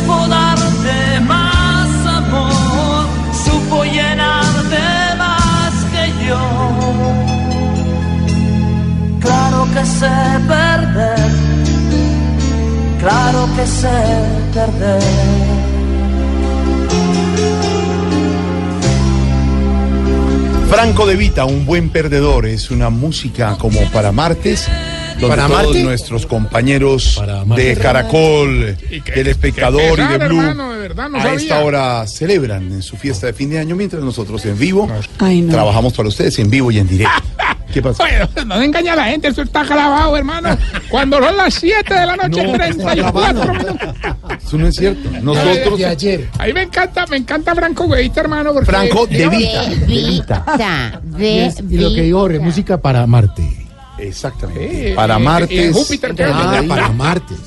Supo darte más amor, supo llenarte más que yo. Claro que sé perder, claro que sé perder. Franco De Vita, un buen perdedor, es una música como para martes, donde ¿Para todos Marte? nuestros compañeros de Caracol, del Espectador y de Blue hermano, de verdad, no a sabía. esta hora celebran en su fiesta de fin de año, mientras nosotros en vivo Ay, no. trabajamos para ustedes en vivo y en directo. ¿Qué pasa? Bueno, no se engaña a la gente, eso está grabado, hermano. Cuando son las 7 de la noche, No, 34 minutos. Eso no es cierto. Nosotros, de ayer. Ahí me encanta, me encanta Franco Güeyita, hermano. Porque, Franco De Vita, De Vita. Vita, Y, de es- y lo que Jorge, música para Marte. Exactamente. eh, Para y- y en martes. Ah, para martes.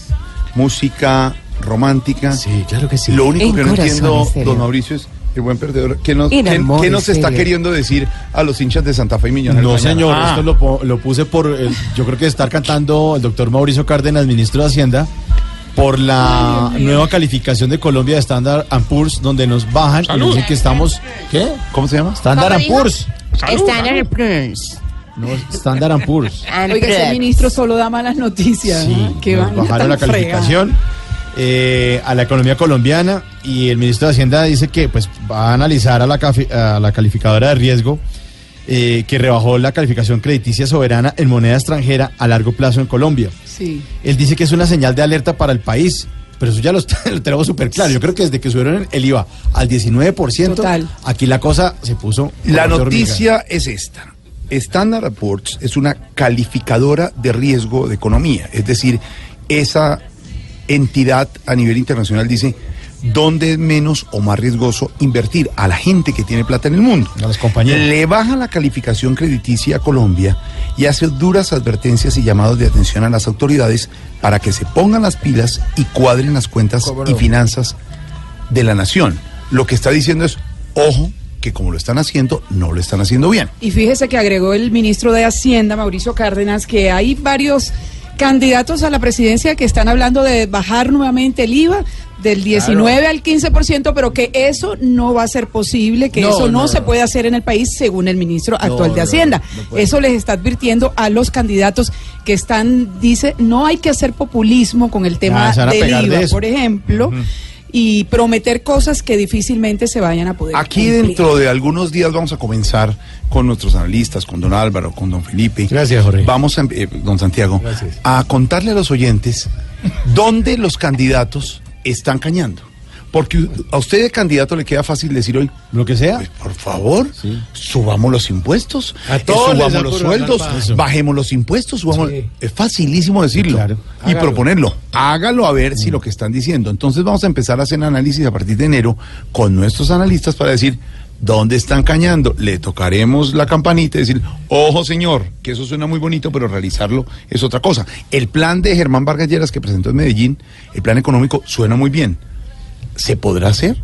música romántica. Sí, claro que sí. Lo único En que no entiendo, don Mauricio, es el buen perdedor. ¿Qué nos, qué- amor qué nos está queriendo decir a los hinchas de Santa Fe y Millonarios? No, mañana? señor, Ah, esto lo, puse por, el- yo creo que estar cantando el doctor Mauricio Cárdenas, ministro de Hacienda, por la nueva calificación de Colombia de Standard Poor's, donde nos bajan y Salud. nos dicen que estamos, ¿qué? ¿Cómo se llama? Standard ¿Cómo dijo? Poor's. No, Standard Poor's. Oiga, ese ministro solo da malas noticias. Sí, ¿no? Que van bajaron la calificación eh, a la economía colombiana y el ministro de Hacienda dice que pues va a analizar a la, a la calificadora de riesgo eh, que rebajó la calificación crediticia soberana en moneda extranjera a largo plazo en Colombia. Sí. Él dice que es una señal de alerta para el país, pero eso ya lo, está- lo tenemos súper claro. Yo creo que desde que subieron el IVA al 19%, Total. aquí la cosa se puso... La hormiga. noticia es esta. Standard Poor's es una calificadora de riesgo de economía. Es decir, esa entidad a nivel internacional dice dónde es menos o más riesgoso invertir a la gente que tiene plata en el mundo. A las compañías. Le baja la calificación crediticia a Colombia y hace duras advertencias y llamados de atención a las autoridades para que se pongan las pilas y cuadren las cuentas ¿Cómo y finanzas de la nación. Lo que está diciendo es, ojo, que como lo están haciendo, no lo están haciendo bien. Y fíjese que agregó el ministro de Hacienda, Mauricio Cárdenas, que hay varios candidatos a la presidencia que están hablando de bajar nuevamente el IVA del 19 al 15%, pero que eso no va a ser posible, que No, eso no, no, se no. puede hacer en el país según el ministro actual No, de Hacienda. eso les está advirtiendo a los candidatos que están, dice, no hay que hacer populismo con el tema Ah, del de IVA, por ejemplo. Y prometer cosas que difícilmente se vayan a poder Aquí cumplir. dentro de algunos días vamos a comenzar con nuestros analistas, con don Álvaro, con don Felipe. Gracias, Jorge. Vamos a, eh, don Santiago, Gracias. a contarle a los oyentes dónde los candidatos están cañando. Porque a usted de candidato le queda fácil decir hoy, Lo que sea. pues, por favor, subamos los impuestos, A todos subamos los sueldos, bajemos los impuestos, subamos. Sí. Es facilísimo decirlo Claro. y proponerlo. Hágalo a ver si lo que están diciendo. Entonces vamos a empezar a hacer análisis a partir de enero con nuestros analistas para decir dónde están cañando. Le tocaremos la campanita y decir, ojo señor, que eso suena muy bonito, pero realizarlo es otra cosa. El plan de Germán Vargas Lleras que presentó en Medellín, el plan económico, suena muy bien. ¿Se podrá hacer?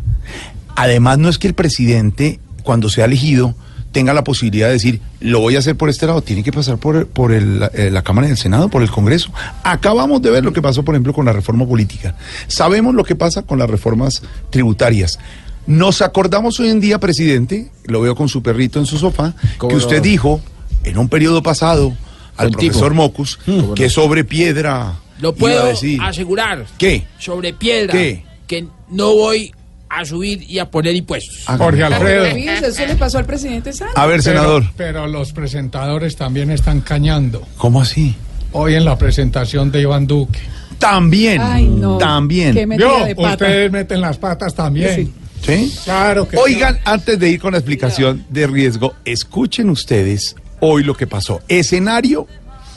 Además, no es que el presidente, cuando sea elegido, tenga la posibilidad de decir, lo voy a hacer por este lado, tiene que pasar por, por el- eh, la Cámara del Senado, por el Congreso. Acabamos de ver lo que pasó, por ejemplo, con la reforma política. Sabemos lo que pasa con las reformas tributarias. Nos acordamos hoy en día, presidente, lo veo con su perrito en su sofá, ¿Cómo que usted no? dijo en un periodo pasado al El tipo. profesor Mocus ¿Cómo que no? sobre piedra Lo iba a puedo decir. asegurar ¿Qué? sobre piedra ¿Qué? Que no voy a subir y a poner impuestos. Jorge Alfredo. Eso le pasó al presidente Santos. A ver, senador. Pero, pero los presentadores también están cañando. ¿Cómo así? Hoy en la presentación de Iván Duque. También. Ay, no. También. Qué metida Vio, de pata. ustedes meten las patas también. Sí. ¿Sí? Claro que Oigan, antes de ir con la explicación de riesgo, escuchen ustedes hoy lo que pasó. Escenario,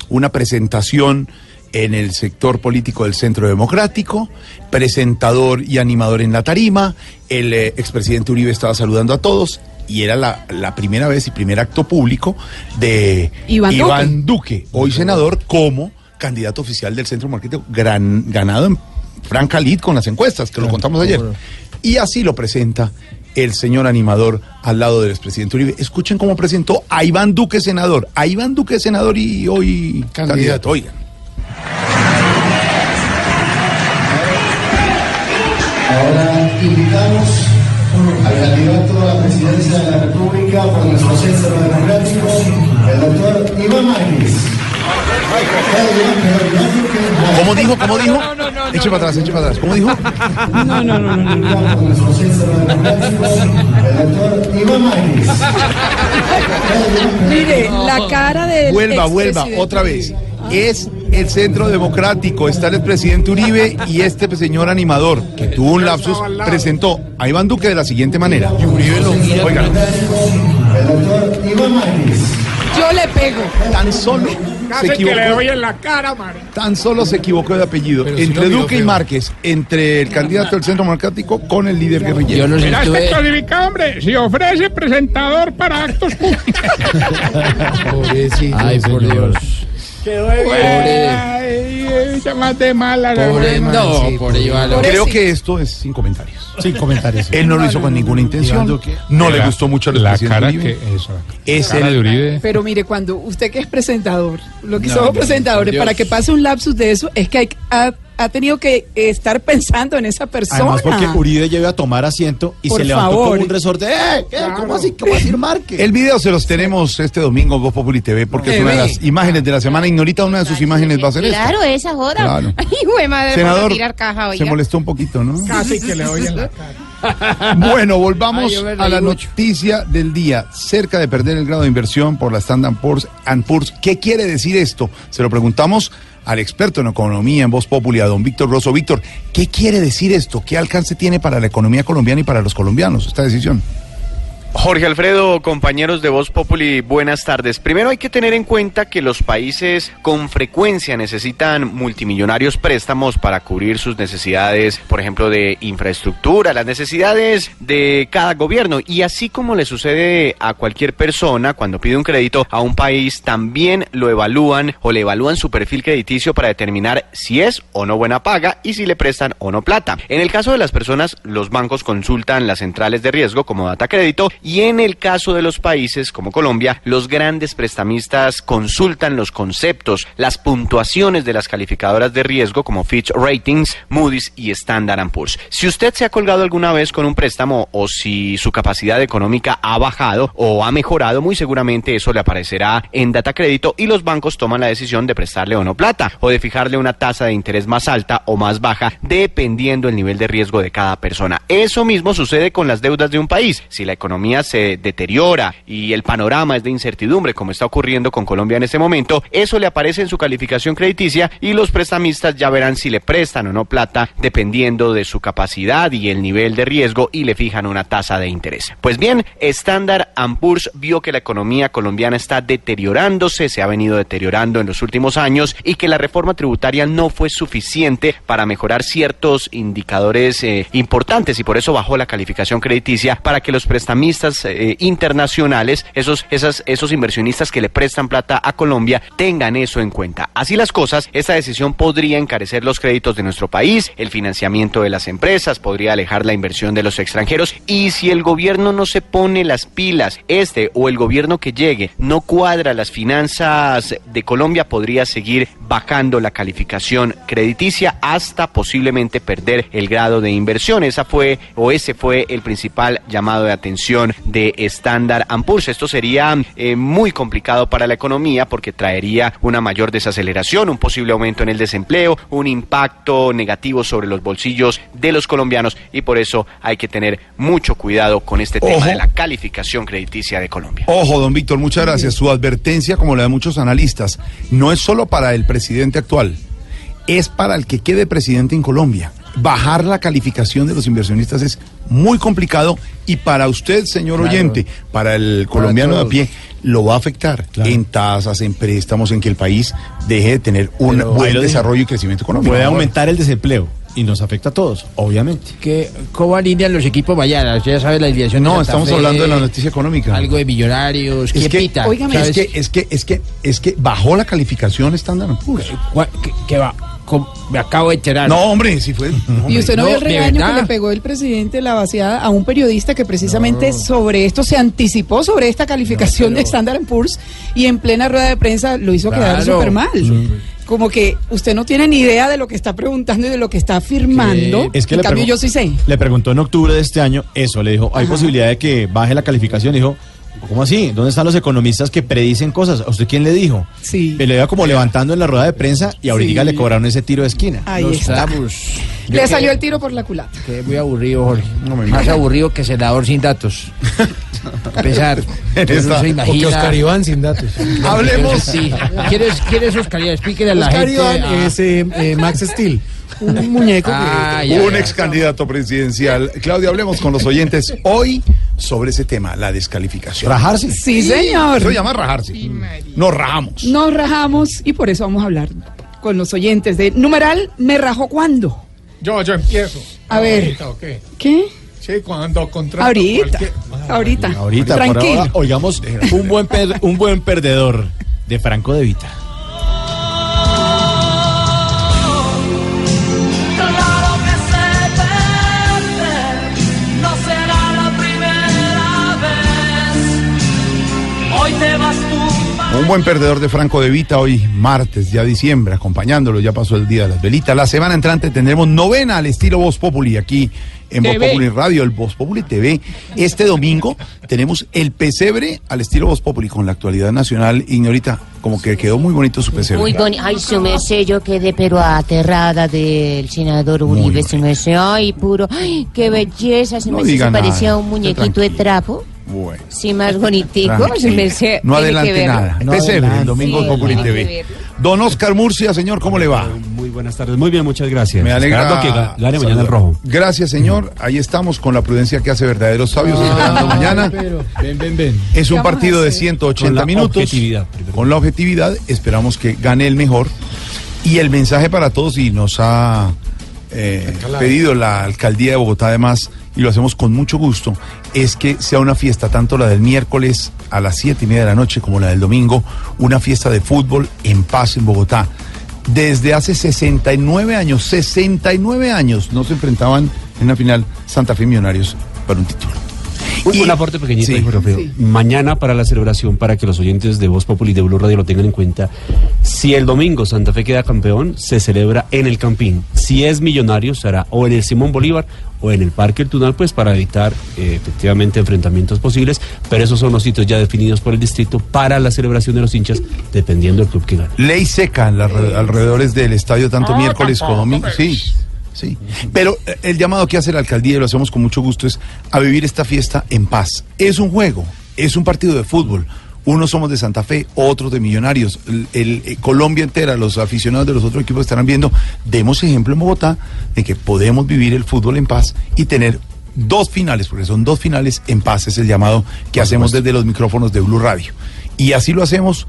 una presentación en el sector político del Centro Democrático, presentador y animador en la tarima, el eh, expresidente Uribe estaba saludando a todos y era la, la primera vez y primer acto público de Iván Duque, hoy senador, como candidato oficial del Centro Democrático, gran, ganado en franca lid con las encuestas, que lo contamos ayer. Y así lo presenta el señor animador al lado del expresidente Uribe. Escuchen cómo presentó a Iván Duque senador, a Iván Duque senador y hoy candidato. Oigan. Ahora invitamos al candidato a la presidencia de la República por nuestro centro democrático, el doctor Iván Márquez. ¿Cómo dijo? ¿Cómo dijo? Eche para atrás, eche para atrás. ¿Cómo dijo? No, no, no, no, no, no. Por nuestro centro democrático, el doctor Iván Márquez. Mire, la cara del Vuelva, vuelva, otra vez. Es el centro democrático, está el expresidente Uribe y este señor animador, que tuvo un lapsus, presentó a Iván Duque de la siguiente manera. Y Uribe lo. Oigan. Yo le pego. tan solo Casi se que le equivocó. doy en la cara, Mari. Tan solo se equivocó de apellido. Pero entre Duque y. Márquez, entre el candidato del Centro Democrático con el líder guerrillero. Yo los Mira este hombre. Si ofrece presentador para actos públicos. Ay, por. Dios. Pobre. Ay, ya más de mala. la Pobre, no, sí, por Iván. Creo que esto es sin comentarios. Sin comentarios. Él no lo hizo con ninguna intención. No le gustó mucho La cara Uribe. que. Eso. Es cara el- de Uribe. Pero mire, cuando usted que es presentador, lo que No, somos no, presentadores, para que pase un lapsus de eso, es que hay- ha, tenido que estar pensando en esa persona. Además, porque Uribe llegó a tomar asiento y Por se levantó favor. como un resorte. ¡Eh! ¿Qué? ¿Cómo así? ¿Cómo así, Márquez? El video se los tenemos este domingo en Voz Populi TV porque es una de las imágenes de la semana. Ignorita una de sus imágenes va a ser esta. Claro, esa joda. Claro. Ay, güey, madre, Senador, tirar caja, se molestó un poquito, ¿no? Casi que le doy en la cara. Bueno, volvamos Ay, a la mucho. noticia del día. Cerca de perder el grado de inversión por la Standard Poor's and Poor's. ¿Qué quiere decir esto? Se lo preguntamos al experto en economía en Voz Populi, a don Víctor Rosso. Víctor, ¿qué quiere decir esto? ¿Qué alcance tiene para la economía colombiana y para los colombianos esta decisión? Jorge Alfredo, compañeros de Voz Populi, buenas tardes. Primero hay que tener en cuenta que los países con frecuencia necesitan multimillonarios préstamos para cubrir sus necesidades, por ejemplo, de infraestructura, las necesidades de cada gobierno. Y así como le sucede a cualquier persona cuando pide un crédito a un país, también lo evalúan o le evalúan su perfil crediticio para determinar si es o no buena paga y si le prestan o no plata. En el caso de las personas, los bancos consultan las centrales de riesgo como Data Crédito y en el caso de los países como Colombia, los grandes prestamistas consultan los conceptos, las puntuaciones de las calificadoras de riesgo como Fitch Ratings, Moody's y Standard Poor's. Si usted se ha colgado alguna vez con un préstamo o si su capacidad económica ha bajado o ha mejorado, muy seguramente eso le aparecerá en Data Crédito y los bancos toman la decisión de prestarle o no plata o de fijarle una tasa de interés más alta o más baja dependiendo el nivel de riesgo de cada persona. Eso mismo sucede con las deudas de un país. Si la economía se deteriora y el panorama es de incertidumbre como está ocurriendo con Colombia en este momento, eso le aparece en su calificación crediticia y los prestamistas ya verán si le prestan o no plata dependiendo de su capacidad y el nivel de riesgo y le fijan una tasa de interés. Pues bien, Standard Poor's vio que la economía colombiana está deteriorándose, se ha venido deteriorando en los últimos años y que la reforma tributaria no fue suficiente para mejorar ciertos indicadores eh, importantes y por eso bajó la calificación crediticia para que los prestamistas eh, internacionales, esos, esas, esos inversionistas que le prestan plata a Colombia, tengan eso en cuenta. Así las cosas, esta decisión podría encarecer los créditos de nuestro país, el financiamiento de las empresas, podría alejar la inversión de los extranjeros y si el gobierno no se pone las pilas, este o el gobierno que llegue no cuadra las finanzas de Colombia, podría seguir bajando la calificación crediticia hasta posiblemente perder el grado de inversión. Esa fue o ese fue el principal llamado de atención de Standard Poor's. Esto sería eh, muy complicado para la economía porque traería una mayor desaceleración, un posible aumento en el desempleo, un impacto negativo sobre los bolsillos de los colombianos y por eso hay que tener mucho cuidado con este tema Ojo. de la calificación crediticia de Colombia. Ojo, don Víctor, muchas gracias. Su advertencia, como la de muchos analistas, no es solo para el presidente actual, es para el que quede presidente en Colombia. Bajar la calificación de los inversionistas es muy complicado y para usted, señor Claro. oyente, para el colombiano de a pie, lo va a afectar en tasas, en préstamos, en que el país deje de tener un Pero buen desarrollo y crecimiento económico. Puede aumentar el desempleo y nos afecta a todos, obviamente. que ¿Cómo alinean los equipos mañana? Usted ya sabe la alineación de No, Santa estamos Fe, hablando de la noticia económica. Algo de millonarios. Es ¿Quién que, pita? Óigame, es que, es que, es que, es que bajó la calificación estándar Poor's. ¿Cuál- qué- qué va? Com- Me acabo de enterar. No, hombre, si fue. no, Y usted no, No, vio el regaño que le pegó el presidente la vaciada a un periodista que precisamente sobre esto se anticipó sobre esta calificación de Standard Poor's y en plena rueda de prensa lo hizo quedar súper mal. Como que usted no tiene ni idea de lo que está preguntando y de lo que está afirmando. Es que en le cambio yo sí sé. Le preguntó en octubre de este año eso, le dijo, hay Ajá. posibilidad de que baje la calificación. Dijo, ¿cómo así? ¿Dónde están los economistas que predicen cosas? ¿A usted quién le dijo? Sí. Le iba como levantando en la rueda de prensa y ahorita Sí. le cobraron ese tiro de esquina. Ahí Los está. Yo Le que- salió el tiro por la culata. que muy aburrido, Jorge. No me Más aburrido que senador sin datos. A pesar. Esta- se imagina. Porque Oscar Iván sin datos. Hablemos. Sí. ¿Quién es, quién es Oscar Iván? Explíquele a la Oscar gente. Iván ah. es eh, eh, Max Steel, un muñeco Ah, que... ya, un ya. ex candidato presidencial. Claudia, hablemos con los oyentes hoy sobre ese tema, la descalificación. Rajarse. Sí, señor. Eso se llama rajarse. Nos rajamos. Nos rajamos y por eso vamos a hablar con los oyentes de numeral me rajo cuándo. Yo, yo empiezo. A ver. Ahorita, ¿o qué? Sí, cuando contrato Ahorita. cualquier- Ahorita. Ahorita, por Tranquilo. ahora, oigamos un buen, per- un buen perdedor de Franco de Vita. Un buen perdedor de Franco de Vita hoy, martes, ya diciembre, acompañándolo, ya pasó el día de las velitas. La semana entrante tendremos novena al estilo Voz Populi aquí en Voz TV. Populi Radio, el Voz Populi TV. Este domingo tenemos el pesebre al estilo Voz Populi con la actualidad nacional. Ignorita, como que quedó muy bonito su pesebre. Muy bonito. Ay, su merced, yo quedé pero aterrada del senador Uribe, su merced. Ay, puro. Ay, qué belleza. Se No me diga se parecía un muñequito de trapo. Bueno. Sí, más bonitico. Merced. No adelante nada. No el adelante. domingo Sí, Populi TV. Don Oscar Murcia, señor, ¿cómo le va? Muy buenas tardes, muy bien, muchas gracias. Me alegra. Esperando que ga- gane mañana el rojo. Gracias, señor. Ahí estamos con la prudencia que hace verdaderos sabios esperando mañana. Pero, ven, ven, ven. Es un ¿Qué vamos a partido de hacer? 180 Con la minutos. objetividad. Con la objetividad, esperamos que gane el mejor. Y el mensaje para todos, y nos ha eh, pedido la alcaldía de Bogotá, además, y lo hacemos con mucho gusto, es que sea una fiesta, tanto la del miércoles a las siete y media de la noche como la del domingo, una fiesta de fútbol en paz en Bogotá. Desde hace 69 años, 69 años, no se enfrentaban en la final Santa Fe Millonarios para un título. Un, Y- un aporte pequeñito, Sí. Mañana para la celebración, para que los oyentes de Voz Populi y de Blue Radio lo tengan en cuenta, si el domingo Santa Fe queda campeón, se celebra en el Campín. Si es millonario, será o en el Simón Bolívar o en el Parque El Tunal, pues para evitar eh, efectivamente enfrentamientos posibles, pero esos son los sitios ya definidos por el distrito para la celebración de los hinchas, dependiendo del club que gane. Ley seca en los alrededores del estadio, tanto Ah, miércoles como domingo. Sí, sí. Pero eh, el llamado que hace la alcaldía, y lo hacemos con mucho gusto, es a vivir esta fiesta en paz. Es un juego, es un partido de fútbol. Unos somos de Santa Fe, otros de Millonarios. El, el- eh, Colombia entera, los aficionados de los otros equipos estarán viendo. Demos ejemplo en Bogotá de que podemos vivir el fútbol en paz y tener dos finales, porque son dos finales en paz. Es el llamado que hacemos desde los micrófonos de Blue Radio. Y así lo hacemos,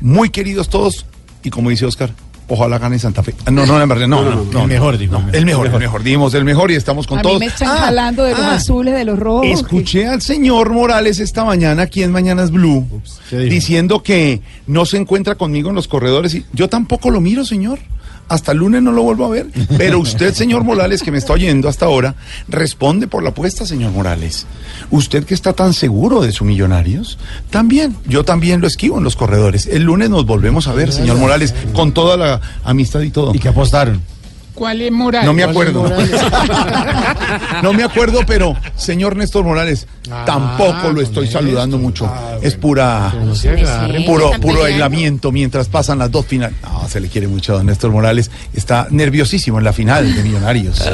muy queridos todos, y como dice Oscar, Ojalá gane Santa Fe. Ah, No, no, en verdad, no, no, no, el mejor, dijo. no, el mejor, el mejor, dimos el mejor y estamos con A todos. mí me están Ah, jalando de los ah, azules, de los rojos. Escuché al señor Morales esta mañana aquí en Mañanas Blue diciendo que no se encuentra conmigo en los corredores y yo tampoco lo miro, señor. Hasta el lunes no lo vuelvo a ver. Pero usted, señor Morales, que me está oyendo hasta ahora, responde por la apuesta, señor Morales. Usted que está tan seguro de sus millonarios, también, yo también lo esquivo en los corredores. El lunes nos volvemos a ver, señor Morales, con toda la amistad y todo. ¿Y qué apostaron? ¿Cuál es moral? No me acuerdo. No me acuerdo, pero señor Néstor Morales, tampoco lo estoy saludando mucho. Es pura, puro, puro aislamiento mientras pasan las dos finales. No, se le quiere mucho a don Néstor Morales. Está nerviosísimo en la final de Millonarios.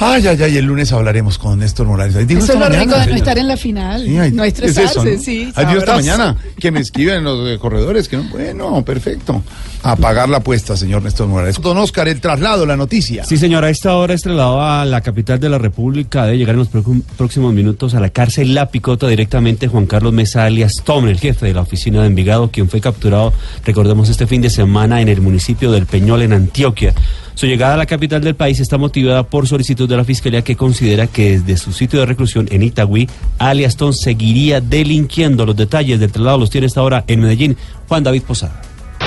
Ay, ay, ay, el lunes hablaremos con Néstor Morales. Eso es lo rico de no estar en la final. Sí, ay, no es estresarse, eso, ¿no? sí. Ay, digo esta mañana que me escriben los corredores que no, bueno, perfecto. A pagar la apuesta, señor Néstor Morales. Don Oscar, el la noticia. Sí, señora, a esta hora es trasladado a la capital de la República. Debe llegar en los próxim- próximos minutos a la cárcel La Picota directamente Juan Carlos Mesa alias Tom, el jefe de la oficina de Envigado, quien fue capturado, recordemos, este fin de semana en el municipio del Peñol, en Antioquia. Su llegada a la capital del país está motivada por solicitud de la Fiscalía que considera que desde su sitio de reclusión en Itagüí, alias Tom seguiría delinquiendo. Los detalles del traslado los tiene esta hora en Medellín Juan David Posada.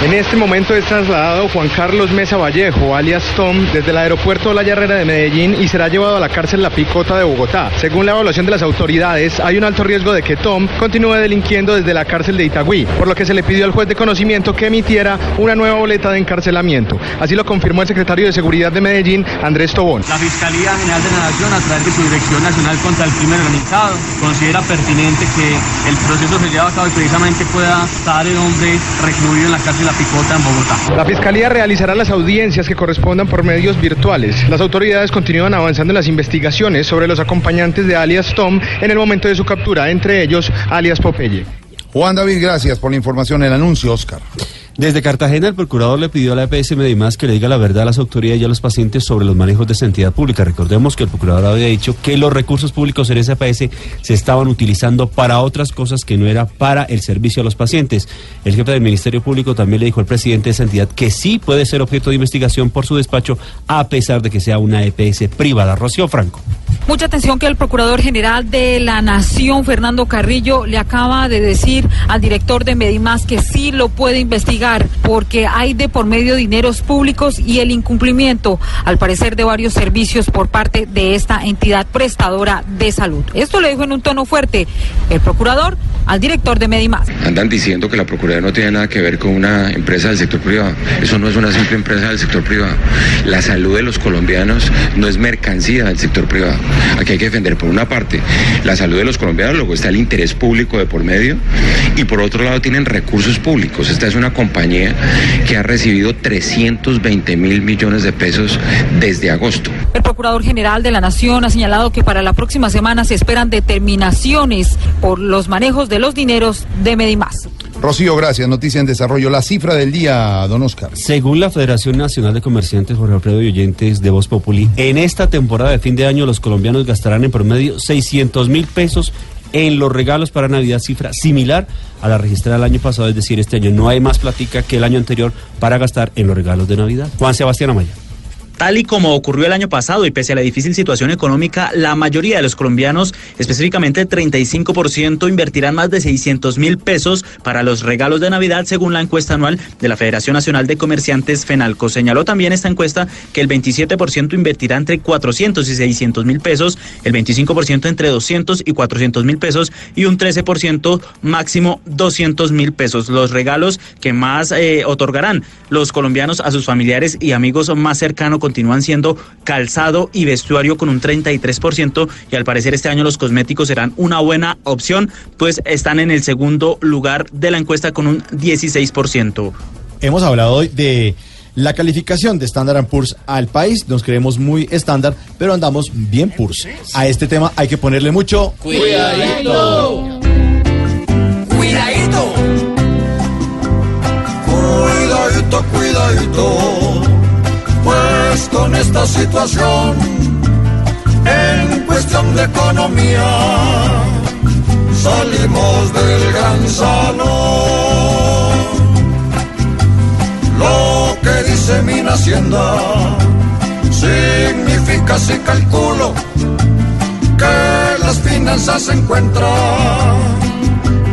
En este momento es trasladado Juan Carlos Mesa Vallejo, alias Tom, desde el aeropuerto de La Herrera de Medellín y será llevado a la cárcel La Picota de Bogotá. Según la evaluación de las autoridades, hay un alto riesgo de que Tom continúe delinquiendo desde la cárcel de Itagüí, por lo que se le pidió al juez de conocimiento que emitiera una nueva boleta de encarcelamiento. Así lo confirmó el secretario de Seguridad de Medellín, Andrés Tobón. La Fiscalía General de la Nación, a través de su Dirección Nacional contra el Crimen Organizado, considera pertinente que el proceso se lleve a cabo y precisamente pueda estar el hombre recluido en la cárcel La Picota en Bogotá. La Fiscalía realizará las audiencias que correspondan por medios virtuales. Las autoridades continúan avanzando en las investigaciones sobre los acompañantes de alias Tom en el momento de su captura, entre ellos alias Popeye. Juan David, gracias por la información. El anuncio, Oscar. Desde Cartagena, el procurador le pidió a la EPS Medimás que le diga la verdad a las autoridades y a los pacientes sobre los manejos de esa entidad pública. Recordemos que el procurador había dicho que los recursos públicos en esa EPS se estaban utilizando para otras cosas que no era para el servicio a los pacientes. El jefe del Ministerio Público también le dijo al presidente de esa entidad que sí puede ser objeto de investigación por su despacho, a pesar de que sea una EPS privada. Rocío Franco. Mucha atención que el Procurador General de la Nación, Fernando Carrillo, le acaba de decir al director de Medimás que sí lo puede investigar porque hay de por medio dineros públicos y el incumplimiento, al parecer, de varios servicios por parte de esta entidad prestadora de salud. Esto le dijo en un tono fuerte el Procurador al director de Medimás. Andan diciendo que la Procuraduría no tiene nada que ver con una empresa del sector privado. Eso no es una simple empresa del sector privado. La salud de los colombianos no es mercancía del sector privado. Aquí hay que defender, por una parte, la salud de los colombianos, luego está el interés público de por medio, y por otro lado tienen recursos públicos. Esta es una compañía que ha recibido 320 mil millones de pesos desde agosto. El Procurador General de la Nación ha señalado que para la próxima semana se esperan determinaciones por los manejos de los dineros de Medimás. Rocío, gracias. Noticia en desarrollo. La cifra del día, don Oscar. Según la Federación Nacional de Comerciantes, Jorge Alfredo y Oyentes de Voz Populi, en esta temporada de fin de año los colombianos gastarán en promedio 600 mil pesos en los regalos para Navidad, cifra similar a la registrada el año pasado, es decir, este año no hay más platica que el año anterior para gastar en los regalos de Navidad. Juan Sebastián Amaya. Tal y como ocurrió el año pasado y pese a la difícil situación económica, la mayoría de los colombianos, específicamente el 35%, invertirán más de 600 mil pesos para los regalos de Navidad, según la encuesta anual de la Federación Nacional de Comerciantes FENALCO. Señaló también esta encuesta que el 27% invertirá entre 400 y 600 mil pesos, el 25% entre 200 y 400 mil pesos y un 13% máximo 200 mil pesos. Los regalos que más eh, otorgarán los colombianos a sus familiares y amigos más cercanos continúan siendo calzado y vestuario con un 33% y al parecer este año los cosméticos serán una buena opción, pues están en el segundo lugar de la encuesta con un 16%. Hemos hablado hoy de la calificación de Standard Poor's al país. Nos creemos muy estándar, pero andamos bien Poor's. A este tema hay que ponerle mucho Cuidadito. Cuidadito. Cuidadito, cuidadito. Con esta situación, en cuestión de economía, salimos del gran salón. Lo que dice mi hacienda. Significa si calculo que las finanzas se encuentran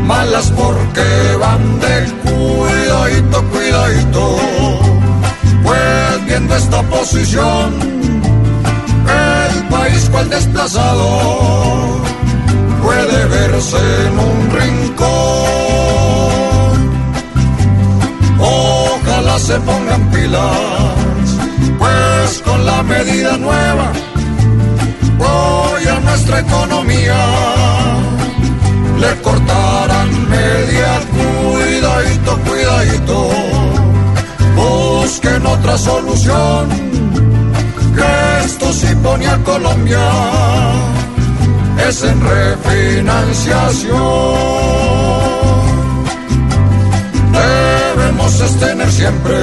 malas porque van de cuidadito, cuidadito. Pues viendo esta posición, el país cual desplazado puede verse en un rincón. Ojalá se pongan pilas, pues con la medida nueva voy a nuestra economía le cortarán media, cuidadito, cuidadito, busquen otra solución, que esto sí pone a Colombia, es en refinanciación. Debemos tener siempre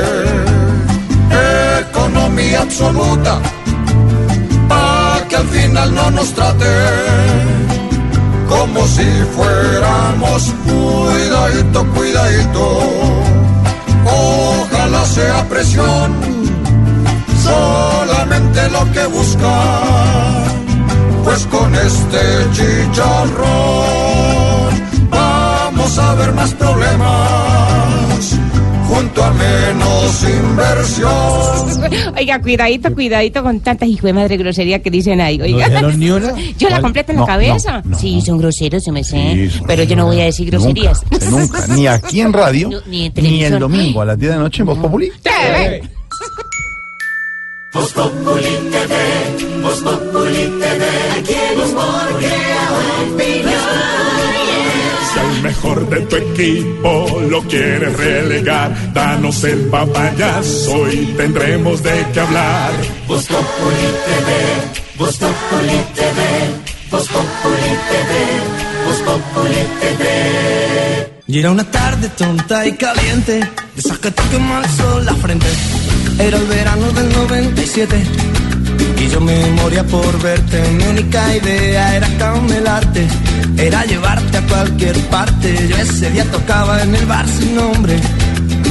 economía absoluta, para que al final no nos trate como si fuéramos cuidadito, cuidadito. Ojalá sea presión, solamente lo que busca, pues con este chicharrón vamos a ver más problemas junto a menos inversión. Oiga, cuidadito, cuidadito con tantas hijos de madre grosería que dicen ahí. Oiga. dijeron ni una? Yo la completo en No, la cabeza. no, no, sí, son groseros, yo me sé. Sí, pero yo no voy a decir groserías. Nunca, nunca, ni aquí en radio, No, ni en ni el domingo a las 10 de la noche en Voz Populi. Voz Populi TV, Voz Populi TV, aquí el humor crea opinión. Mejor de tu equipo lo quieres relegar, danos el papayazo y tendremos de qué hablar. Voz Populi TV, Voz Populi TV, Voz Populi TV, Voz Populi TV. Y era una tarde tonta y caliente, de esas que te quema el sol la frente. Era el verano del 97 y yo me moría por verte. Mi única idea era camelarte, era llevarte a cualquier parte. Yo ese día tocaba en el bar sin nombre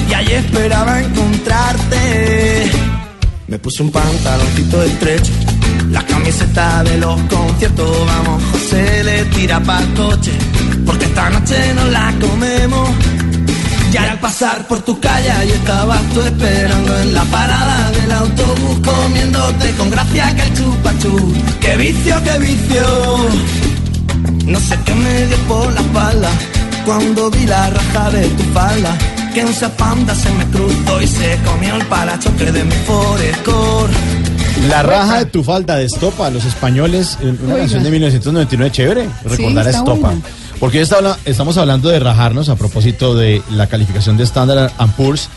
y allí esperaba encontrarte. Me puse un pantaloncito estrecho, la camiseta de los conciertos. Vamos, José le tira para el coche, porque esta noche nos la comemos. Y al pasar por tu calle, y estabas tú esperando en la parada del autobús, comiéndote con gracia que el chupachú. ¡Qué vicio, qué vicio! No sé qué me dio por la espalda cuando vi la raja de tu falda. Que un zapanda se me cruzó y se comió el parachoque de mi Forescore. La raja de tu falda de Estopa, a los españoles, en una Oiga. canción de 1999, chévere, recordar a está Estopa. buena. Porque estamos hablando de rajarnos a propósito de la calificación de Standard Poor's,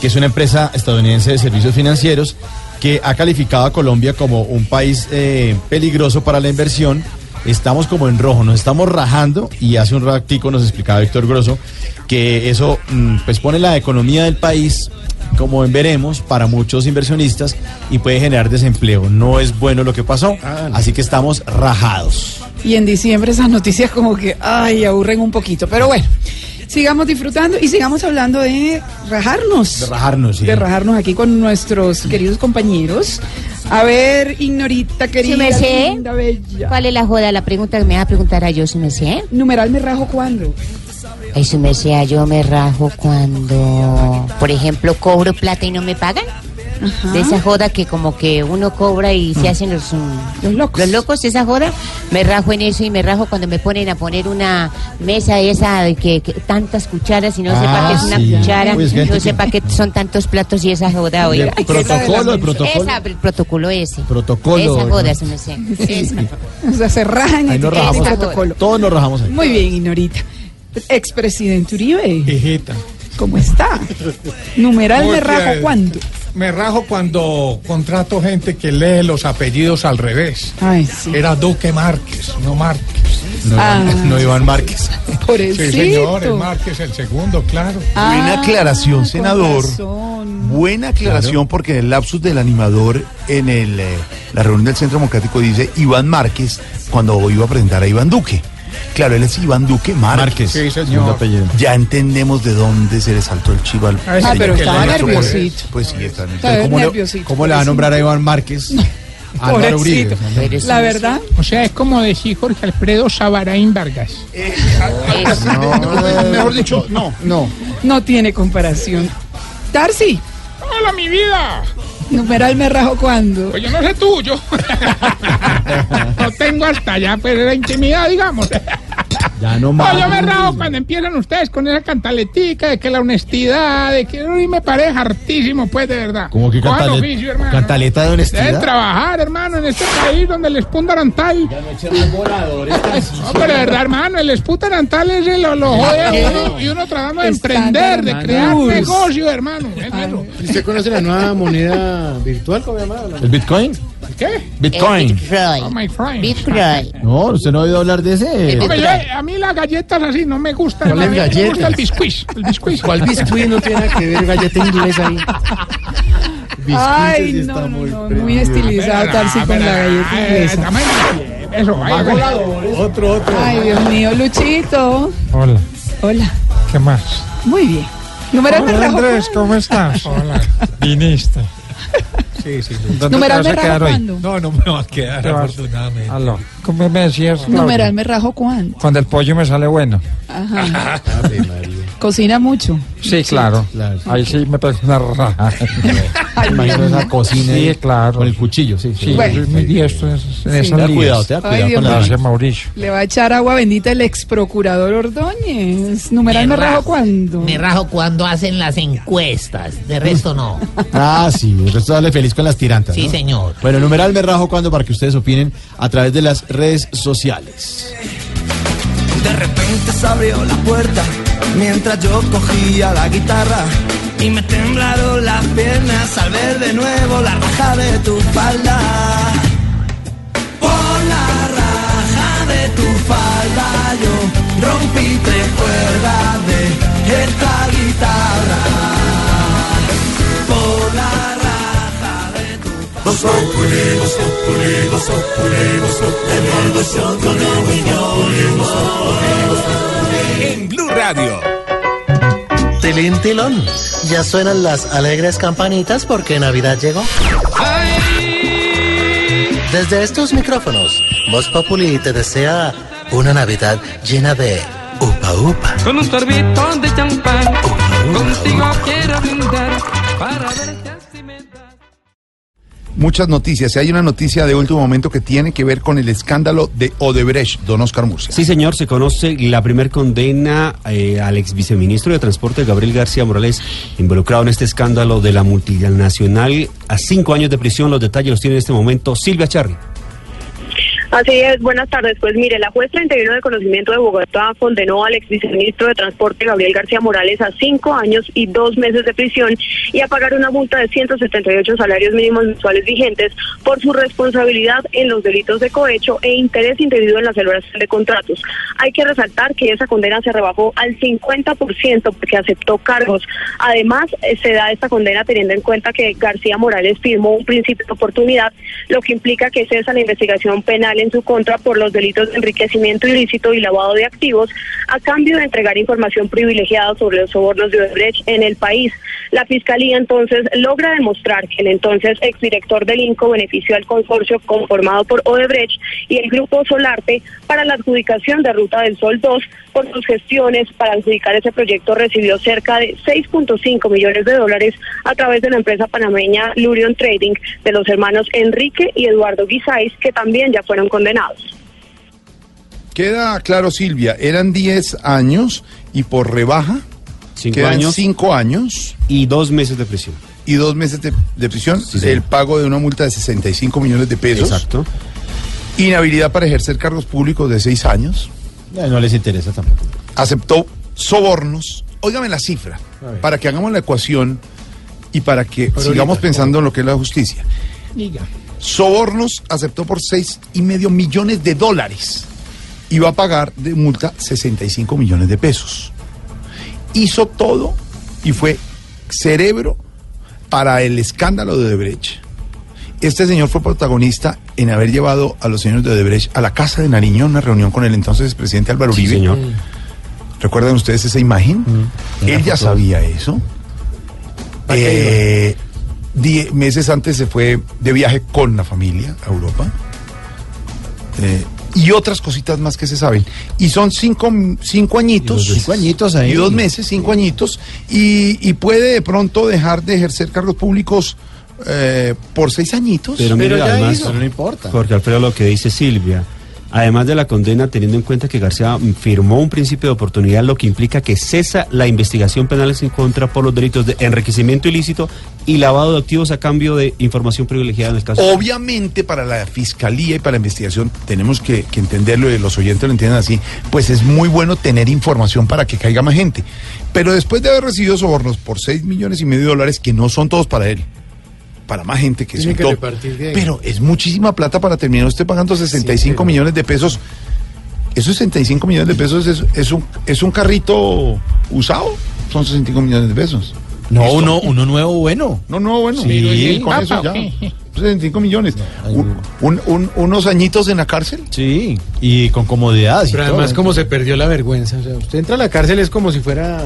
que es una empresa estadounidense de servicios financieros que ha calificado a Colombia como un país eh, peligroso para la inversión. Estamos como en rojo, nos estamos rajando y hace un ratico nos explicaba Víctor Grosso que eso mm, pues pone la economía del país como en veremos para muchos inversionistas y puede generar desempleo. No es bueno lo que pasó, así que estamos rajados. Y en diciembre esas noticias como que, ay, aburren un poquito. Pero bueno, sigamos disfrutando y sigamos hablando de rajarnos. De rajarnos, sí. De rajarnos aquí con nuestros queridos compañeros. A ver, Ignorita, querida, ¿Sí me sé? linda, bella. ¿Cuál es la joda? La pregunta que me va a preguntar a yo, si me sé. Numeral me rajo cuando. Ay, si me sé, yo me rajo cuando, por ejemplo, cobro plata y no me pagan. De esa joda que como que uno cobra y se hacen los, mm, los locos. Los locos, esa joda. Me rajo en eso y me rajo cuando me ponen a poner una mesa esa de que, que tantas cucharas y no sepa Ah, qué es una sí. cuchara, Uy, es que no sepa qué son tantos platos y esa joda, oiga. El protocolo, el protocolo. Esa, el protocolo ese. Protocolo. Esa joda, ¿no? se me sé. Sí. Esa. O sea, se rajan Ahí nos rajamos. protocolo. Todos nos rajamos ahí. Muy bien, Ignorita. Expresidente Uribe. ¿Cómo está? Numeral Muy me rajo bien. cuando. Me rajo cuando contrato gente que lee los apellidos al revés. Era Duque Márquez, no Márquez. No, Ah. no Iván Márquez. Por Sí, señor, el Márquez el segundo, claro. Buena aclaración, con senador. Buena aclaración porque en el lapsus del animador en el, eh, la reunión del Centro Democrático dice Iván Márquez cuando iba a presentar a Iván Duque. Claro, él es Iván Duque Márquez. Márquez, Sí, señor. Ya entendemos de dónde se le saltó el chivo al Ah, Ah, pero estaba nerviosito. Pues sí, está Está nervioso. ¿Cómo, le, nerviosito, cómo le va a nombrar a Iván Márquez? Álvaro Uribe. La verdad, O sea, es como decir Jorge Alfredo Sabaraín Vargas. Mejor dicho, no. No. no tiene comparación. Darcy, Hola, mi vida. Numeral me rajo cuando. Pues yo no sé tú, yo. no tengo hasta allá, pues la intimidad, digamos. Ya no No, más. yo me rajo cuando empiezan ustedes con esa cantaletica de que la honestidad, de que y me parece hartísimo, pues, de verdad. ¿Cómo que Cojan cantale- oficio, hermano. cantaleta de Deben honestidad? trabajar, hermano, en este país donde el espundarantal. No, pero de verdad, hermano, el espundarantal es el, lo, jode a uno y uno tratando de emprender, de crear Uy. negocio, hermano. Es eso. ¿Usted conoce la nueva moneda virtual? ¿Cómo se llama? ¿El Bitcoin? ¿Qué? Bitcoin. Oh, my friend. No, usted no ha oído hablar de ese. Yo, a mí las galletas así no me gustan. ¿Cuáles a mí me galletas? gusta el biscuit. El biscuit. ¿Cuál biscuit no tiene nada que ver galleta inglesa ahí? Ay, no, está no, muy no, muy estilizado Darcy con la galleta inglesa. Eso, vaya. Otro, otro. Ay, Dios mío, Luchito. Hola, Hola. ¿qué más? Muy bien. Me Hola, Andrés. ¿cómo estás? Hola, viniste. Sí, sí. ¿Dónde Numeral me rajo cuando. No, no me va a quedar, afortunadamente. Aló, ¿cómo me decías? Numeral me rajo cuando. Cuando el pollo me sale bueno. Ajá. Ave María. Cocina mucho. Sí, claro. Claro. Ahí sí me pego una raja. Imagino esa cocina Sí, claro. con el cuchillo, sí. Sí, Bueno. muy diestro en Sí. esas cuidado, tenga Ay, cuidado Dios con la. Gracias, Mauricio. Le va a echar agua bendita el ex procurador Ordóñez. Numeral me rajo cuando. Me rajo cuando hacen las encuestas. De resto no. Ah, sí, el resto dale feliz con las tirantas. Sí, ¿no? señor. Bueno, numeral me rajo cuando para que ustedes opinen a través de las redes sociales. De repente se abrió la puerta mientras yo cogía la guitarra y me temblaron las piernas al ver de nuevo la raja de tu falda. Por la raja de tu falda yo rompí tres cuerdas de esta guitarra. En Blue Radio. Tilín, tilón. Ya suenan las alegres campanitas porque Navidad llegó. Desde estos micrófonos, Voz Populi te desea una Navidad llena de upa upa. Con un sorbito de champán, contigo quiero brindar para Muchas noticias. Hay una noticia de último momento que tiene que ver con el escándalo de Odebrecht, don Oscar Murcia. Sí, señor, se conoce la primer condena eh, al ex viceministro de Transporte, Gabriel García Morales, involucrado en este escándalo de la multinacional a cinco años de prisión. Los detalles los tiene en este momento Silvia Charri. Así es, buenas tardes. Pues mire, la juez 31 de conocimiento de Bogotá condenó al ex viceministro de Transporte Gabriel García Morales a cinco años y dos meses de prisión y a pagar una multa de 178 salarios mínimos mensuales vigentes por su responsabilidad en los delitos de cohecho e interés indebido en la celebración de contratos. Hay que resaltar que esa condena se rebajó al 50% porque aceptó cargos. Además, eh, se da esta condena teniendo en cuenta que García Morales firmó un principio de oportunidad, lo que implica que cesa la investigación penal en su contra por los delitos de enriquecimiento ilícito y lavado de activos a cambio de entregar información privilegiada sobre los sobornos de Odebrecht en el país. La Fiscalía entonces logra demostrar que el entonces exdirector del INCO benefició al consorcio conformado por Odebrecht y el Grupo Solarte para la adjudicación de Ruta del Sol 2 por sus gestiones para adjudicar ese proyecto recibió cerca de 6.5 millones de dólares a través de la empresa panameña Lurion Trading de los hermanos Enrique y Eduardo Guisáis que también ya fueron condenados. Queda claro, Silvia, eran 10 años y por rebaja Cinco quedan años. 5 años. Y dos meses de prisión. Y dos meses de, de prisión, el pago de una multa de 65 millones de pesos. Exacto. Inhabilidad para ejercer cargos públicos de 6 años. No les interesa tampoco. Aceptó sobornos. Óigame la cifra, para que hagamos la ecuación y para que sigamos ahorita, pensando en lo que es la justicia. Diga. Sobornos aceptó por seis y medio millones de dólares y va a pagar de multa 65 millones de pesos. Hizo todo y fue cerebro para el escándalo de Odebrecht. Este señor fue protagonista en haber llevado a los señores de Odebrecht a la casa de Nariño a una reunión con el entonces presidente Álvaro Sí, Uribe. señor. ¿Recuerdan ustedes esa imagen? En la Él ya sabía eso. Eh, die- meses antes se fue de viaje con la familia a Europa. Eh, y otras cositas más que se saben. Y son cinco, cinco añitos. Y dos meses. Cinco añitos ahí. Y dos meses, cinco añitos. Y, y puede de pronto dejar de ejercer cargos públicos eh, por seis añitos. Pero, mire, además, no importa. Jorge Alfredo, lo que dice Silvia, además de la condena, teniendo en cuenta que García firmó un principio de oportunidad, lo que implica que cesa la investigación penal en contra por los delitos de enriquecimiento ilícito y lavado de activos a cambio de información privilegiada en el caso. Obviamente para la fiscalía y para la investigación tenemos que, entenderlo y los oyentes lo entiendan así, pues es muy bueno tener información para que caiga más gente. Pero después de haber recibido sobornos por 6 millones y medio de dólares, que no son todos para él, para más gente que Tiene que repartir de ahí. pero es muchísima plata para terminar usted pagando 65 pero- millones de pesos. Esos 65 millones de pesos es, es un, es un carrito usado, son 65 millones de pesos. No, Listo. uno, uno nuevo bueno. No, no, bueno. Sí. Pero, ¿y ¿y con el eso ya. o qué? 65 millones. Un- un- un- unos añitos en la cárcel. Sí, y con comodidad. y Pero todo. además, como se perdió la vergüenza. O sea, usted entra a la cárcel es como si fuera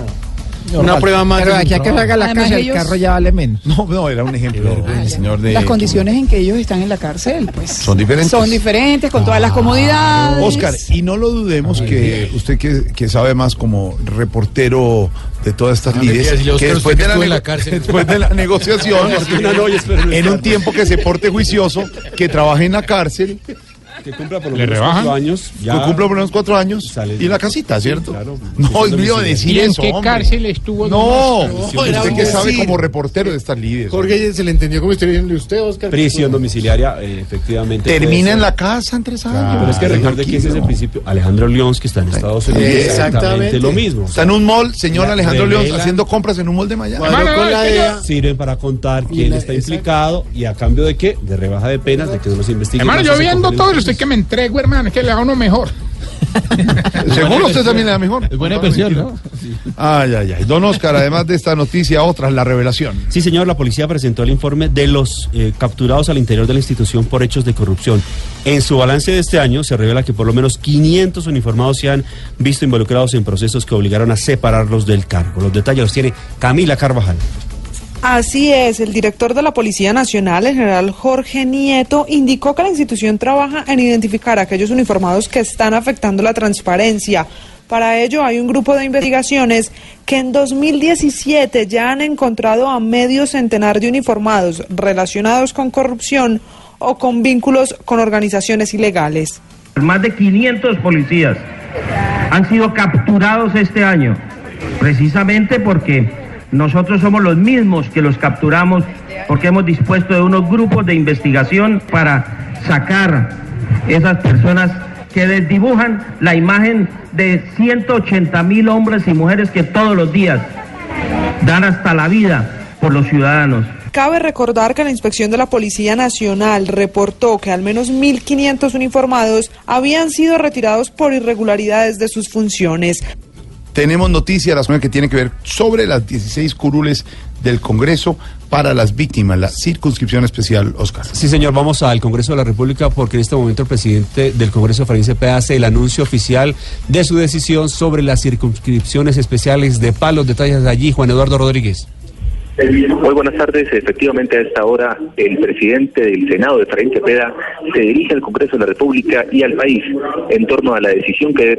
una prueba más. Pero de aquí a que salga la Además, casa, el carro ya vale menos. No, no, era un ejemplo del señor de. Las condiciones en que ellos están en la cárcel, pues. Son diferentes. Son diferentes, con todas las comodidades. Oscar, y no lo dudemos que usted que, que sabe más como reportero de todas estas lides, le que después de, la en cárcel. después de la negociación, no, no en un tiempo que se porte juicioso, que trabaje en la cárcel, que cumpla por lo ¿Le menos cuatro años, ya que cumpla por unos cuatro años, Sale. y la casita, ¿cierto? claro. No, olvido misionero. decir ¿Y en eso, qué hombre. cárcel estuvo? No, era usted que sabe como reportero de estas lides. Jorge se le entendió como estoy diciendo usted, Oscar. Prisión domiciliaria, eh, efectivamente. Termina en la casa en tres años. Pero es que recuerde que ese es el principio. Alejandro León, que está en Estados Unidos, Exactamente. exactamente lo mismo. Está en un mall, señor Alejandro León, haciendo compras en un mall de Miami. No, es. Sirven para contar quién está implicado y a cambio de qué? De rebaja de penas, de que no los investiguen. Hermano, yo viendo todo estoy que me entrego, hermano, es que le hago uno mejor. Seguro usted también le da mejor. Es buena inversión, ¿no? Ay, ay, ay. Don Oscar, además de esta noticia, otra, la revelación. Sí, señor, la policía presentó el informe de los eh, capturados al interior de la institución por hechos de corrupción. En su balance de este año se revela que por lo menos 500 uniformados se han visto involucrados en procesos que obligaron a separarlos del cargo. Los detalles los tiene Camila Carvajal. Así es, el director de la Policía Nacional, el general Jorge Nieto, indicó que la institución trabaja en identificar a aquellos uniformados que están afectando la transparencia. Para ello hay un grupo de investigaciones que en 2017 ya han encontrado a medio centenar de uniformados relacionados con corrupción o con vínculos con organizaciones ilegales. Más de 500 policías han sido capturados este año, precisamente porque nosotros somos los mismos que los capturamos, porque hemos dispuesto de unos grupos de investigación para sacar esas personas que desdibujan la imagen de 180 mil hombres y mujeres que todos los días dan hasta la vida por los ciudadanos. Cabe recordar que la inspección de la Policía Nacional reportó que al menos 1.500 uniformados habían sido retirados por irregularidades de sus funciones. Tenemos noticia la semana que tiene que ver sobre las 16 curules del Congreso para las víctimas, la circunscripción especial, Oscar. Sí, señor, vamos al Congreso de la República porque en este momento el presidente del Congreso, Efraín Cepeda, hace el anuncio oficial de su decisión sobre las circunscripciones especiales de palos. Detalles de allí, Juan Eduardo Rodríguez. Muy buenas tardes. Efectivamente, a esta hora el presidente del Senado, de Efraín Cepeda, se dirige al Congreso de la República y al país en torno a la decisión que debe,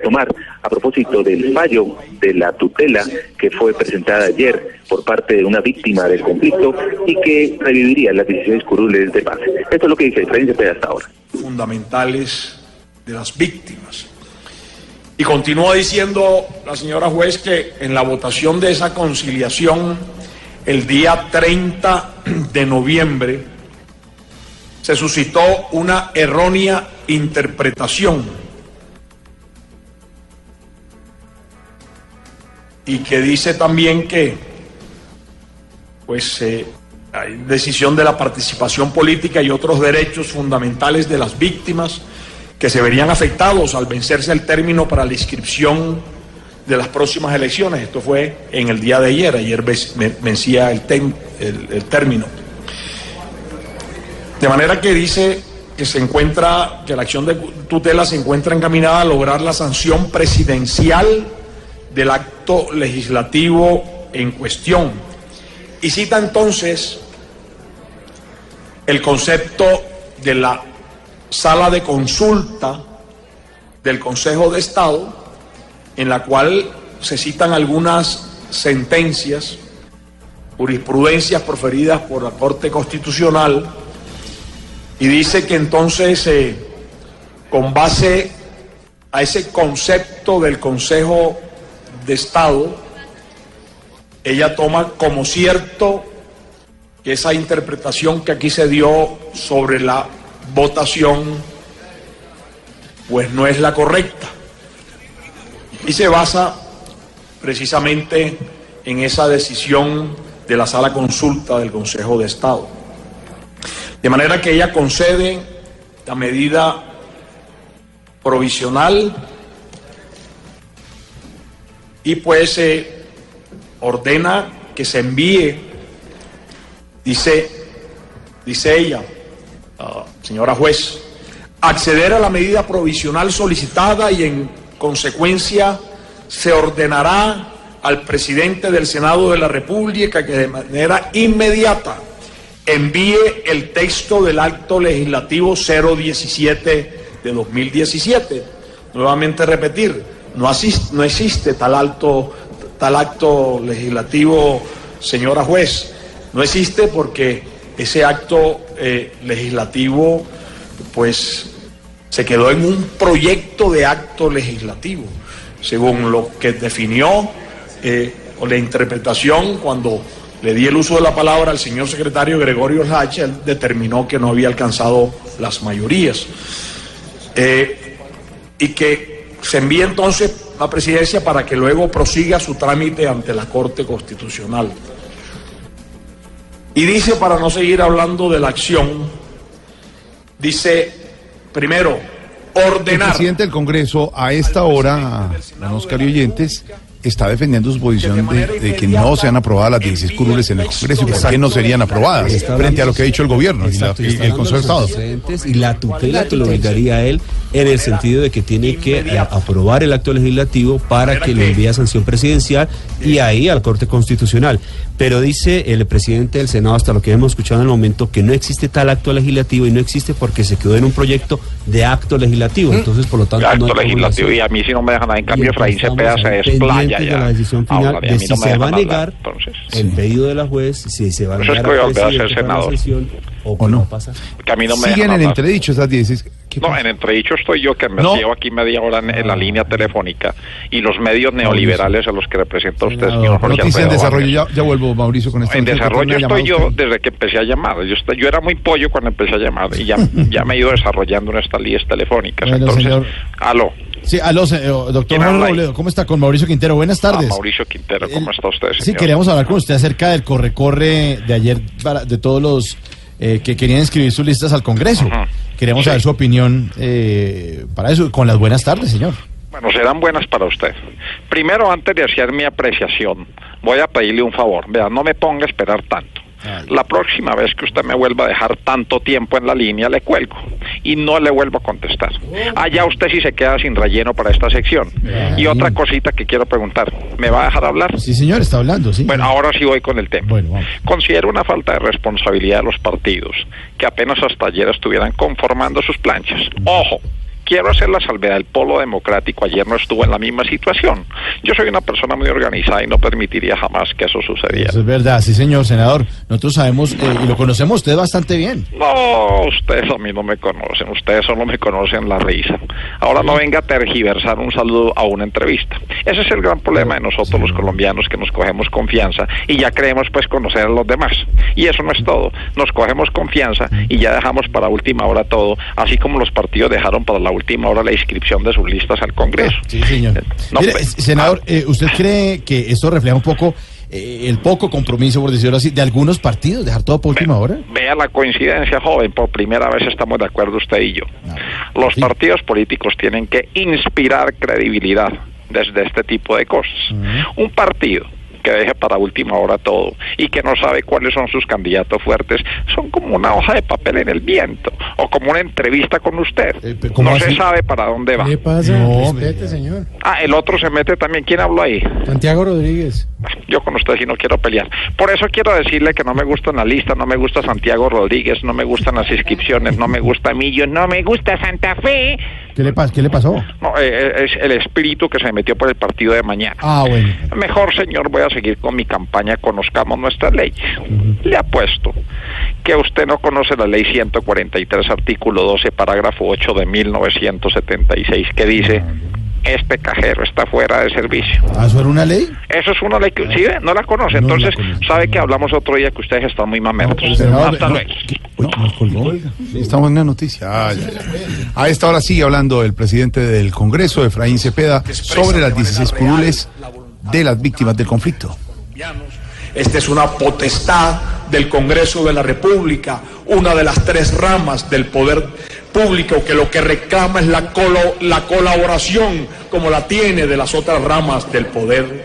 tomar, a propósito del fallo de la tutela que fue presentada ayer por parte de una víctima del conflicto y que reviviría las 16 curules de paz. Esto es lo que dice Efraín Cepeda hasta ahora. fundamentales de las víctimas. Y continúa diciendo la señora juez que en la votación de esa conciliación, el día 30 de noviembre, se suscitó una errónea interpretación. Y que dice también que pues eh, hay decisión de la participación política y otros derechos fundamentales de las víctimas que se verían afectados al vencerse el término para la inscripción de las próximas elecciones. Esto fue en el día de ayer, ayer vencía el término. De manera que dice que se encuentra, que la acción de tutela se encuentra encaminada a lograr la sanción presidencial del acto legislativo en cuestión. Y cita entonces el concepto de la sala de consulta del Consejo de Estado, en la cual se citan algunas sentencias, jurisprudencias proferidas por la Corte Constitucional, y dice que entonces, eh, con base a ese concepto del Consejo de Estado, ella toma como cierto que esa interpretación que aquí se dio sobre la votación, pues no es la correcta. Y se basa precisamente en esa decisión de la sala consulta del Consejo de Estado. De manera que ella concede la medida provisional y pues se ordena que se envíe, dice, dice ella, ah, señora juez, acceder a la medida provisional solicitada y en consecuencia se ordenará al presidente del Senado de la República que de manera inmediata envíe el texto del acto legislativo 017 de 2017. Nuevamente repetir, no, no existe tal, alto, tal acto legislativo, señora juez. No existe porque ese acto eh, legislativo, pues, se quedó en un proyecto de acto legislativo, según lo que definió eh, la interpretación cuando le di el uso de la palabra al señor secretario Gregorio Lache, él determinó que no había alcanzado las mayorías. Eh, y que se envíe entonces a presidencia para que luego prosiga su trámite ante la Corte Constitucional. Y dice, para no seguir hablando de la acción, dice, primero, ordenar. presidente del Congreso a esta hora, don Oscar y oyentes, está defendiendo su posición de, de que no sean aprobadas las 16 curules en el Congreso y por qué no serían aprobadas frente a lo que ha dicho el gobierno y, la- y está el Consejo de Estado. Y la tutela que lo obligaría a él en el sentido de que tiene que eh, aprobar el acto legislativo para que lo envíe a sanción presidencial y ahí al Corte Constitucional. Pero dice el presidente del Senado, hasta lo que hemos escuchado en el momento, que no existe tal acto legislativo y no existe porque se quedó en un proyecto de acto legislativo. Entonces, por lo tanto, no hay acto legislativo y a mí si no me dejan nada. En cambio Y Efraín Cepeda se desplaya ya de la decisión final Habla de si no se va a negar el pedido de la juez, si se va a Eso es negar a la sesión, o, ¿O no? qué va a pasar. que a mí no me Siguen en entredicho esas 16. ¿Qué No, pasa? en entredicho estoy yo que me No. llevo aquí media hora en, en la línea telefónica y los medios neoliberales a los que representa usted, señor Jorge Noticia en desarrollo, ya, ya vuelvo Mauricio con esta En desarrollo estoy yo usted. desde que empecé a llamar. Yo, estoy- yo era muy pollo cuando empecé a llamar y ya, ya me he ido desarrollando en estas líneas telefónicas. Bueno, Entonces, señor. aló. Sí, aló, eh, doctor. Robledo, ¿cómo está? Con Mauricio Quintero, buenas Ah, tardes. Mauricio Quintero, ¿cómo está usted, señor? Sí, queríamos hablar con usted acerca del corre-corre de ayer para- de todos los eh, que querían inscribir sus listas al Congreso. Queríamos Sí. saber su opinión eh, para eso. Con las buenas tardes, señor. Bueno, serán buenas para usted. Primero, antes de hacer mi apreciación, voy a pedirle un favor. Vea, no me ponga a esperar tanto. La próxima vez que usted me vuelva a dejar tanto tiempo en la línea, le cuelgo y no le vuelvo a contestar. Allá usted sí se queda sin relleno para esta sección. Y otra cosita que quiero preguntar, ¿me va a dejar hablar? Sí, señor, está hablando, sí. Bueno, ahora sí voy con el tema. Considero una falta de responsabilidad de los partidos que apenas hasta ayer estuvieran conformando sus planchas. Ojo. Quiero hacer la salvedad, el polo democrático ayer no estuvo en la misma situación. Yo soy una persona muy organizada y no permitiría jamás que eso sucediera. Eso es verdad, sí, señor senador. Nosotros sabemos eh, y lo conocemos usted bastante bien. No, ustedes a mí no me conocen, ustedes solo me conocen la risa. Ahora no venga a tergiversar un saludo a una entrevista. Ese es el gran problema de nosotros los colombianos, que nos cogemos confianza y ya creemos pues conocer a los demás. Y eso no es todo, nos cogemos confianza y ya dejamos para última hora todo, así como los partidos dejaron para la última hora la inscripción de sus listas al Congreso. Sí, señor. No, Mire, pues, senador, eh, ¿usted cree que esto refleja un poco eh, el poco compromiso, por decirlo así, de algunos partidos, dejar todo por última hora? Vea la coincidencia, joven, por primera vez estamos de acuerdo usted y yo. Los partidos políticos tienen que inspirar credibilidad desde este tipo de cosas. Un partido que deje para última hora todo y que no sabe cuáles son sus candidatos fuertes, son como una hoja de papel en el viento o como una entrevista con usted. ¿cómo no así? se sabe para dónde va. ¿Qué pasa? No, Respete, señor. Ah, el otro se mete también. ¿Quién habló ahí? Santiago Rodríguez. Yo con usted sí no quiero pelear. Por eso quiero decirle que no me gusta la lista, no me gusta Santiago Rodríguez, no me gustan las inscripciones, no me gusta Millo, no me gusta Santa Fe. ¿Qué le, pas- ¿Qué le pasó? No, eh, es el espíritu que se metió por el partido de mañana. Ah, bueno. Mejor, señor, voy a seguir con mi campaña Conozcamos nuestras leyes. Le apuesto que usted no conoce la ley 143, artículo 12, parágrafo 8 de 1976, que dice, este cajero está fuera de servicio. ¿Ah, eso era una ley? Eso es una ley que, ¿sí ve? No la conoce. Entonces, sabe que hablamos otro día que ustedes están muy mamertos. senador, Hasta no, luego. Sí, Estamos en una noticia. Ay. A esta hora sigue hablando el presidente del Congreso, Efraín Cepeda, sobre las 16 curules de las víctimas del conflicto. Esta es una potestad del Congreso de la República, una de las tres ramas del poder público que lo que reclama es la, colo- la colaboración como la tiene de las otras ramas del poder.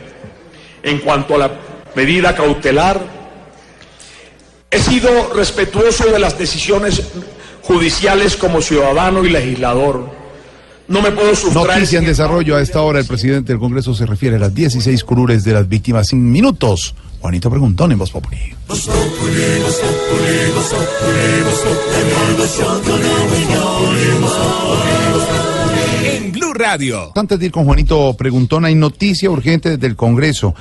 En cuanto a la medida cautelar, he sido respetuoso de las decisiones judiciales como ciudadano y legislador. No me puedo sustraer. Noticia en desarrollo. A esta hora el presidente del Congreso se refiere a las 16 curules de las víctimas sin minutos. Juanito Preguntón en Voz Populi. En Blue Radio. Antes de ir con Juanito Preguntón, hay noticia urgente desde el Congreso.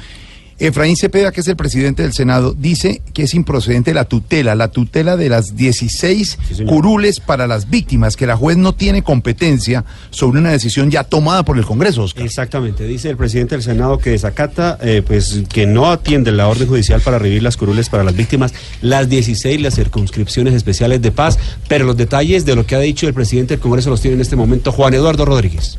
Efraín Cepeda, que es el presidente del Senado, dice que es improcedente la tutela, la tutela de las 16 curules para las víctimas, que la juez no tiene competencia sobre una decisión ya tomada por el Congreso. Oscar. Exactamente, dice el presidente del Senado que desacata, eh, pues que no atiende la orden judicial para revivir las curules para las víctimas, las 16, las circunscripciones especiales de paz, pero los detalles de lo que ha dicho el presidente del Congreso los tiene en este momento Juan Eduardo Rodríguez.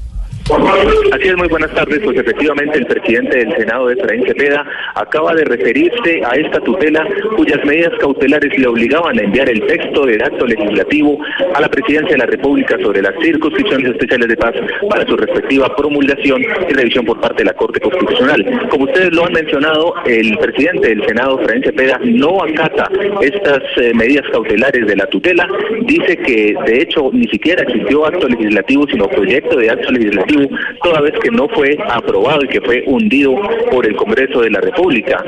Así es, muy buenas tardes. Pues efectivamente el presidente del Senado, Efraín Cepeda, acaba de referirse a esta tutela cuyas medidas cautelares le obligaban a enviar el texto del acto legislativo a la presidencia de la República sobre las circunscripciones especiales de paz para su respectiva promulgación y revisión por parte de la Corte Constitucional. Como ustedes lo han mencionado, el presidente del Senado, Efraín Cepeda, no acata estas eh, medidas cautelares de la tutela. Dice que de hecho ni siquiera existió acto legislativo, sino proyecto de acto legislativo toda vez que no fue aprobado y que fue hundido por el Congreso de la República.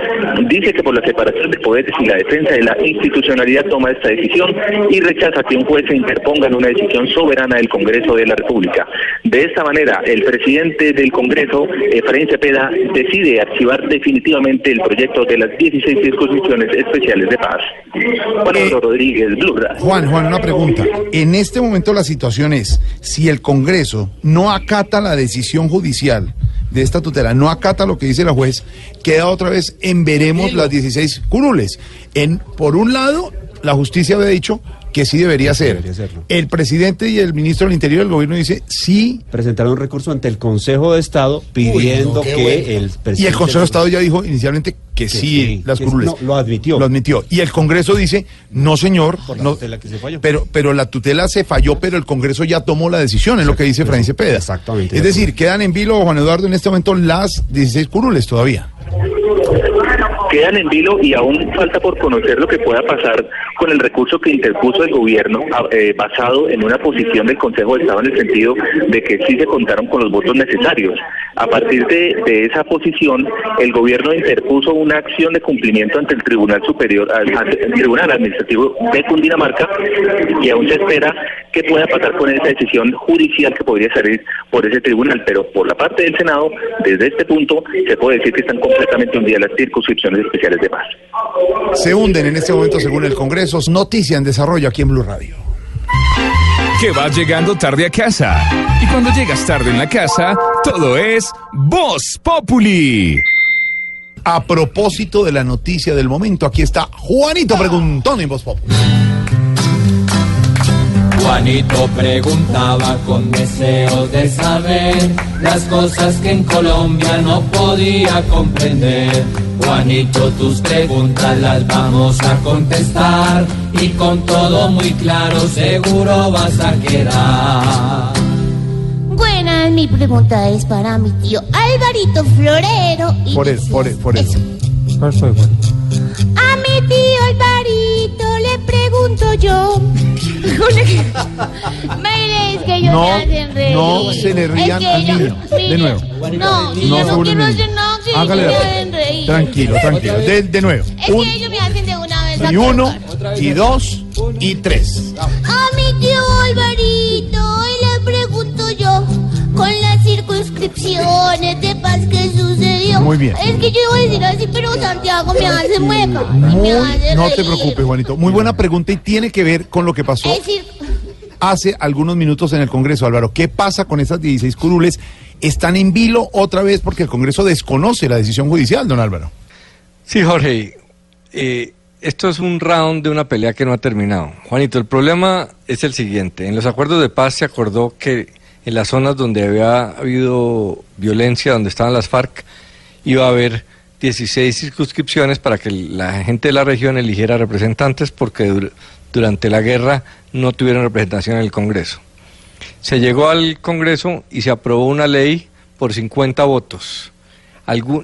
Dice que por la separación de poderes y la defensa de la institucionalidad toma esta decisión y rechaza que un juez se interponga en una decisión soberana del Congreso de la República. De esta manera, el presidente del Congreso, Efraín Cepeda, decide archivar definitivamente el proyecto de las 16 circunscripciones especiales de paz. Juan Pablo Rodríguez, Blue. Juan, Juan, una pregunta. En este momento la situación es, si el Congreso no acata la decisión judicial de esta tutela, no acata lo que dice la juez, queda otra vez en veremos las 16 curules. En, por un lado, la justicia había dicho que sí debería ser. El presidente y el ministro del Interior del gobierno dice sí. Presentaron un recurso ante el Consejo de Estado pidiendo no, que bueno. el presidente... Y el Consejo de Estado ya dijo inicialmente que, Que sí, sí, las que curules. no, lo admitió. Lo admitió. Y el Congreso dice, no señor, la no, tutela que se falló. pero, pero la tutela se falló, pero el Congreso ya tomó la decisión, es lo que dice Francia Cepeda. Exactamente. Es decir, quedan en vilo, Juan Eduardo, en este momento las 16 curules todavía. Quedan en vilo y aún falta por conocer lo que pueda pasar con el recurso que interpuso el gobierno a- eh, basado en una posición del Consejo de Estado en el sentido de que sí se contaron con los votos necesarios. A partir de, esa posición, el gobierno interpuso una acción de cumplimiento ante el Tribunal Superior, ante el Tribunal Administrativo de Cundinamarca y aún se espera qué pueda pasar con esa decisión judicial que podría salir por ese tribunal. Pero por la parte del Senado, desde este punto, se puede decir que están completamente hundidas las circunscripciones especiales de paz. Se hunden en este momento, según el Congreso. Noticia en desarrollo aquí en Blue Radio. Que vas llegando tarde a casa. Y cuando llegas tarde en la casa, todo es Voz Populi. A propósito de la noticia del momento, aquí está Juanito Preguntón en Voz Pop. Juanito preguntaba con deseos de saber las cosas que en Colombia no podía comprender. Juanito, tus preguntas las vamos a contestar y con todo muy claro seguro vas a quedar. Buenas, mi pregunta es para mi tío Alvarito Florero. Y Por eso, por, por eso. A mi tío Alvarito le pregunto yo. Mire, es que yo No, me hacen reír. no se le rían Es que al yo- niño. mire, De nuevo. No, y No yo no quiero hacer Hágale me hacen reír. Tranquilo, tranquilo. De, de nuevo. Es Un, que ellos me hacen de una vez. y uno, y dos, y tres. A mi tío Alvarito y le pregunto yo con las circunscripciones de que sucedió. Muy bien. Es que yo iba a decir así, pero Santiago me hace mueca. Muy, me hace no te preocupes, Juanito. Muy buena pregunta y tiene que ver con lo que pasó Es decir, hace algunos minutos en el Congreso, Álvaro. ¿Qué pasa con esas 16 curules? ¿Están en vilo otra vez porque el Congreso desconoce la decisión judicial, don Álvaro? Sí, Jorge. eh, esto es un round de una pelea que no ha terminado. Juanito, el problema es el siguiente. En los acuerdos de paz se acordó que en las zonas donde había habido violencia, donde estaban las FARC, iba a haber 16 circunscripciones para que la gente de la región eligiera representantes porque dur- durante la guerra no tuvieron representación en el Congreso. Se llegó al Congreso y se aprobó una ley por 50 votos.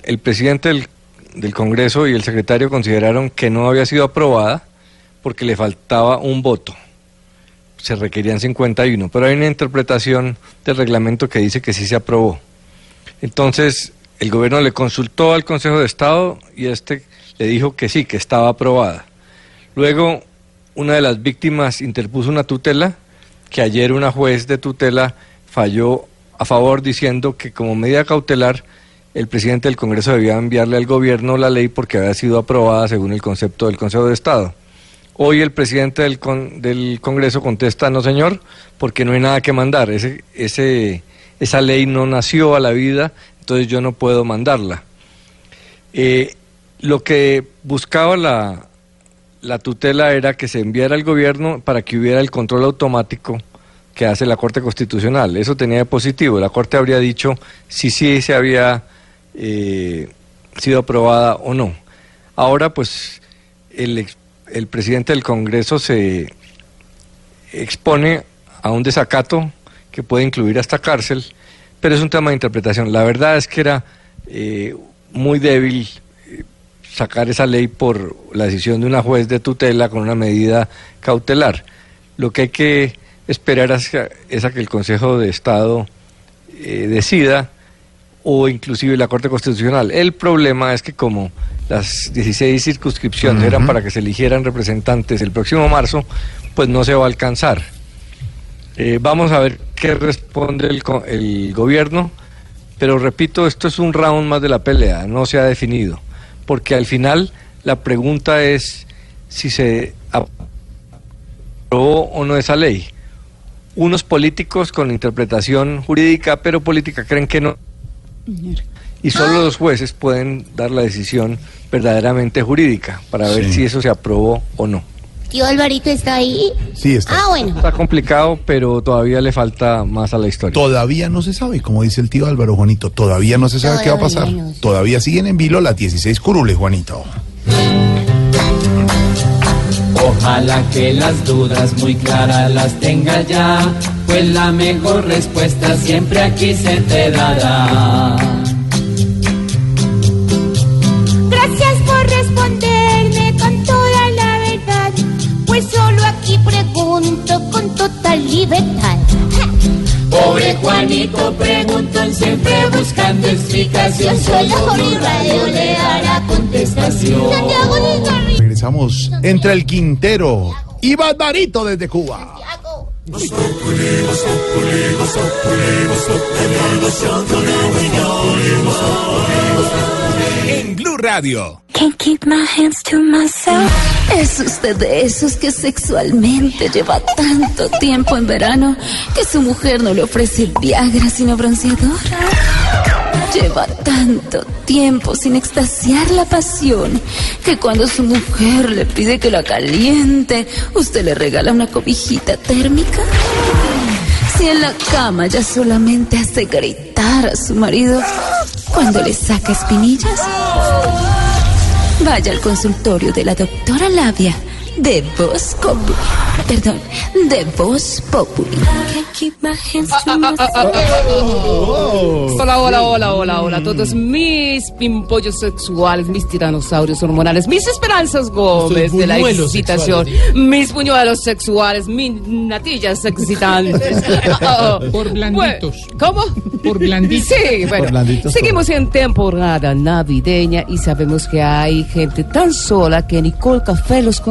El presidente del Congreso y el secretario consideraron que no había sido aprobada porque le faltaba un voto. Se requerían 51, pero hay una interpretación del reglamento que dice que sí se aprobó. Entonces, el gobierno le consultó al Consejo de Estado y este le dijo que sí, que estaba aprobada. Luego, una de las víctimas interpuso una tutela que ayer una juez de tutela falló a favor diciendo que como medida cautelar el presidente del Congreso debía enviarle al gobierno la ley porque había sido aprobada según el concepto del Consejo de Estado. Hoy el presidente del, con- del Congreso contesta, no señor, porque no hay nada que mandar. Ese, ese, esa ley no nació a la vida, entonces yo no puedo mandarla. Eh, lo que buscaba la, la tutela era que se enviara al gobierno para que hubiera el control automático que hace la Corte Constitucional. Eso tenía de positivo. La Corte habría dicho si sí se había eh, sido aprobada o no. Ahora, pues, el, el presidente del Congreso se expone a un desacato que puede incluir hasta cárcel, pero es un tema de interpretación. La verdad es que era eh, muy débil eh, sacar esa ley por la decisión de una juez de tutela con una medida cautelar. Lo que hay que esperar es a, que el Consejo de Estado eh, decida o inclusive la Corte Constitucional. El problema es que como las 16 circunscripciones eran para que se eligieran representantes el próximo marzo, pues no se va a alcanzar. Eh, vamos a ver qué responde el, el gobierno, pero repito, esto es un round más de la pelea, no se ha definido, porque al final la pregunta es si se aprobó o no esa ley. Unos políticos con interpretación jurídica, pero política, creen que no. Y solo los jueces pueden dar la decisión verdaderamente jurídica para ver Sí. si eso se aprobó o no. tío Alvarito está ahí. Sí, está. Ah, bueno. Está complicado, pero todavía le falta más a la historia. Todavía no se sabe, como dice el tío Álvaro, Juanito. Todavía no se sabe qué va a pasar. No. Todavía siguen en vilo las 16 curules, Juanito. Ojalá que las dudas muy claras las tenga ya, pues la mejor respuesta siempre aquí se te dará. Gracias por responderme con toda la verdad, pues solo aquí pregunto con total libertad. Pobre Juanito preguntó siempre buscando explicación, solo Blue Radio le dará contestación. Regresamos entre el Quintero y Barbarito desde Cuba. En Blue Radio. Can't keep my hands to myself. Es usted de esos que sexualmente lleva tanto tiempo en verano que su mujer no le ofrece el Viagra sino bronceador. Lleva tanto tiempo sin extasiar la pasión que cuando su mujer le pide que la caliente, usted le regala una cobijita térmica. Si en la cama ya solamente hace gritar a su marido cuando le saca espinillas. Vaya al consultorio de la doctora Labia de Voz Populi. perdón, de Voz Populi. Keep my hands to myself. Hola, hola, hola, hola, hola todos mis pimpollos sexuales, mis tiranosaurios hormonales, mis esperanzas gómez de la excitación, mis puñuelos sexuales, mis natillas excitantes. Por blanditos. ¿Cómo? Por blanditos. Sí, bueno, blanditos, seguimos en temporada navideña y sabemos que hay gente tan sola que Nicole Café los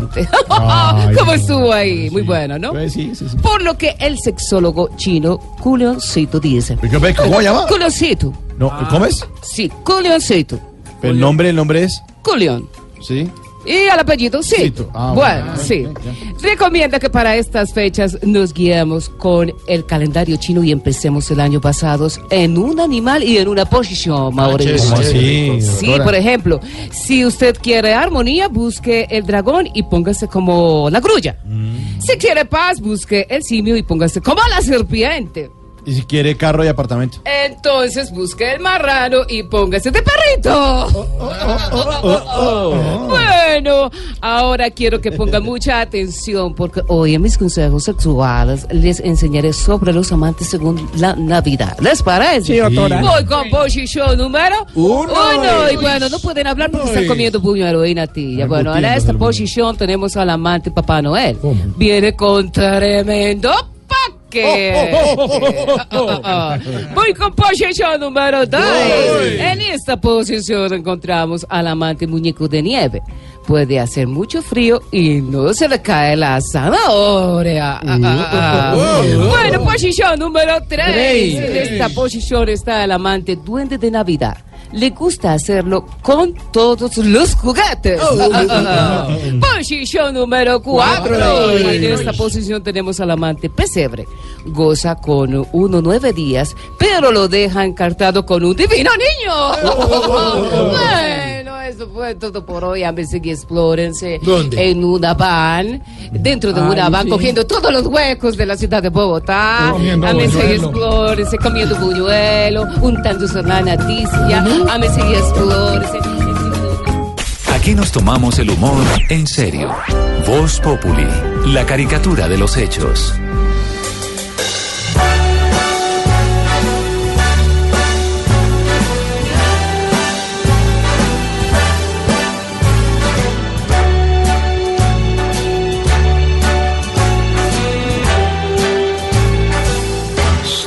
Ay, ¿Cómo no. estuvo ahí? Muy bueno, ¿no? Pues sí, sí, sí. Por lo que el sexólogo chino Culioncito dice. ¿Cómo se llama? Culioncito. No, ¿Cómo es? Sí, Culioncito. El nombre, el nombre es. Culión. Sí. Y al apellido, sí. Cito. Ah, bueno, bueno. sí. Recomienda que para estas fechas nos guiemos con el calendario chino y empecemos el año pasado en un animal y en una posición, Mauricio. ¿Cómo así, Sí, por ejemplo, si usted quiere armonía, busque el dragón y póngase como la grulla. Mm. Si quiere paz, busque el simio y póngase como la serpiente. Y si quiere carro y apartamento. Entonces busque el marrano y póngase de perrito. Bueno, ahora quiero que pongan mucha atención porque hoy en mis consejos sexuales les enseñaré sobre los amantes según la Navidad. ¿Les parece? Sí, doctora. Voy con posición número Uno. uno. Y bueno, no pueden hablar porque están comiendo puñuelo y natilla. Bueno, en esta posición tenemos al amante Papá Noel. Viene con tremendo paquete. Voy con posición número 2. En esta posición encontramos al amante muñeco de nieve. Puede hacer mucho frío y no se le cae la zanahoria. Bueno, posición número 3. Tres. En esta posición está el amante duende de Navidad. Le gusta hacerlo con todos los juguetes. Posición número 4. Cuatro. En esta posición tenemos al amante pesebre. Goza con uno nueve días, pero lo deja encartado con un divino niño. bueno, eso fue todo por hoy. Ámense y explórense ¿Dónde? en una van, dentro de Ay, una van, sí. cogiendo todos los huecos de la ciudad de Bogotá. Comiendo Ámense y explórense, comiendo buñuelo, untándose la naticia. Ámense y explórense. Aquí nos tomamos el humor en serio. Voz Populi, la caricatura de los hechos.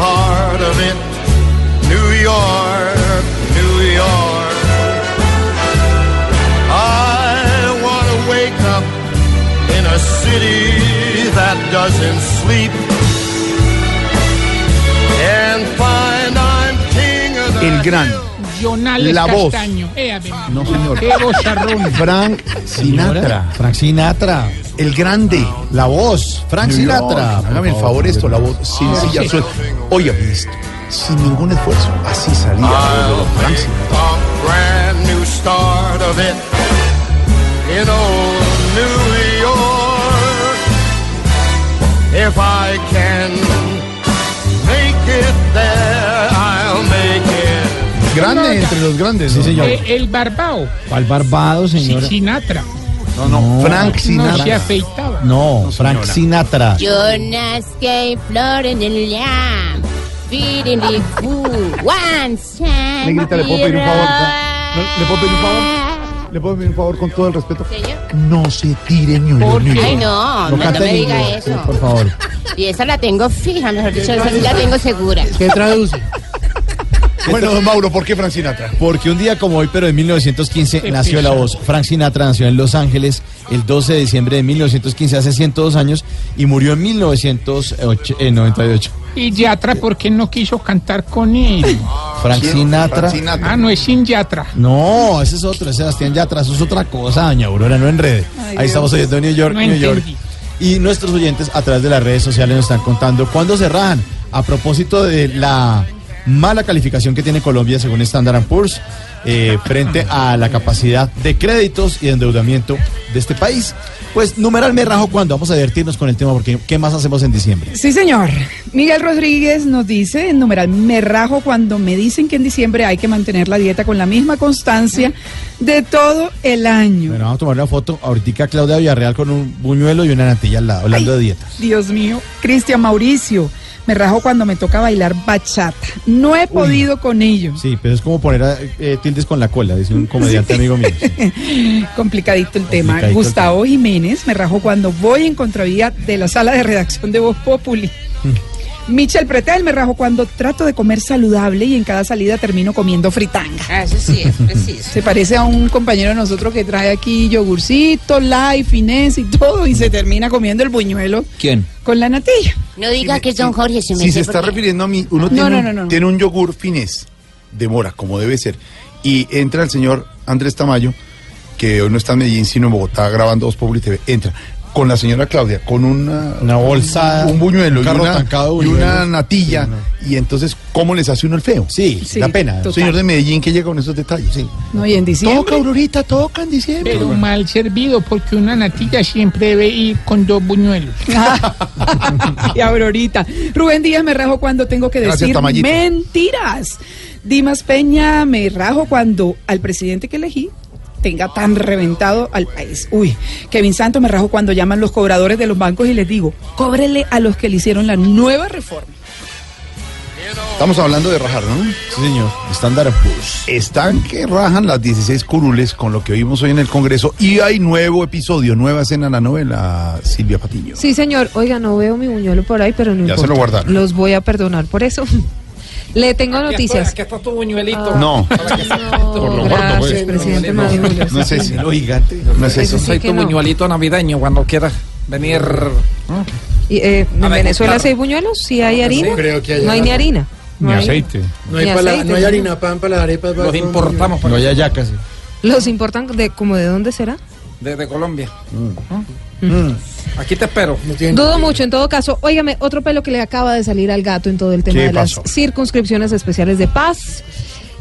heart of it. New York, New York. I want to wake up in a city that doesn't sleep and find I'm king of the El gran, Jonales La voz. Castaño. Eh, no señor, Qué vozarrón. Frank Sinatra. Frank Sinatra. El grande. La voz. Frank New York. Sinatra. Hágame el favor esto, la voz sencilla, Sí. Óigame esto, sin ningún esfuerzo, así salía la voz de Frank Sinatra. Grande entre los grandes, Sí, ¿no? señor. Eh, el Barbao. ¿Cuál barbado, Sí, señora? Sinatra. No, no, Frank No se Sinatra. afeitaba. No, Frank. Sinatra. Jonas que flor en el lamb. Feeding the food. Once Negrita, ¿le puedo pedir un favor? No, ¿Le puedo pedir un favor? ¿Le puedo pedir un favor con todo el respeto? Señor. No se tire ni ¿Por un qué? Ay, no, no, no cante me diga eso. sí, por favor. Y esa la tengo fija, mejor dicho, esa la tengo segura. ¿Qué traduce? Bueno, don Mauro, ¿por qué Frank Sinatra? Porque un día como hoy, pero en 1915, Qué nació la voz. Frank Sinatra nació en Los Ángeles el 12 de diciembre de 1915, hace 102 años, y murió en 1998. Y Yatra, ¿por qué no quiso cantar con él? Frank. Sinatra. Ah, no es sin Yatra. No, ese es otro, es Sebastián Yatra, eso es otra cosa, doña Aurora, no enrede. Ay, Ahí Dios. estamos oyendo New York, No New York. Y nuestros oyentes a través de las redes sociales nos están contando cuándo se rajan. A propósito de la mala calificación que tiene Colombia según Standard Poor's eh, frente a la capacidad de créditos y de endeudamiento de este país. Pues numeral me rajo cuando vamos a divertirnos con el tema porque ¿qué más hacemos en diciembre? Sí, señor. Miguel Rodríguez nos dice, en numeral, me rajo cuando me dicen que en diciembre hay que mantener la dieta con la misma constancia de todo el año. Bueno, vamos a tomar una foto ahorita Claudia Villarreal con un buñuelo y una natilla al lado, hablando de dietas. Dios mío. Cristian Mauricio, me rajo cuando me toca bailar bachata. No he podido con ello. Sí, pero es como poner a, eh, tildes con la cola, dice un comediante amigo mío. sí. Complicadito el tema. Complicadito el Gustavo Jiménez, me rajo cuando voy en contravía de la sala de redacción de Voz Populi. Michel Pretel, me rajo cuando trato de comer saludable y en cada salida termino comiendo fritanga. Ah, Eso sí es preciso. Se parece a un compañero de nosotros que trae aquí yogurcito, light, finés y todo y se termina comiendo el buñuelo ¿Quién? Con la natilla. No diga que es don Jorge, se me Si sé se está porque- refiriendo a mí, uno No, tiene, no, un, no, no. tiene un yogur finés de mora, como debe ser, y entra el señor Andrés Tamayo, que hoy no está en Medellín, sino en Bogotá, grabando Voz Populi TV, entra con la señora Claudia, con una, Una bolsa, un buñuelo un y una, tancado de y una buñuelos. natilla, Sí, no. y entonces, ¿cómo les hace uno el feo? Sí, Sí, da pena. total. Señor de Medellín que llega con esos detalles. Sí. No, y en diciembre. Toca, Aurorita, toca en diciembre. Pero mal servido, porque una natilla siempre debe ir con dos buñuelos. y Aurorita. Rubén Díaz me rajo cuando tengo que decir mentiras. Dimas Peña me rajo cuando al presidente que elegí tenga tan reventado al país. Uy, Kevin Santos me rajo cuando llaman los cobradores de los bancos y les digo, cóbrele a los que le hicieron la nueva reforma. Estamos hablando de rajar, ¿no? Sí, señor. Standard Poor's. Están que rajan las 16 curules con lo que vimos hoy en el Congreso y hay nuevo episodio, nueva escena en la novela, Silvia Patiño. Sí, señor. Oiga, no veo mi buñuelo por ahí, pero no Ya se importa. lo guardaron. Los voy a perdonar por eso. Le tengo noticias. Aquí está tu buñuelito. No. No, lo gordo, pues. presidente Maduro. No es ese. Lo gigante. No es eso. sí Soy tu no. buñuelito navideño cuando quieras venir. Y, eh, ¿En ver, Venezuela claro. hay buñuelos? ¿Sí hay harina? creo que hay no hay ni harina. Ni aceite. No hay, harina pan para las arepas. Los importamos No hay ayacas. ¿Los importan de como de dónde será? desde Colombia. Aquí te espero. No Dudo mucho, en todo caso. Óigame, otro pelo que le acaba de salir al gato en todo el tema ¿Qué de las circunscripciones especiales de paz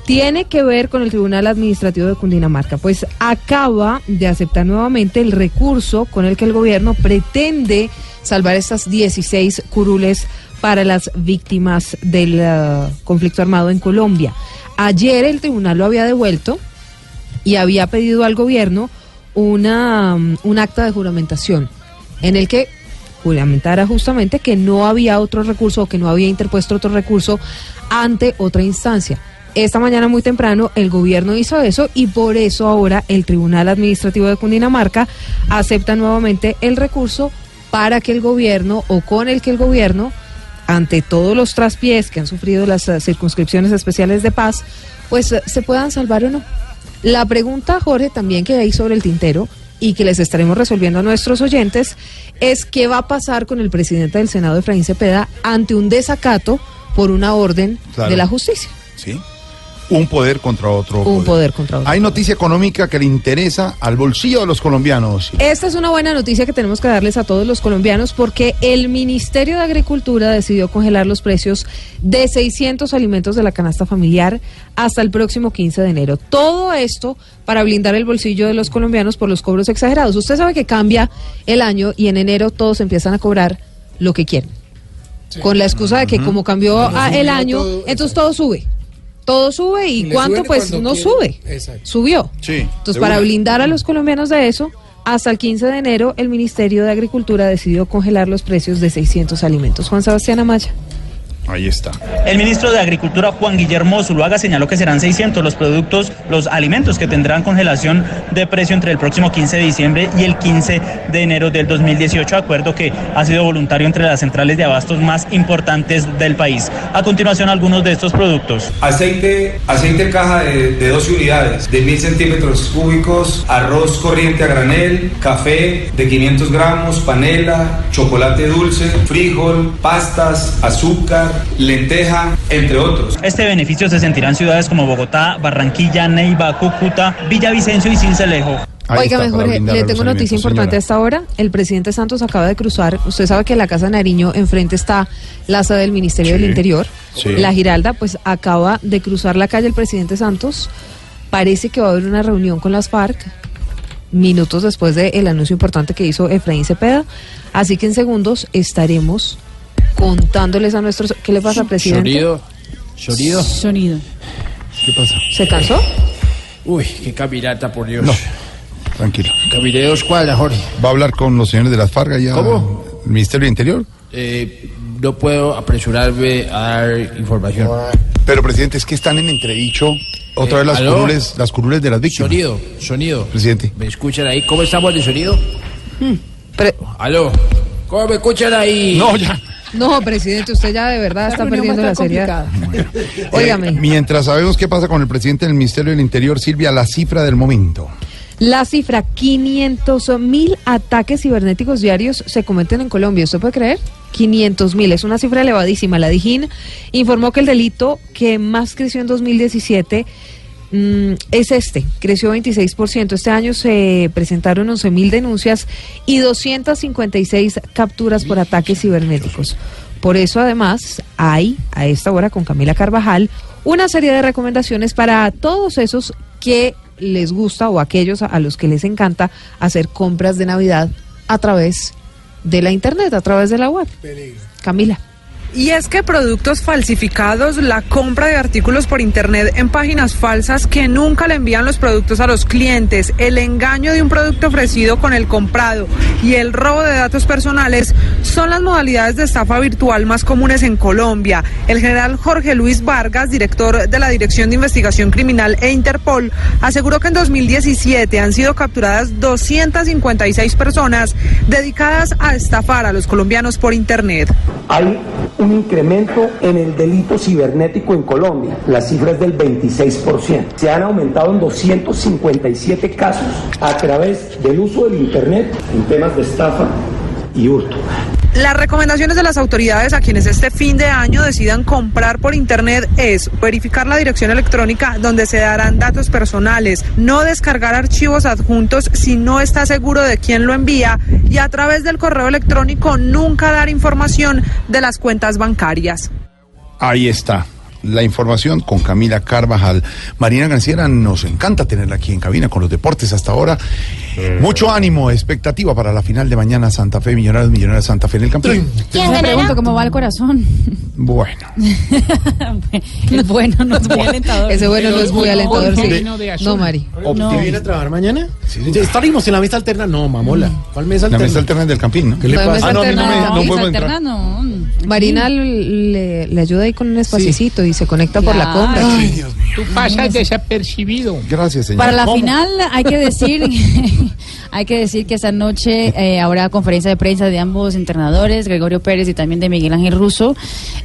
tiene que ver con el Tribunal Administrativo de Cundinamarca, pues acaba de aceptar nuevamente el recurso con el que el gobierno pretende salvar estas 16 curules para las víctimas del eh, conflicto armado en Colombia. Ayer el tribunal lo había devuelto y había pedido al gobierno una, um, un acta de juramentación en el que juramentara justamente que no había otro recurso o que no había interpuesto otro recurso ante otra instancia. Esta mañana muy temprano el gobierno hizo eso y por eso ahora el Tribunal Administrativo de Cundinamarca acepta nuevamente el recurso para que el gobierno o con el que el gobierno ante todos los traspiés que han sufrido las eh, circunscripciones especiales de paz, pues eh, se puedan salvar o no. La pregunta, Jorge, también que hay sobre el tintero y que les estaremos resolviendo a nuestros oyentes es qué va a pasar con el presidente del Senado, Efraín Cepeda, ante un desacato por una orden Claro. de la justicia. ¿Sí? Un poder contra otro. Un poder contra otro. Hay noticia económica que le interesa al bolsillo de los colombianos. Esta es una buena noticia que tenemos que darles a todos los colombianos porque el Ministerio de Agricultura decidió congelar los precios de 600 alimentos de la canasta familiar hasta el próximo 15 de enero. Todo esto para blindar el bolsillo de los colombianos por los cobros exagerados. Usted sabe que cambia el año y en enero todos empiezan a cobrar lo que quieren. Con la excusa de que como cambió el año, todo, entonces todo sube. Todo sube y cuánto pues no quieren. sube. Exacto. Subió. Sí. Entonces, para una. blindar a los colombianos de eso, hasta el 15 de enero, el Ministerio de Agricultura decidió congelar los precios de 600 alimentos. Juan Sebastián Amaya. Ahí está. El ministro de Agricultura, Juan Guillermo Zuluaga, señaló que serán 600 los productos, los alimentos que tendrán congelación de precio entre el próximo 15 de diciembre y el 15 de enero del 2018, acuerdo que ha sido voluntario entre las centrales de abastos más importantes del país. A continuación, algunos de estos productos. Aceite, aceite caja de, de 12 unidades, de 1000 centímetros cúbicos, arroz corriente a granel, café de 500 gramos, panela, chocolate dulce, frijol, pastas, azúcar, lenteja, entre otros. Este beneficio se sentirá en ciudades como Bogotá, Barranquilla, Neiva, Cúcuta, Villavicencio y Cincelejo. Oiga, a le tengo noticia importante a señora. esta hora. El presidente Santos acaba de cruzar. Usted sabe que en la Casa Nariño enfrente está la sede del Ministerio Sí, del Interior. sí. La Giralda, pues acaba de cruzar la calle el presidente Santos. Parece que va a haber una reunión con las FARC minutos después del anuncio importante que hizo Efraín Cepeda. Así que en segundos estaremos contándoles a nuestros... ¿Qué le pasa, presidente? Sonido. Sonido. Sonido. ¿Qué pasa? ¿Se cansó? Uy, qué caminata, por Dios. No, tranquilo. Caminé dos cuadras, Jorge. ¿Va a hablar con los señores de las Fargas ya? ¿Cómo? ¿El Ministerio del Interior? Eh, no puedo apresurarme a dar información. Pero, presidente, es que están en entredicho otra Eh, vez las ¿aló? curules, las curules de las víctimas. Sonido, sonido. Presidente. ¿Me escuchan ahí? ¿Cómo estamos de sonido? ¿Aló? ¿Cómo me escuchan ahí? No, ya. No, presidente, usted ya de verdad está perdiendo la seriedad. Óigame. Eh, mientras sabemos qué pasa con el presidente del Ministerio del Interior, Silvia, la cifra del momento. La cifra 500 mil ataques cibernéticos diarios se cometen en Colombia. ¿Usted puede creer? 500 mil. Es una cifra elevadísima. La DIJÍN informó que el delito que más creció en 2017 mm, es este. Creció 26%. Este año se presentaron 11 mil denuncias y 256 capturas por ataques cibernéticos. Por eso, además, hay a esta hora con Camila Carvajal una serie de recomendaciones para todos esos que les gusta o aquellos a los que les encanta hacer compras de Navidad a través de la Internet, a través de la web. Camila. Y es que productos falsificados, la compra de artículos por internet en páginas falsas que nunca le envían los productos a los clientes, el engaño de un producto ofrecido con el comprado y el robo de datos personales son las modalidades de estafa virtual más comunes en Colombia. El general Jorge Luis Vargas, director de la Dirección de Investigación Criminal e Interpol, aseguró que en 2017 han sido capturadas 256 personas dedicadas a estafar a los colombianos por internet. Un incremento en el delito cibernético en Colombia. La cifra es del 26%. Se han aumentado en 257 casos a través del uso del Internet en temas de estafa y hurto. Las recomendaciones de las autoridades a quienes este fin de año decidan comprar por internet es verificar la dirección electrónica donde se darán datos personales, no descargar archivos adjuntos si no está seguro de quién lo envía y a través del correo electrónico nunca dar información de las cuentas bancarias. Ahí está. La información con Camila Carvajal. Marina García, nos encanta tenerla aquí en cabina con los deportes hasta ahora. Mucho ánimo, expectativa para la final de mañana Santa Fe, Millonarios, Millonarios Santa Fe en el campeón. Yo me pregunto cómo va el corazón. Bueno. bueno no es muy alentador. Ese bueno no es muy alentador, sí. No, Mari. ¿Opti viene a trabajar mañana? Sí, Estaremos en la mesa alterna. No, mamola. ¿Cuál mesa La alterna? mesa alterna del Campín, ¿no? ¿Qué le pasa? mesa Ah, no, a mí no me- no. Marina le, le ayuda ahí con un espacito y se conecta por la compra. Ay, Tú pasas desapercibido. Gracias, Para la final hay que decir hay que decir que esta noche eh, habrá conferencia de prensa de ambos entrenadores, Gregorio Pérez y también de Miguel Ángel Russo,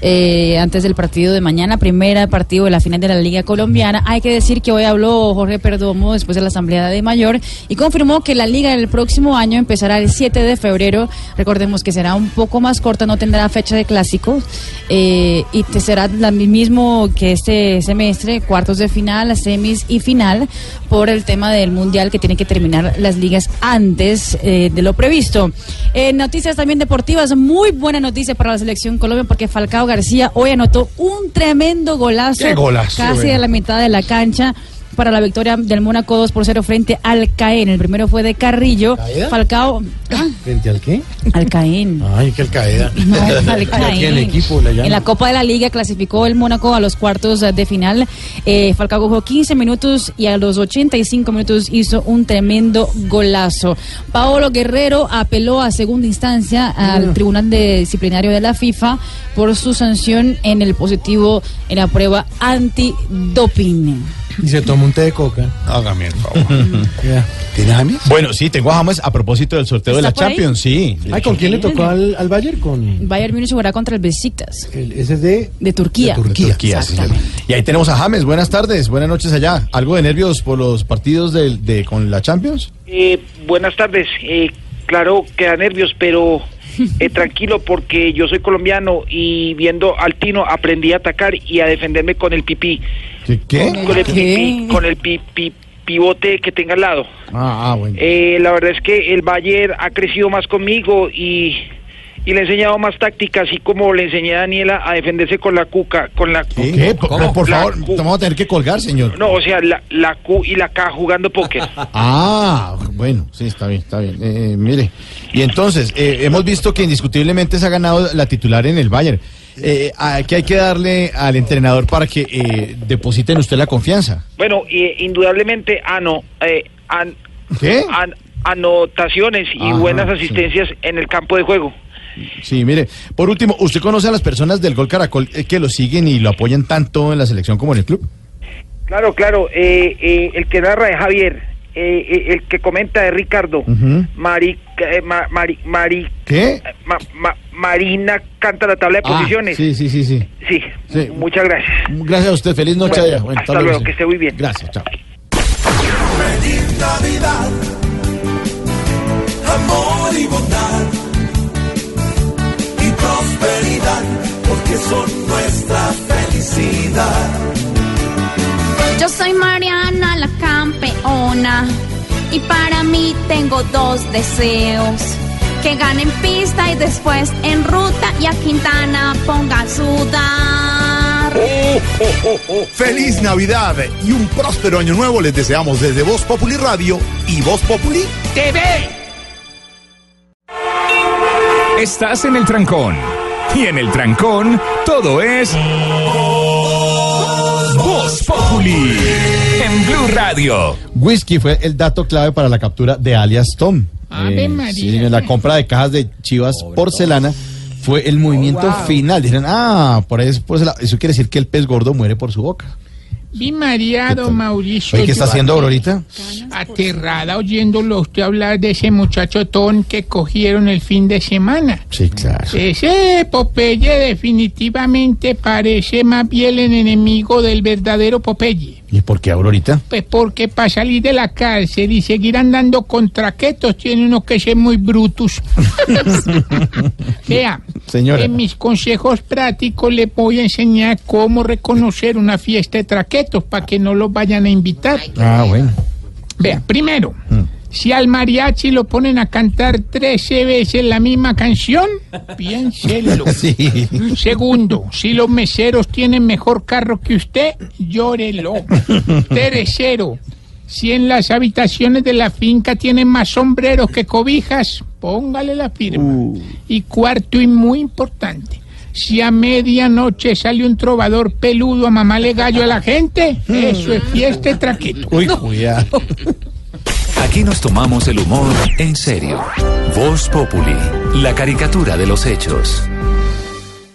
eh, antes del partido de mañana, primera partido de la final de la Liga Colombiana. Hay que decir que hoy habló Jorge Perdomo después de la Asamblea de Mayor y confirmó que la liga del próximo año empezará el 7 de febrero. Recordemos que será un poco más corta, no tendrá fecha de clásicos eh, y te será la mismo que este semestre, cuartos de final, semis y final, por el tema del mundial que tiene que terminar las ligas antes eh, de lo previsto. En noticias también deportivas, muy buena noticia para la selección Colombia porque Falcao García hoy anotó un tremendo golazo, ¡Qué golazo! casi Bueno. a la mitad de la cancha. Para la victoria del Mónaco 2 por 0 frente al Caen. El primero fue de Carrillo. Falcao. ¿Frente al qué? Al Caen. Ay, que el caída. No, al Caen. Equipo. En la Copa de la Liga clasificó el Mónaco a los cuartos de final. Eh, Falcao jugó 15 minutos y a los 85 minutos hizo un tremendo golazo. Paolo Guerrero apeló a segunda instancia al Mm. Tribunal de Disciplinario de la FIFA por su sanción en el positivo en la prueba antidoping. Y se toma un té de coca. Hágame el favor. Ya. ¿Tienes James? Bueno, sí, tengo a James a propósito del sorteo de ¿Está la? Champions, sí. Ay, ¿con quién le tocó al, al Bayern? Con Bayern Múnich jugará contra el Besiktas el, ese es de, de Turquía. de Turquía. Turquía, sí, señor. Y ahí tenemos a James. Buenas tardes, buenas noches allá. ¿Algo de nervios por los partidos de, de- con la Champions? Eh, buenas tardes. Eh, claro, queda nervios, pero eh, tranquilo porque yo soy colombiano y viendo al Tino aprendí a atacar y a defenderme con el pipí. ¿Qué? Con el ¿Qué? pipí, con el pi, pi- pivote que tenga al lado. Ah, ah, bueno. Eh, la verdad es que el Bayern ha crecido más conmigo y, y le he enseñado más táctica, así como le enseñé a Daniela a defenderse con la cuca, con la cu- ¿Qué? Por, por La favor, cu- vamos a tener que colgar, señor. No, o sea, la, la Q y la K jugando póker. Ah, bueno, sí, está bien, está bien. Eh, mire, y entonces, eh, hemos visto que indiscutiblemente se ha ganado la titular en el Bayern. Eh, ¿a- ¿Qué hay que darle al entrenador para que eh, deposite en usted la confianza? Bueno, y, indudablemente ano, eh, an- ¿Qué? an- anotaciones y Ajá, buenas sí. asistencias en el campo de juego. Sí, mire, por último, ¿usted conoce a las personas del Gol Caracol eh, que lo siguen y lo apoyan tanto en la selección como en el club? Claro, claro, eh, eh, el que narra es Javier, eh, eh, el que comenta es Ricardo, Ujú. Mari, eh, ma- Mari, Mari, ¿Qué? ma- ma- Marina canta la tabla de Ah, posiciones. sí, sí, sí, sí. Sí, Sí. muchas gracias. Gracias a usted, feliz noche. Bueno, allá. Bueno, hasta luego, que esté muy bien. Gracias, chao. Feliz Navidad, amor y bondad y prosperidad, porque son nuestra felicidad. Yo soy Mariana la campeona y para mí tengo dos deseos. Que gane en pista y después en ruta y a Quintana ponga a sudar. Feliz Navidad y un próspero año nuevo les deseamos desde Voz Populi Radio y Voz Populi TV. Estás en el trancón. Y en el trancón, todo es. Voz Populi. En Blue Radio. Whisky fue el dato clave para la captura de alias Tom. Ave María. sí, la compra de cajas de chivas porcelana fue el movimiento wow. final. Dijeron, ah, por eso, porcelana. eso quiere decir que el pez gordo muere por su boca. Vi María, don Mauricio. ¿qué está haciendo aquí, ahorita? Aterrada oyéndolo usted hablar de ese muchacho ton que cogieron el fin de semana. Sí, claro. Ese Popeye definitivamente parece más bien el enemigo del verdadero Popeye. ¿Y por qué Aurorita? Pues porque para salir de la cárcel y seguir andando con traquetos tiene uno que ser muy brutus. Vea, Señora. en mis consejos prácticos le voy a enseñar cómo reconocer una fiesta de traquetos para que no los vayan a invitar. Ah, bueno. Vea, primero, Mm. Si al mariachi lo ponen a cantar 13 veces la misma canción, piénselo. Sí. Segundo, si los meseros tienen mejor carro que usted, llórelo. Tercero, si en las habitaciones de la finca tienen más sombreros que cobijas, póngale la firma. Y cuarto y muy importante, si a medianoche sale un trovador peludo a mamarle gallo a la gente, eso es fiesta de traqueto. Uy, cuidado. Aquí nos tomamos el humor en serio. Voz Populi, la caricatura de los hechos.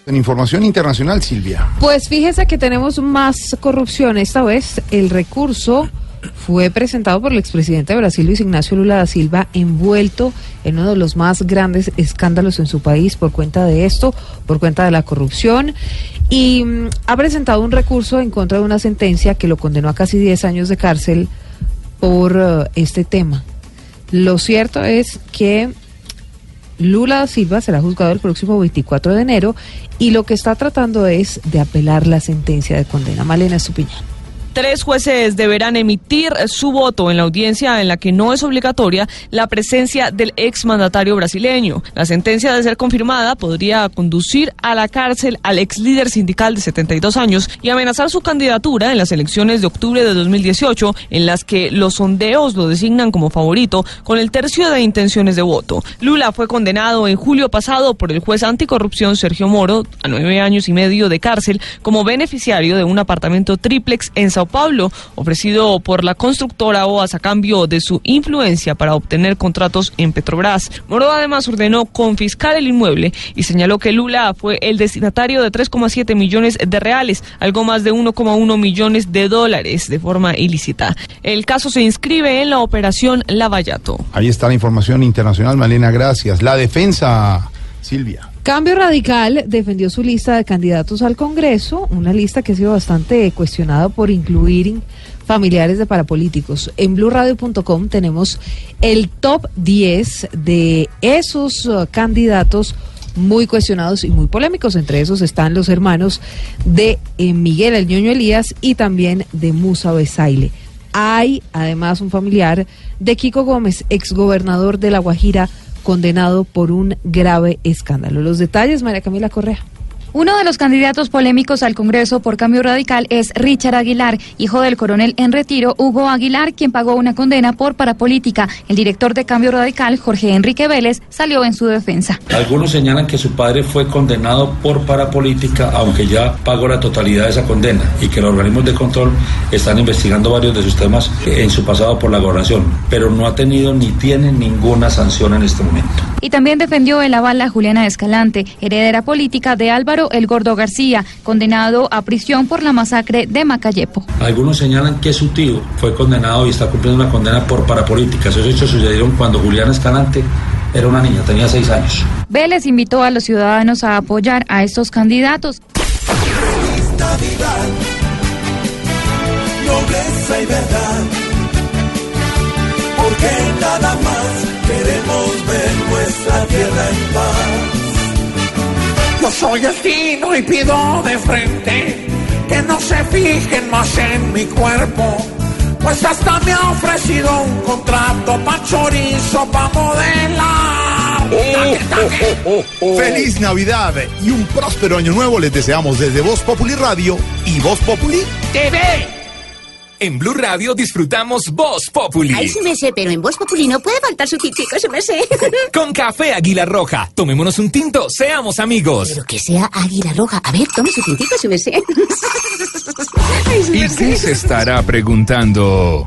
En información internacional, Silvia. Pues fíjese que tenemos más corrupción. Esta vez el recurso fue presentado por el expresidente de Brasil, Luis Ignacio Lula da Silva, envuelto en uno de los más grandes escándalos en su país por cuenta de esto, por cuenta de la corrupción. Y mm, ha presentado un recurso en contra de una sentencia que lo condenó a casi 10 años de cárcel por eh, este tema. Lo cierto es que Lula da Silva será juzgado el próximo 24 de enero y lo que está tratando es de apelar la sentencia de condena. Malena Estupiñán. Tres jueces deberán emitir su voto en la audiencia en la que no es obligatoria la presencia del exmandatario brasileño. La sentencia de ser confirmada podría conducir a la cárcel al ex líder sindical de 72 años y amenazar su candidatura en las elecciones de octubre de 2018 en las que los sondeos lo designan como favorito con el tercio de intenciones de voto. Lula fue condenado en julio pasado por el juez anticorrupción Sergio Moro a nueve años y medio de cárcel como beneficiario de un apartamento triplex en Sao Paulo, ofrecido por la constructora OAS a cambio de su influencia para obtener contratos en Petrobras. Moro además ordenó confiscar el inmueble y señaló que Lula fue el destinatario de 3,7 millones de reales, algo más de 1,1 millones de dólares de forma ilícita. El caso se inscribe en la operación Lavallato. Ahí está la información internacional, Malena, gracias. La defensa, Silvia. Cambio Radical defendió su lista de candidatos al Congreso, una lista que ha sido bastante cuestionada por incluir familiares de parapolíticos. En blurradio.com tenemos el top 10 de esos uh, candidatos muy cuestionados y muy polémicos. Entre esos están los hermanos de eh, Miguel El Ñoño Elías y también de Musa Besaile. hay además un familiar de Kiko Gómez, exgobernador de La Guajira, condenado por un grave escándalo. Los detalles, María Camila Correa. Uno de los candidatos polémicos al Congreso por cambio radical es Richard Aguilar, hijo del coronel en retiro Hugo Aguilar, quien pagó una condena por parapolítica. El director de cambio radical, Jorge Enrique Vélez, salió en su defensa. Algunos señalan que su padre fue condenado por parapolítica, aunque ya pagó la totalidad de esa condena, y que los organismos de control están investigando varios de sus temas en su pasado por la gobernación, pero no ha tenido ni tiene ninguna sanción en este momento. Y también defendió el aval a Juliana Escalante, heredera política de Álvaro El Gordo García, condenado a prisión por la masacre de Macayepo. Algunos señalan que su tío fue condenado y está cumpliendo una condena por parapolítica. Esos hechos sucedieron cuando Juliana Escalante era una niña, tenía seis años. Vélez invitó a los ciudadanos a apoyar a estos candidatos. Navidad, nobleza y verdad, porque nada más queremos ver nuestra tierra en paz. Yo soy el Tino y pido de frente que no se fijen más en mi cuerpo. Pues hasta me ha ofrecido un contrato pa' chorizo, pa' modelar. Taque, taque. Feliz Navidad y un próspero año nuevo les deseamos desde Voz Populi Radio y Voz Populi TV. En Blue Radio disfrutamos Voz Populi. Ay, sí me sé, pero en Voz Populi no puede faltar su tintico, sí me sé. Con café Águila Roja. Tomémonos un tinto, seamos amigos. Pero que sea águila roja. A ver, tome su tintico, sí me sé. Ay, sí ¿Y me qué sé. se estará preguntando?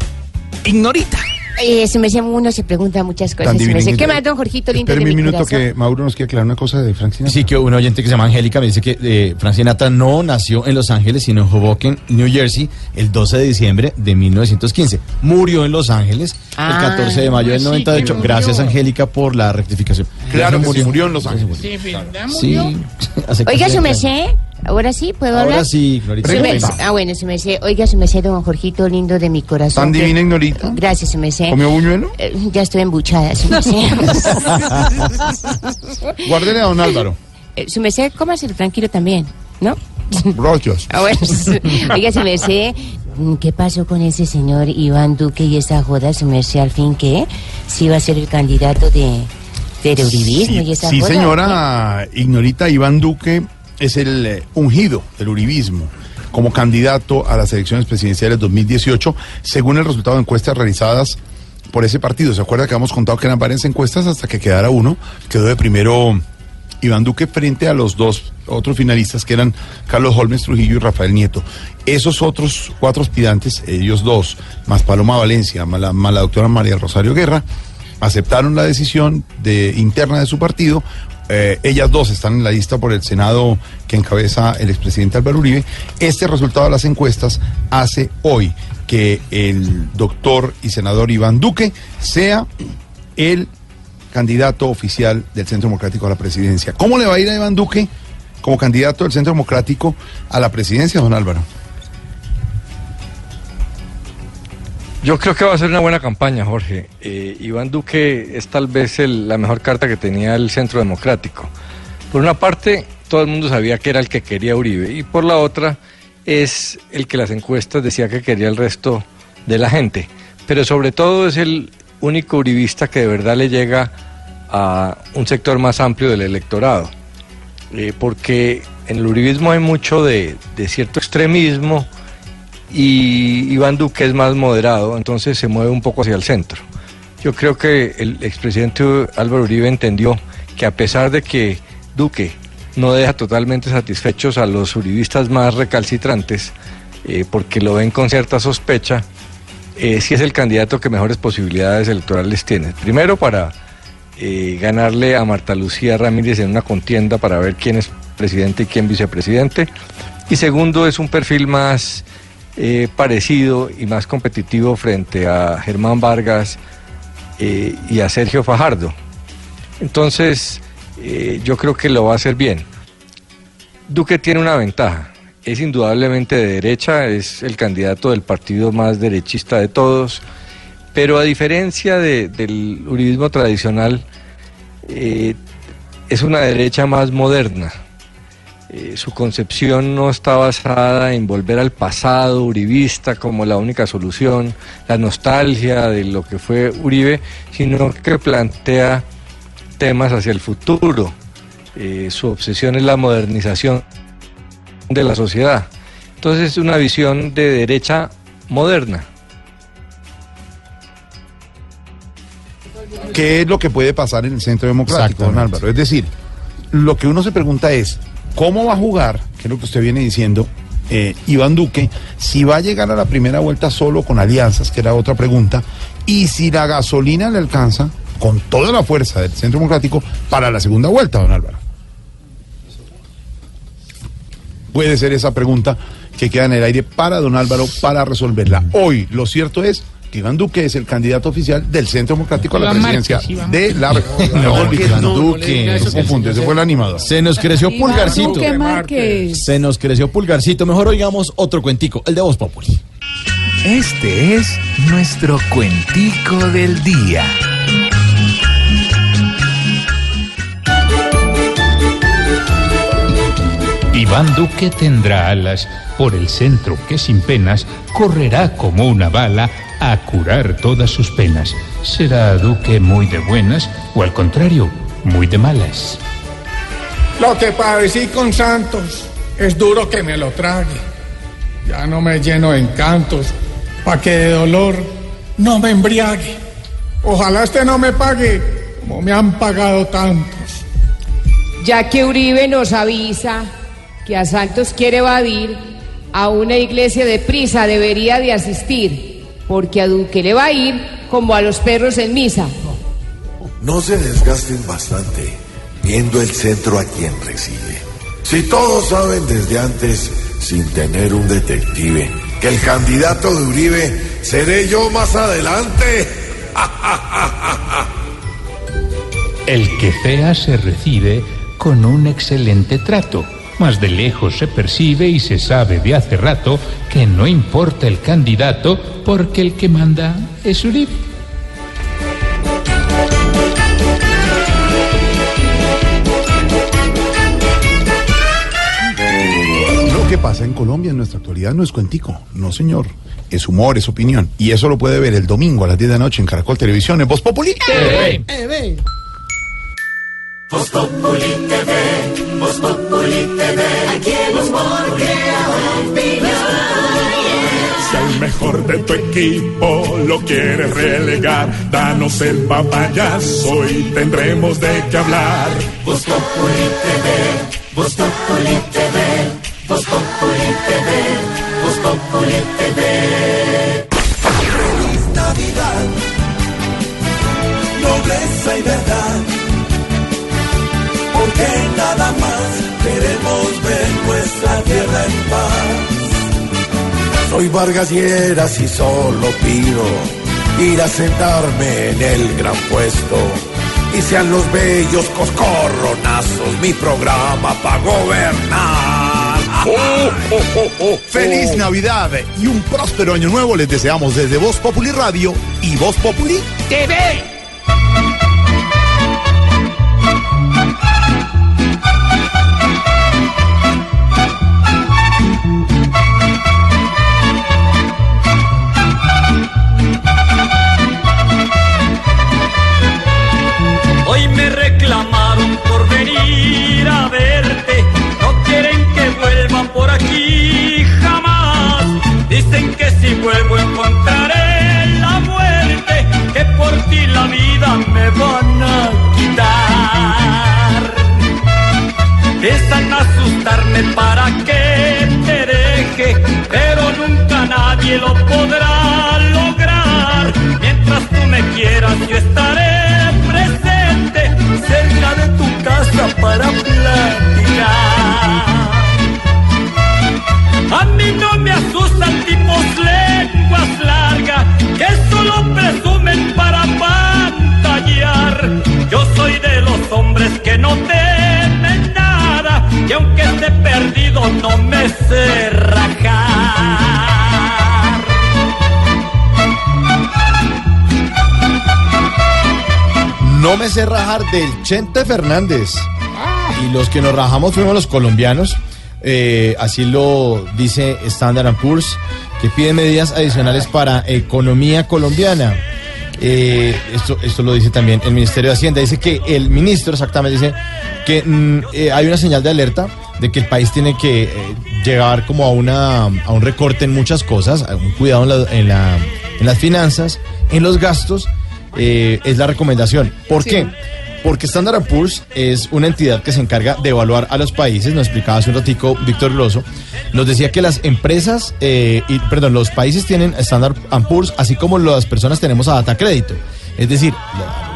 Ignorita. Eh, se me sé, uno se pregunta muchas cosas. Se me. ¿Qué más, don Jorgito lindo de mi un minuto corazón? que Mauro nos quiere aclarar una cosa de Frank Sinatra. Sí, que un oyente que se llama Angélica me dice que eh, Frank Sinatra no nació en Los Ángeles, sino en Hoboken, New Jersey, el 12 de diciembre de 1915. Murió en Los Ángeles Ah, el 14 de mayo del sí, 98. que murió. Gracias, Angélica, por la rectificación. Claro que sí, murió en Los Ángeles. ¿De verdad Sí. murió? hace Oiga, su 20 me años. sé. Ahora sí, ¿puedo hablar? Ahora sí, Florita. Me- ah, bueno, su me sé. Oiga, su me sé, don Jorgito lindo de mi corazón. ¿Tan que- divina ignorita? Gracias, su me sé. ¿Comió buñuelo? Eh, ya estoy embuchada, su me sé. Guárdele a don Álvaro. Eh, su me sé, cómaselo tranquilo también, ¿no? Gracias. Ah, bueno, oiga, su me sé. mm, ¿Qué pasó con ese señor Iván Duque y esa joda? Su me sé, al fin, ¿qué? Si iba a ser el candidato de, del uribismo y esa Sí, joda. señora Ignorita Iván Duque es el eh, ungido del uribismo como candidato a las elecciones presidenciales 2018, según el resultado de encuestas realizadas por ese partido. ¿Se acuerda que habíamos contado que eran varias encuestas hasta que quedara uno? Quedó de primero Iván Duque frente a los dos otros finalistas que eran Carlos Holmes Trujillo y Rafael Nieto. Esos otros cuatro aspirantes, ellos dos, más Paloma Valencia, más la, más la doctora María Rosario Guerra, aceptaron la decisión de, interna de su partido. Eh, ellas dos están en la lista por el Senado que encabeza el expresidente Álvaro Uribe. Este resultado de las encuestas hace hoy que el doctor y senador Iván Duque sea el candidato oficial del Centro Democrático a la presidencia. ¿Cómo le va a ir a Iván Duque como candidato del Centro Democrático a la presidencia, don Álvaro? Yo creo que va a ser una buena campaña, Jorge. Eh, Iván Duque es tal vez el- la mejor carta que tenía el Centro Democrático. Por una parte, todo el mundo sabía que era el que quería Uribe y por la otra es el que las encuestas decía que quería el resto de la gente. Pero sobre todo es el único uribista que de verdad le llega a un sector más amplio del electorado. Eh, porque en el uribismo hay mucho de, de cierto extremismo y Iván Duque es más moderado, entonces se mueve un poco hacia el centro. Yo creo que el expresidente Álvaro Uribe entendió que a pesar de que Duque no deja totalmente satisfechos a los uribistas más recalcitrantes, eh, porque lo ven con cierta sospecha, eh, sí es el candidato que mejores posibilidades electorales tiene. Primero para eh, ganarle a Marta Lucía Ramírez en una contienda para ver quién es presidente y quién vicepresidente. Y segundo es un perfil más eh, parecido y más competitivo frente a Germán Vargas eh, y a Sergio Fajardo. Entonces, eh, yo creo que lo va a hacer bien. Duque tiene una ventaja. Es indudablemente de derecha, es el candidato del partido más derechista de todos, pero a diferencia de- del uribismo tradicional, es una derecha más moderna. Eh, su concepción no está basada en volver al pasado uribista como la única solución, la nostalgia de lo que fue Uribe, sino que plantea temas hacia el futuro. Eh, su obsesión es la modernización de la sociedad. Entonces es una visión de derecha moderna. ¿Qué es lo que puede pasar en el centro democrático, don Álvaro? Es decir, lo que uno se pregunta es, ¿cómo va a jugar, que es lo que usted viene diciendo, eh, Iván Duque, si va a llegar a la primera vuelta solo con alianzas, que era otra pregunta, y si la gasolina le alcanza con toda la fuerza del centro democrático para la segunda vuelta, don Álvaro? Puede ser esa pregunta que queda en el aire para don Álvaro para resolverla. Hoy, lo cierto es Iván Duque es el candidato oficial del Centro Democrático a la presidencia de la Márquez. No, Iván no, Duque, no confunde, ese fue el animador. Se nos creció Iván pulgarcito. Se nos creció pulgarcito. Mejor oigamos otro cuentico, el de Voz Populi. Este es nuestro cuentico del día. Iván Duque tendrá alas por el centro que sin penas correrá como una bala a curar todas sus penas. ¿Será Duque muy de buenas o al contrario, muy de malas? Lo que padecí con Santos es duro que me lo trague. Ya no me lleno de encantos, pa' que de dolor no me embriague. Ojalá este no me pague como me han pagado tantos. Ya que Uribe nos avisa que a Santos quiere evadir, a una iglesia de prisa debería de asistir, porque a Duque le va a ir como a los perros en misa. No se desgasten bastante viendo el centro a quien recibe. Si todos saben desde antes, sin tener un detective, que el candidato de Uribe seré yo más adelante. El que fea se recibe con un excelente trato. Más de lejos se percibe y se sabe de hace rato que no importa el candidato porque el que manda es Uribe. Lo que pasa en Colombia en nuestra actualidad no es cuentico, no señor. Es humor, es opinión. Y eso lo puede ver el domingo a las 10 de la noche en Caracol Televisión, en Voz Populi. Voz Populi TV, Voz Populi TV, aquí el humor crea opinión. Si al mejor de tu equipo lo quieres relegar, danos el papayazo y tendremos de qué hablar. Voz Populi TV, Voz Populi TV, Voz Populi TV, Voz Populi TV. Feliz Navidad, nobleza y verdad, porque nada más queremos ver nuestra tierra en paz. Soy Vargas Lleras y solo pido ir a sentarme en el gran puesto. Y sean los bellos coscorronazos mi programa para gobernar. Feliz Navidad y un próspero año nuevo les deseamos desde Voz Populi Radio y Voz Populi TV. Vida me van a quitar. Piensan asustarme para que te deje, pero nunca nadie lo podrá lograr. Mientras tú me quieras, yo estaré Rajar del Chente Fernández. y los que nos rajamos fuimos los colombianos. Eh, así lo dice Standard Poor's, que pide medidas adicionales para economía colombiana. Eh, esto, esto lo dice también el Ministerio de Hacienda. Dice que el ministro exactamente dice que mm, eh, hay una señal de alerta de que el país tiene que llegar como a, una, a un recorte en muchas cosas, a un cuidado en, la- en, la- en las finanzas, en los gastos, eh, es la recomendación. ¿Por qué? Porque Standard Poor's es una entidad que se encarga de evaluar a los países, nos explicaba hace un ratico Víctor Gloso, nos decía que las empresas, eh, y, perdón, los países tienen Standard Poor's, así como las personas tenemos a data crédito. Es decir,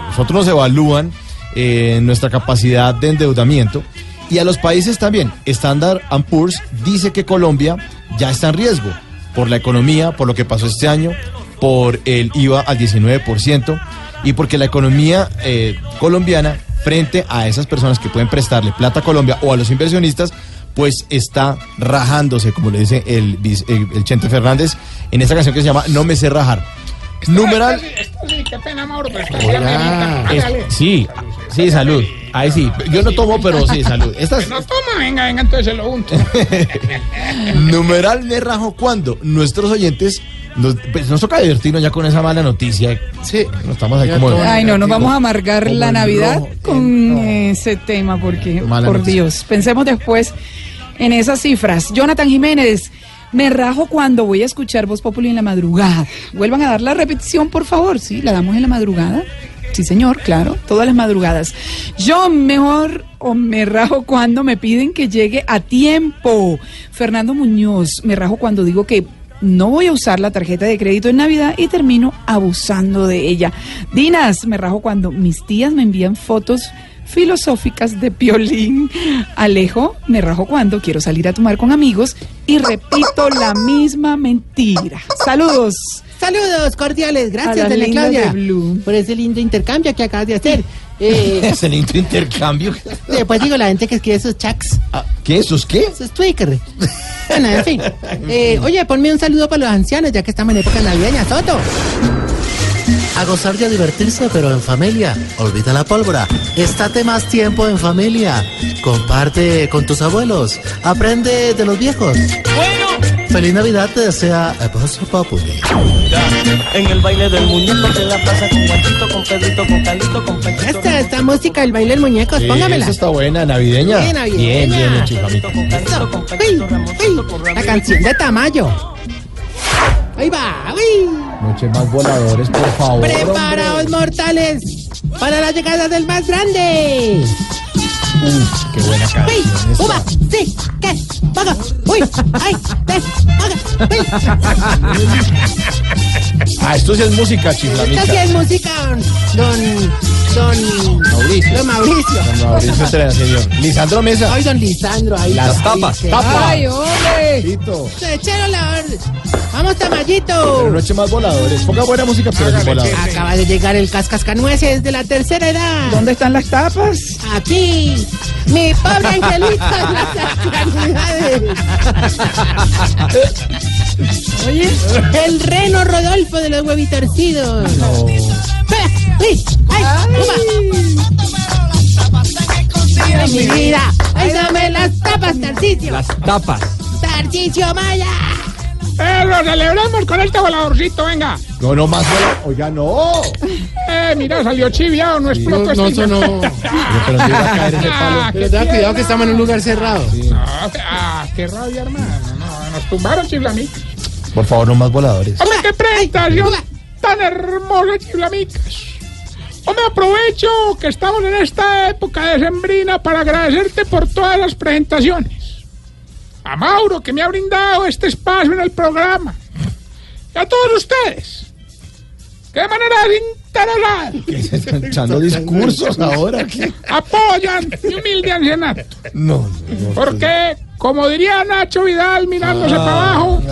nosotros nos evalúan eh, nuestra capacidad de endeudamiento y a los países también. Standard Poor's dice que Colombia ya está en riesgo por la economía, por lo que pasó este año, por el IVA al 19% y porque la economía eh, colombiana frente a esas personas que pueden prestarle plata a Colombia o a los inversionistas, pues está rajándose, como le dice el, el, el Chente Fernández en esta canción que se llama No me sé rajar. Numeral qué pena, Mauro, pero sí, sí, salud. Ahí sí. Yo no tomo, pero sí, salud. Esta es- No toma, venga, venga, entonces se lo unto. numeral me rajo cuando nuestros oyentes nos, pues, nos toca divertirnos ya con esa mala noticia. Sí. No estamos ahí como. Ay, no, nos vamos a amargar Como la Navidad rojo, con ese tema, porque, Mala por noticia. Dios, pensemos después en esas cifras. Jonathan Jiménez, me rajo cuando voy a escuchar Voz Populi en la madrugada. Vuelvan a dar la repetición, por favor. Sí, la damos en la madrugada. Sí, señor, claro, todas las madrugadas. Yo mejor o me rajo cuando me piden que llegue a tiempo. Fernando Muñoz, me rajo cuando digo que no voy a usar la tarjeta de crédito en Navidad y termino abusando de ella. Dinas, me rajo cuando mis tías me envían fotos filosóficas de piolín. Alejo, me rajo cuando quiero salir a tomar con amigos y repito la misma mentira. Saludos. Saludos cordiales, gracias, lindas Claudia, de Blue. por ese lindo intercambio que acabas de hacer. Eh, Es el inter- intercambio. pues digo, la gente que escribe esos chats. ¿Qué? ¿Esos qué? Esos Twitter. Bueno, en fin. Eh, oye, ponme un saludo para los ancianos, ya que estamos en época navideña, Soto. A gozar y a divertirse, pero en familia. Olvida la pólvora. Estate más tiempo en familia. Comparte con tus abuelos. Aprende de los viejos. Feliz Navidad te desea Voz Populi. En el baile del muñeco de la plaza con Guachito, con Pedrito, con Calito, con Pechito. Esta, esta música del baile del muñecos, Sí, póngamela. esa está buena, navideña. Sí, navideña. Bien, bien. Uy, uy, la canción de Tamayo. Ahí va, uy. Noches más voladores, por favor. Preparaos, mortales, para la llegada del más grande. hombre. Uf, qué buena Uy, canción esta. uva, sí, ¿qué? Paga, uy, ay, ve, paga, uy. Ah, esto sí es música, Esta sí chiflamita. es música, don, don Mauricio. Don Mauricio. Don Mauricio Terena, señor. Lisandro Mesa. Ay, don Lisandro, ahí. Las tapas, tapas. Ay, hombre. Tito. Se echaron la orden. Vamos, Pero Tamayito. noches más voladores. Ponga buena música, pero sin voladores. Acaba de llegar el cascascanueces de la tercera edad. ¿Dónde están las tapas? Aquí. Mi pobre angelito en las. Oye. El reno Rodolfo de los huevitorcidos. ¡Ay! ¡Ay! ¡Uva! ¡Ay, mi vida! ¡Ay, dame las tapas, Tarcicio! Las tapas. ¡Tarcicio Maya! Eh, lo celebramos con este voladorcito, venga. No, no más voladores. Oiga, no. Eh, mira, salió chiviado, no explotó no, este- sonó. Pero, pero ¿dónde iba a caer ese palo? Ah, Pero tierno. cuidado que estamos en un lugar cerrado. No, ah, qué rabia, hermano. No, nos tumbaron chiflamicas. Por favor, no más voladores. Hombre, qué presentación tan hermosa, chiflamicas. Hombre, aprovecho que estamos en esta época de sembrina para agradecerte por todas las presentaciones. A Mauro, que me ha brindado este espacio en el programa. Y a todos ustedes. De manera desinteresada ¿Qué se están echando discursos ahora? ¿Qué? apoyan mi humilde ancianato. No, no, no. Porque, como diría Nacho Vidal mirándose Ah, para abajo,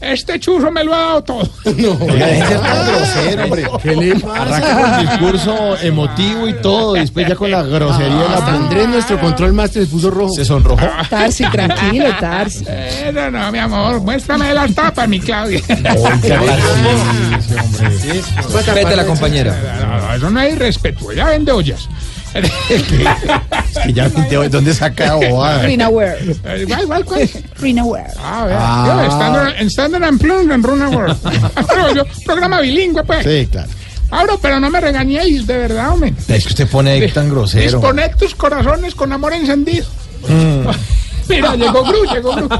este chuzo me lo ha dado todo. Oiga, tan grosero, hombre. ¿Qué le pasa? Arranca con el discurso emotivo y todo, y después ya con la grosería de la Andrés, nuestro control master, se puso rojo. Se sonrojó. Tarsi, tranquilo, Tarsi. Eh, no, no, mi amor, muéstrame las tapas, mi Claudia. Respete a la compañera. No, no, eso no es irrespeto, ya vende ollas. Es que ya de dónde saca bobada. Rina Ware. Eh, ¿Cuál, cuál, cuál? Ah. yo, Standard, en Standard and Plum, en Runa World. Pero yo, programa bilingüe, pues. Sí, claro. Ahora, pero no me regañéis, de verdad, hombre. Es que usted pone ahí tan grosero. Disponed tus corazones con amor encendido. Mm. Mira, llegó Gru, llegó Gru.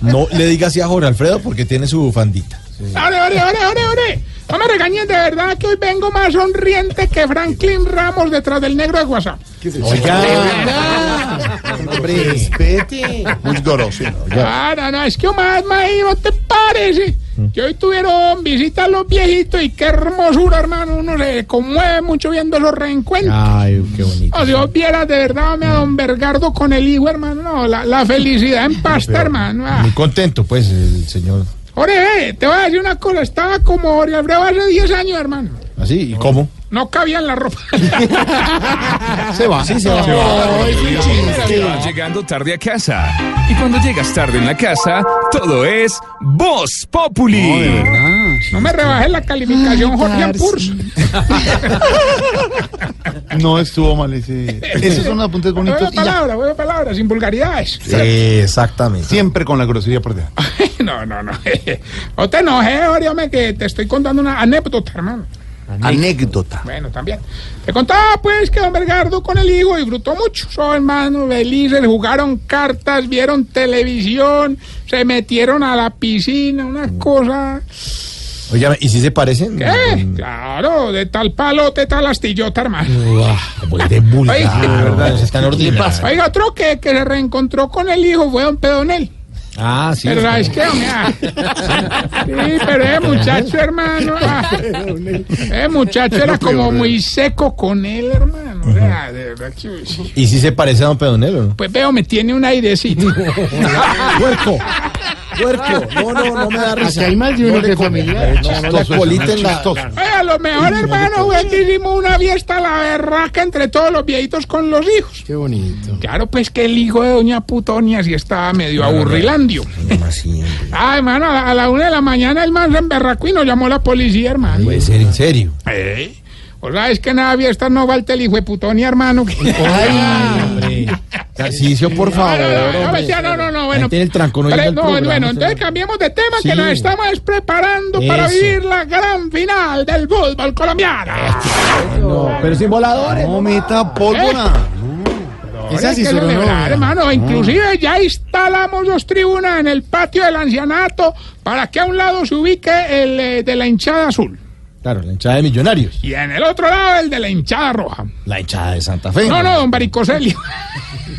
No le diga así a Jorge Alfredo porque tiene su bufandita. ¡Ore, ore, ore, ore, ore! No me regañes, de verdad que hoy vengo más sonriente que Franklin Ramos detrás del negro de WhatsApp. Oiga, Hombre, respete. Muy grosero. Ah, no, no, es que más, maíz, ¿no te parece? Que hoy tuvieron visita a los viejitos y qué hermosura, hermano. Uno se conmueve mucho viendo los reencuentros. Ay, qué bonito. Oh, Dios viera de verdad a don Bergardo con el hijo, hermano. No, la, la felicidad en pasta, hermano. Ah. Muy contento, pues, el señor. Ore, te voy a decir una cosa. Estaba como Jorge Alfredo hace 10 años, hermano. ¿Así? ¿Y cómo? No cabía en la ropa. Se va. Sí, se va. Que vas llegando tarde a casa. Y cuando llegas tarde en la casa, todo es Voz Populi. No me rebajes la calificación, Jorge Ampurs. No estuvo mal ese. Esos son apuntes bonitos. Buena palabra, buena palabra, sin vulgaridades. Exactamente. Siempre con la grosería por delante. No, no, no. No te enojes, Jorge, que te estoy contando una anécdota, hermano. Anécdota. Bueno, también. Te contaba, pues, que don Bergardo con el hijo disfrutó mucho. Son hermanos felices, jugaron cartas, vieron televisión, se metieron a la piscina, una cosa... Oiga, ¿y si se parecen? ¿Qué? Claro, de tal palo, de tal astillota, hermano. Pues de vulgar, Oiga. ¿verdad? Están. Oiga, otro que, que se reencontró con el hijo fue don Pedonel. Ah, sí. Pero ¿sabes qué? Ah. Sí, pero ese muchacho, hermano. ah, Ese muchacho era como muy seco con él, hermano. O sea, de verdad que, uy, sí. ¿Y si se parece a don Pedonelo? no? Pues veo, me tiene un airecito. Puerco. Puerco. No, no, no me da risa. Aquí hay más de uno No que familiar. No, no coliten la... Oiga, lo mejor, hermano, fue que hicimos una fiesta a la berraca entre todos los viejitos con los hijos. Qué bonito. Claro, pues que el hijo de doña Putonia sí estaba medio aburrilandio. Ah, hermano, a la, la una de la mañana el man se emberracó y nos llamó la policía, hermano. Puede ser, en serio. Ey, O sea, es que nada, fiesta no falta el hijo de Putonia, hermano. Ay. Tarcicio, por favor. No, no, no, no, no, no, bueno. El trancón hoy Pero, del no, programa, bueno, entonces cambiemos de tema Sí. que nos estamos preparando para Eso. vivir la gran final del fútbol colombiano. No, pero sin voladores. No meta pólvora. Esa sí celebrar, hermano. Inclusive ya instalamos dos tribunas en el patio del ancianato para que a un lado se ubique el eh, de la hinchada azul Claro, la hinchada de millonarios. y en el otro lado el de la hinchada roja. La hinchada de Santa Fe. No, no, don Baricoselio.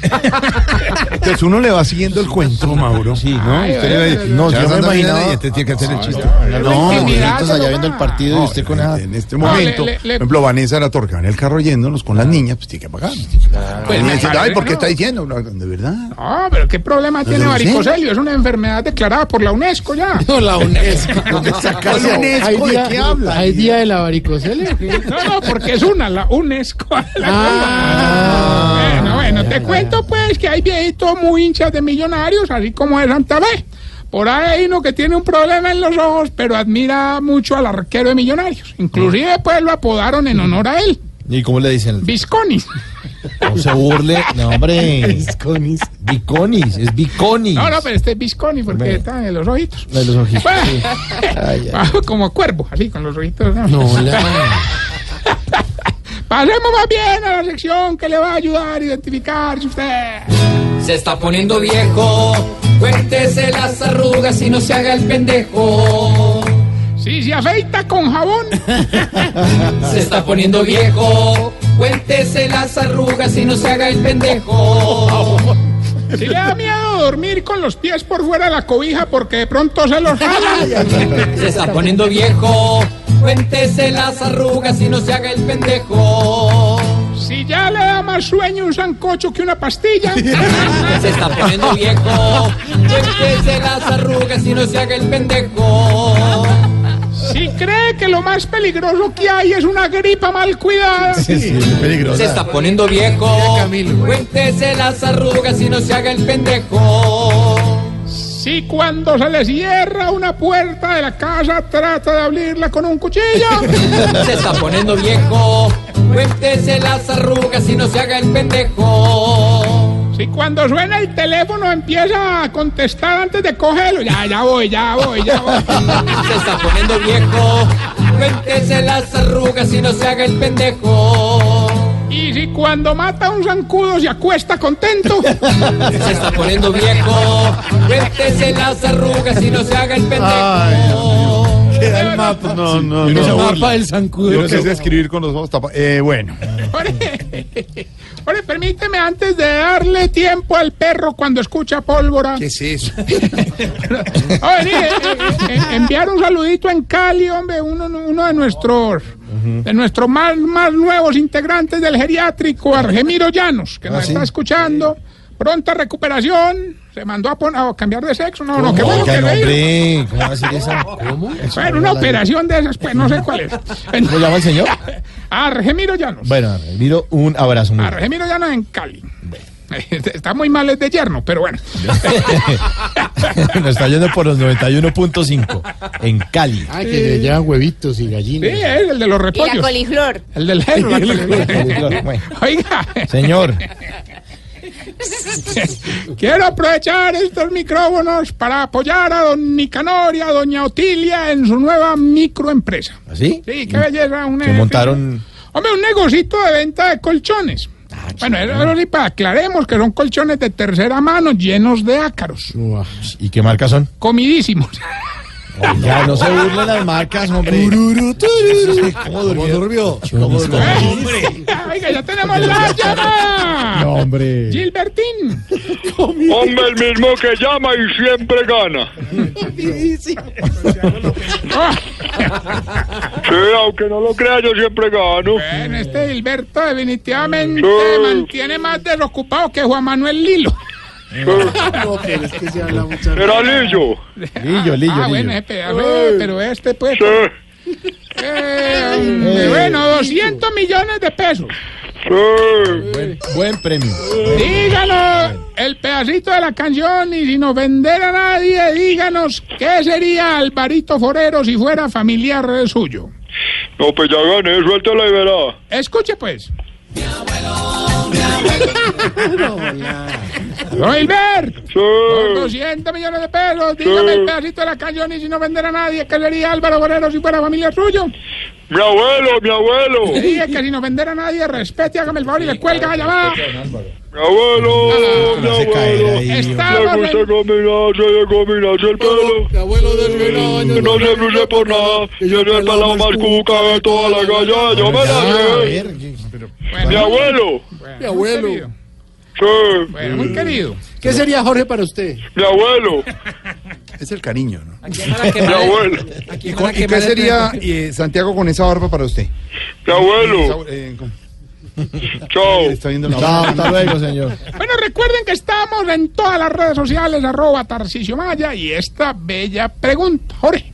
Entonces uno le va siguiendo el cuento, Mauro. Sí, ¿no? Ay, Usted le va a ay, decir, no, Ya yo se me imaginaba. y este tiene que hacer el chiste. No, No, allá viendo el partido y usted con esa. En este No, momento, le- le- le- por ejemplo, Vanessa la Torca en el carro yéndonos con las niñas, pues tiene que pagar. Pues me dice, ay, ¿por qué no. está diciendo? No, De verdad. No, pero qué problema tiene no sé. Baricoselio. Es una enfermedad declarada por la UNESCO ya. No, la UNESCO. ¿Dónde saca eso? ¿Hay ¿De qué habla? ¿Hay día de la varicocele? No, no, porque es una, la UNESCO. Ah. bueno, bueno, te cuento pues que hay viejitos muy hinchas de millonarios, así como de Santa Fe. Por ahí hay uno que tiene un problema en los ojos, pero admira mucho al arquero de millonarios. Inclusive pues lo apodaron en honor a él, ¿Y cómo le dicen? Visconi. No se burle. No, hombre. Biconis. Biconis. Es Biconis. No, no, pero este es Visconi porque Hombre. está en los ojitos. De los ojitos. Bueno, sí. Ay, ay. Como cuervo, así con los ojitos. ¿no? No, la... Pasemos más bien a la sección que le va a ayudar a identificarse usted. Se está poniendo viejo, cuéntese las arrugas y no se haga el pendejo. Si se afeita con jabón, Se está poniendo viejo, cuéntese las arrugas y no se haga el pendejo. si le da miedo dormir con los pies por fuera de la cobija porque de pronto se los jala. Se está poniendo viejo, cuéntese las arrugas y no se haga el pendejo. Si ya le da más sueño un sancocho que una pastilla. Se está poniendo viejo, cuéntese las arrugas y no se haga el pendejo. Si cree que lo más peligroso que hay es una gripa mal cuidada. Se está poniendo viejo, cuéntese las arrugas y no se haga el pendejo. Si cuando se le cierra una puerta de la casa trata de abrirla con un cuchillo. Se está poniendo viejo, cuéntese las arrugas y no se haga el pendejo. Si cuando suena el teléfono empieza a contestar antes de cogerlo, ya, ya voy, ya voy, ya voy. Se está poniendo viejo, cuéntese las arrugas y no se haga el pendejo. Y si cuando mata a un zancudo se acuesta contento. Se está poniendo viejo, cuéntese las arrugas y no se haga el pendejo. Queda el mapa. No, no, El no. mapa del zancudo. Yo que sé escribir con los ojos tapados. Eh, bueno. Ore, permíteme antes de darle tiempo al perro cuando escucha pólvora. ¿Qué es eso? Oye, mire, eh, eh, enviar un saludito en Cali, hombre, uno, uno de nuestros de nuestros más, más nuevos integrantes del geriátrico, Argemiro Llanos, que nos Ah, ¿sí? está escuchando. Pronta recuperación. Se mandó a, pon- a cambiar de sexo. No, no, qué bueno que hombre, ¿cómo va a decir. Bueno, una operación de esas, pues no sé cuál es. ¿Cómo llama el señor? Argemiro Llanos. Bueno, miro un abrazo muy Argemiro Llanos en Cali. Está muy mal es de yerno, pero bueno. Nos está yendo por los 91.5 en Cali. Ah, que le llevan huevitos y Sí, gallinas. es el de los Y la repollos. coliflor. El del la coliflor. Oiga, Señor, quiero aprovechar estos micrófonos para apoyar a don Nicanor y a doña Otilia en su nueva microempresa. ¿así? Sí, qué belleza. Un, Que montaron... Hombre, un negocito de venta de colchones. bueno, eso sí, para aclaremos que son colchones de tercera mano llenos de ácaros. ¿Y qué marcas son? Comidísimos. Oiga, no se burlen las marcas, hombre. ¿Cómo durmió? ¿Cómo durmió? Oiga, ya tenemos la llamada. No, hombre. Gilbertín. Hombre, el mismo que llama y siempre gana. Sí, aunque no lo crea, yo siempre gano. Bueno, este Gilberto definitivamente Sí. mantiene más desocupado que Juan Manuel Lilo. No, pero es que se habla mucho. Era Lillo. Lillo, Lillo, Ah, bueno, Lillo. ese pedazo, eh, pero este pues... Sí, eh, bueno, 200 millones de pesos. sí. Buen, buen premio. Díganos el pedacito de la canción y sin ofender a nadie, díganos qué sería Alvarito Forero si fuera familiar suyo. No, pues ya gané, suéltala y verá. Escuche pues. Don Hilbert, por 200 millones de pesos, dígame el pedacito de la canción y si no vender a nadie, ¿qué sería Álvaro Forero si fuera familiar suyo? Mi abuelo, mi abuelo. Le dije que si no vender a nadie, respete, hágame el favor y le cuelga la llamada. Mi abuelo, mi No se caerá abuelo. Estamos Le gusta combinarse, de combinarse el pelo. Mi abuelo desvelado. Que no se luce por nada. Y yo el pelado más cuca de toda la calle. Yo me la a sé. Mi abuelo. Mi abuelo. muy querido. Sí, Bueno, muy querido. ¿Qué sería Jorge para usted? mi abuelo. Es el cariño, ¿no? Mi abuelo. ¿Y, qué sería eh, Santiago con esa barba para usted? Mi abuelo. ¿Cómo? Chao. Está viendo la Chao, barba. hasta luego, señor. Bueno, recuerden que estamos en todas las redes sociales, arroba Tarcisio Maya, y esta bella pregunta, Jorge.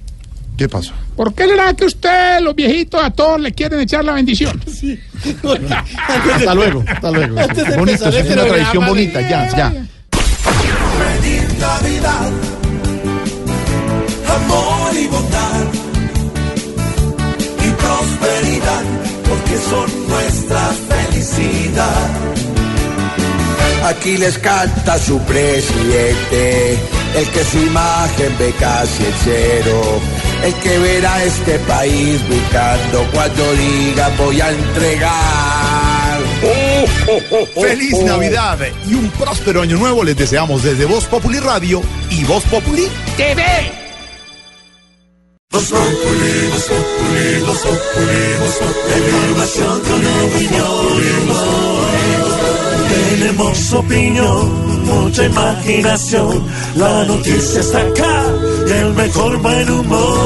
¿Qué pasó? ¿Por qué será que usted, los viejitos, a todos le quieren echar la bendición? Hasta luego, hasta luego. Bonito, es una tradición bonita, ya, ya. Feliz Navidad, amor y bondad y prosperidad, porque son nuestra Aquí les canta su presidente, el que su imagen ve casi en cero, el que verá este país brincando cuando diga voy a entregar. Feliz Navidad y un próspero año nuevo les deseamos desde Voz Populi Radio y Voz Populi TV. Voz Populi, Voz Populi, Voz Populi, Populi. Información con opinión. Tenemos opinión, mucha imaginación. La noticia está acá y el mejor buen humor.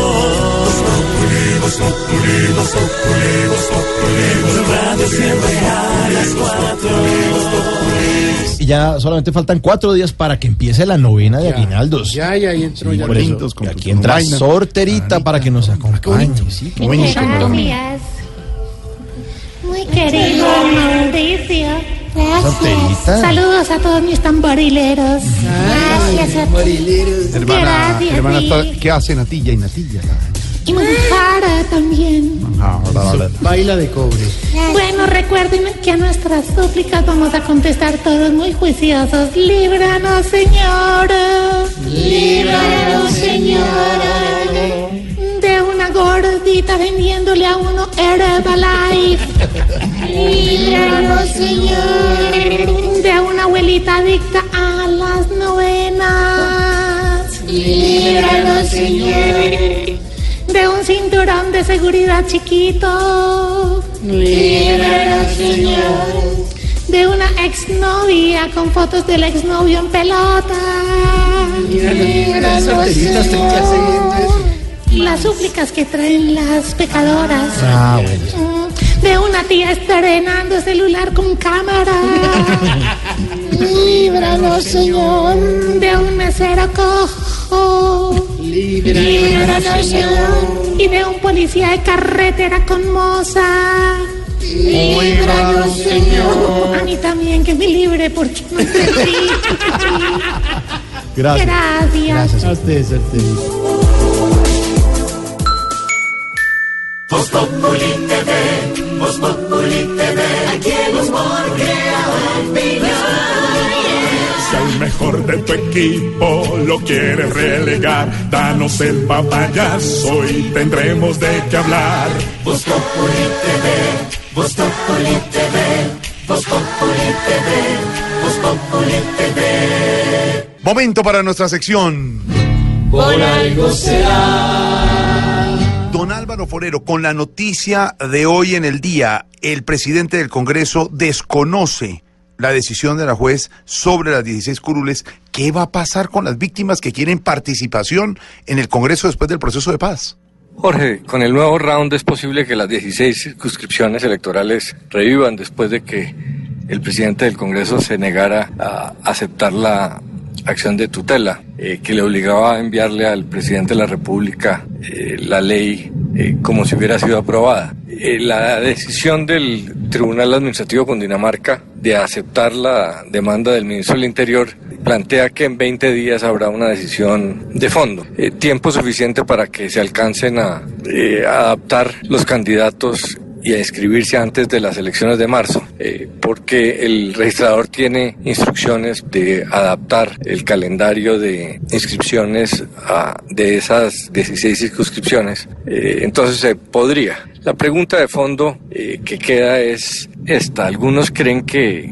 Voz Populi, Voz Populi, Voz Populi, radio siempre a las cuatro. Y ya solamente faltan cuatro días para que empiece la novena de aguinaldos. Ya, ya, ahí entró Sí, ya. por eso, con aquí entra vaina. sorterita para que nos acompañe. Sí, qué bonito. Gracias. Muy querido Mauricio. Sorterita. Saludos a todos mis tamborileros. Gracias a ti. Hermana, Gracias, hermana, ¿qué hace Natilla y Natilla? Y manjar también. Baila de cobre. Bueno, recuerden que a nuestras súplicas vamos a contestar todos muy juiciosos. Líbranos, Señor. Líbranos, Señor. De una gordita vendiéndole a uno Herbalife. Líbranos, Señor. De una abuelita adicta a las novenas. Líbranos, Señor. De un cinturón de seguridad chiquito. Líbranos, Señor. De una exnovia con fotos del exnovio en pelota. Eso. Las súplicas que traen las pecadoras. Ah, bueno. Mm, De una tía estrenando celular con cámara. Líbranos, Señor. De un mesero cojo. Líbranos, Señor. Y de un policía de carretera con moza. Líbranos, Señor. A mí también que me libre porque no entendí. Gracias. Gracias. A ustedes, a ustedes. TV, TV, aquí Si al mejor de tu equipo lo quieres relegar, danos el papayazo y tendremos de qué hablar. Voz Populi TV, Voz Populi TV, Voz Populi TV, Voz Populi TV. Momento para nuestra sección. Por algo será. Don Álvaro Forero, con la noticia de hoy en el día, el presidente del Congreso desconoce la decisión de la juez sobre las 16 curules. ¿Qué va a pasar con las víctimas que quieren participación en el Congreso después del proceso de paz? Jorge, con el nuevo round es posible que las 16 circunscripciones electorales revivan después de que el presidente del Congreso se negara a aceptar la acción de tutela eh, que le obligaba a enviarle al presidente de la República eh, la ley eh, como si hubiera sido aprobada. La decisión del Tribunal Administrativo con Dinamarca de aceptar la demanda del ministro del Interior plantea que en 20 días habrá una decisión de fondo. Tiempo suficiente para que se alcancen a adaptar los candidatos y a inscribirse antes de las elecciones de marzo, eh, porque el registrador tiene instrucciones de adaptar el calendario de inscripciones a- de esas 16 circunscripciones. Eh, entonces se podría. La pregunta de fondo eh, que queda es esta. Algunos creen que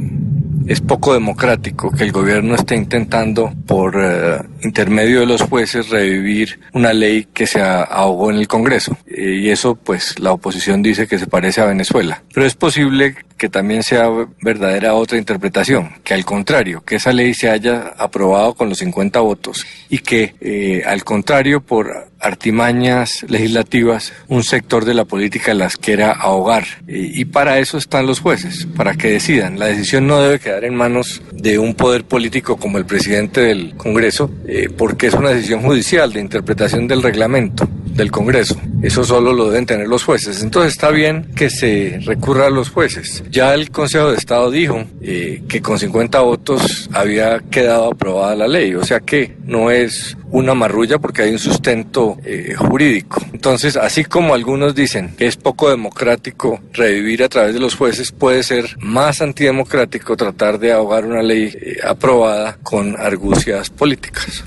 es poco democrático que el gobierno esté intentando, por eh, intermedio de los jueces, revivir una ley que se ahogó en el Congreso. Eh, y eso, pues, la oposición dice que se parece a Venezuela. Pero es posible que también sea verdadera otra interpretación, que al contrario, que esa ley se haya aprobado con los 50 votos y que, eh, al contrario, por artimañas legislativas, un sector de la política las quiera ahogar. Y, y para eso están los jueces, para que decidan. La decisión no debe quedar en manos de un poder político como el presidente del Congreso, eh, porque es una decisión judicial de interpretación del reglamento del Congreso. Eso solo lo deben tener los jueces. Entonces está bien que se recurra a los jueces. Ya el Consejo de Estado dijo eh, que con 50 votos había quedado aprobada la ley. O sea que no es una marrulla porque hay un sustento eh, jurídico. Entonces, así como algunos dicen que es poco democrático revivir a través de los jueces, puede ser más antidemocrático tratar de ahogar una ley eh, aprobada con argucias políticas.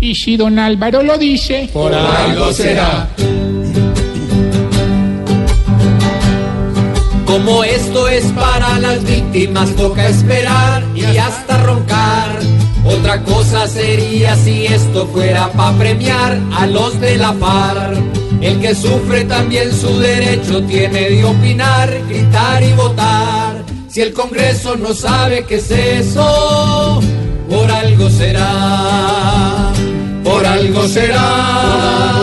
Y si don Álvaro lo dice, Por algo será. Como esto es para las víctimas, toca esperar y hasta roncar. Otra cosa sería si esto fuera para premiar a los de la par. El que sufre también su derecho tiene de opinar, gritar y votar. Si el Congreso no sabe qué es eso, por algo será. Por algo será.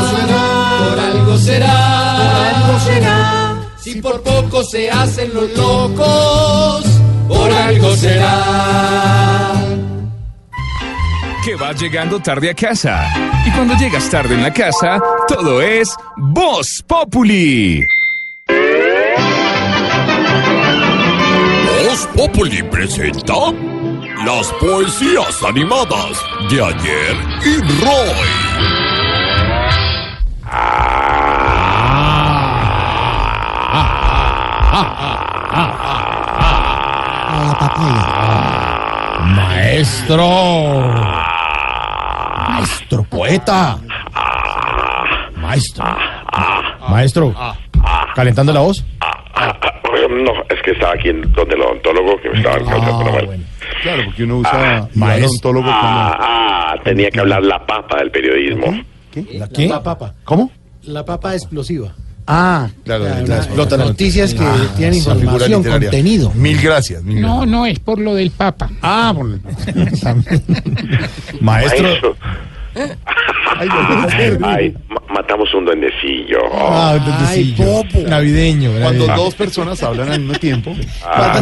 Por algo será. Por algo será. Si por poco se hacen los locos, por algo será que vas llegando tarde a casa. Y cuando llegas tarde en la casa, todo es Voz Populi. Voz Populi presenta las poesías animadas de ayer y Roy. Maestro. Maestro poeta. Maestro. Maestro. ¿Calentando la voz? No, es que estaba aquí en donde el odontólogo que me estaba causando la mal. Claro, porque uno usa Ah, el odontólogo como... Ah, ah, tenía que hablar la papa del periodismo. ¿La qué? La papa. ¿Cómo? La papa explosiva. Ah, claro, La- la la- explota las noticias que Ah, tienen información, contenido. Mil gracias, mil No, no, es por lo del Papa. Ah, por Maestro. Ay, ma- matamos un duendecillo. Ah, un duendecillo. Navideño. Cuando navideño. dos personas hablan al mismo tiempo. Ah,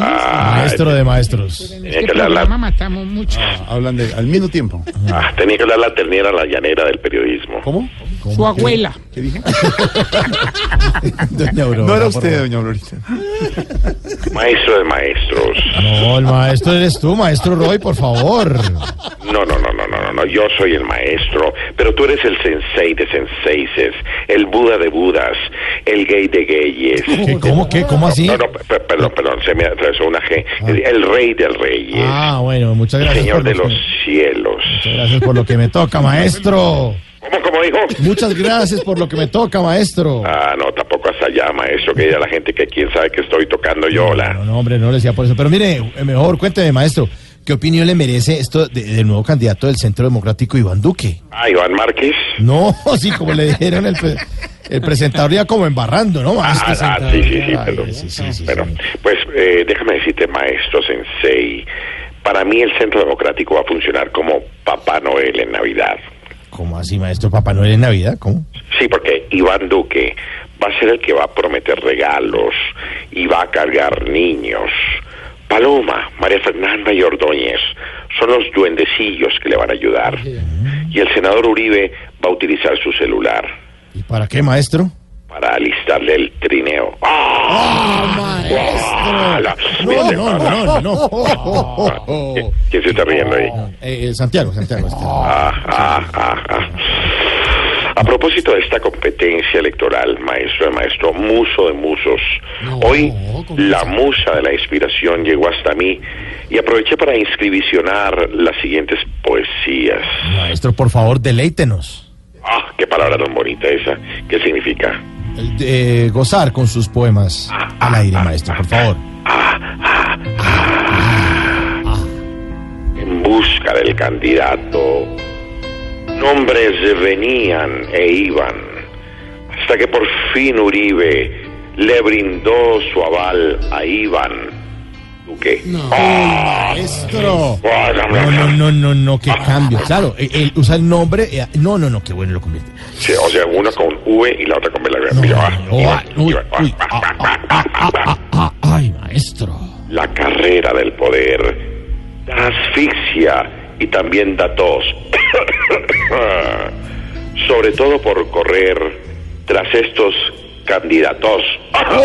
ah, Maestro de maestros. Tenía que hablar la, matamos mucho. hablan de, al mismo tiempo. ah, tenía que hablar la ternera, la llanera del periodismo. ¿Cómo? Su abuela. ¿Qué dije? Doña Aurora, no era usted, doña Aurorita. Maestro de maestros. No, el maestro eres tú, maestro Roy, por favor. No, no, no, no, no, no, no, yo soy el maestro, pero tú eres el sensei de senseises, el Buda de Budas, el gay de gayes. ¿Qué, ¿Cómo qué? ¿Cómo así? No, no, pe- perdón, perdón, se me atravesó una G. El, el rey del reyes, Ah, bueno, muchas el gracias. señor por de lo los que- cielos. Muchas gracias por lo que me toca, maestro. ¿Cómo, cómo dijo? Muchas gracias por lo que me toca, maestro. Ah, no, tampoco hasta allá, maestro, que diga la gente que quién sabe que estoy tocando yo, la... No, no, hombre, no le decía por eso. Pero mire, eh, mejor cuénteme, maestro, ¿qué opinión le merece esto de- del nuevo candidato del Centro Democrático, Iván Duque? Ah, Iván Márquez. No, sí, como le dijeron el, pre- el presentador ya como embarrando, ¿no, Ah, maestro? ah, sí, sí, sí, Ay, perdón. sí, sí, sí, Pero, sí. pues, eh, déjame decirte, maestro Sensei, para mí el Centro Democrático va a funcionar como Papá Noel en Navidad. ¿Cómo así, maestro? ¿Papá Noel en Navidad? ¿Cómo? Sí, porque Iván Duque va a ser el que va a prometer regalos y va a cargar niños. Paloma, María Fernanda y Ordóñez son los duendecillos que le van a ayudar. Y el senador Uribe va a utilizar su celular ¿Y para qué, maestro? Para alistarle el trineo. ¡Ah! ¡Ah! La- No, no, no, no, no. ¿Quién- ¿Quién se está riendo ahí? Eh, eh, Santiago, Santiago. este. Ah, ah, ah, ah. A propósito de esta competencia electoral, maestro de maestro, muso de musos, hoy la musa de la inspiración llegó hasta mí y aproveché para inscribicionar las siguientes poesías. Maestro, por favor, deleítenos. Ah, qué palabra tan bonita esa. ¿Qué significa? De gozar con sus poemas al aire, maestro, por favor. En busca del candidato, nombres venían e iban, hasta que por fin Uribe le brindó su aval a Iván Duque. Ah, Maestro. no, No, no, no, no. qué cambio. Claro, él, usa el nombre. eh, no, no, no, qué bueno lo convierte. Sí, o sea, una con V y la otra con B larga. Ah, ah, ay, maestro. La carrera del poder da asfixia y también da tos. Sobre todo por correr tras estos candidatos.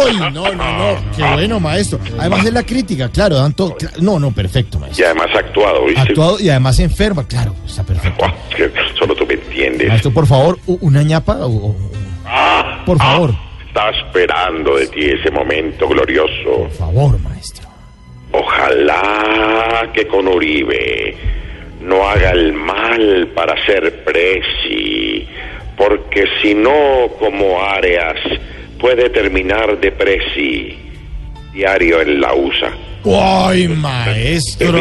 Uy, no, no, no, qué bueno, maestro. Además es la crítica, claro, dan todo. cla- No, no, perfecto, maestro. Y además ha actuado, ¿viste? Actuado y además enferma, claro, está perfecto. Que solo tú me entiendes. Maestro, por favor, una ñapa, o- Ah, por favor. Estaba esperando de ti ese momento glorioso. Por favor, maestro. Ojalá que con Uribe no haga el mal para ser presi, porque si no, como Arias, puede terminar de presi. Diario en la USA. Ay, maestro.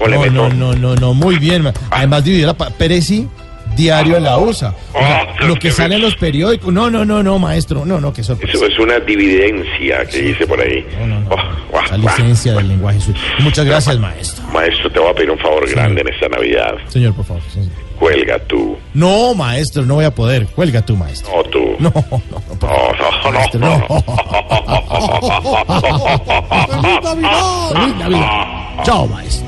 No, no, no, no, no, muy bien. Además dividió la Perezi diario en la USA. O sea, Ah, lo que sale en los periódicos. No, no, no, no, maestro. No, no, qué sorpresa. Eso es una dividencia que dice por ahí. Oh, guau, La guau. licencia del lenguaje suyo. Muchas gracias, maestro. Maestro, te voy a pedir un favor grande en esta Navidad. Señor, por favor. señor. Cuelga tú. No, maestro, no voy a poder. Cuelga tú, maestro. No tú. No, no, no. favor. No, no, Maestro, no. Feliz Navidad. Chao, maestro.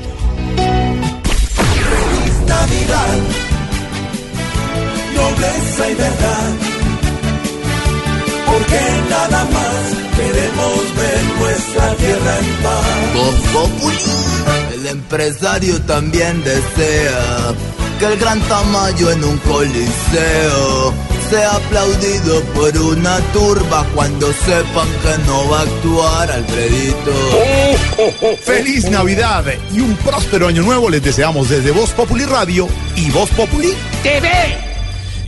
Navidad, nobleza y verdad, porque nada más queremos ver nuestra tierra en paz. Populi, el empresario también desea que el gran tamaño en un coliseo sea aplaudido por una turba cuando sepan que no va a actuar Alfredito. Feliz Navidad y un próspero año nuevo les deseamos desde Voz Populi Radio y Voz Populi TV.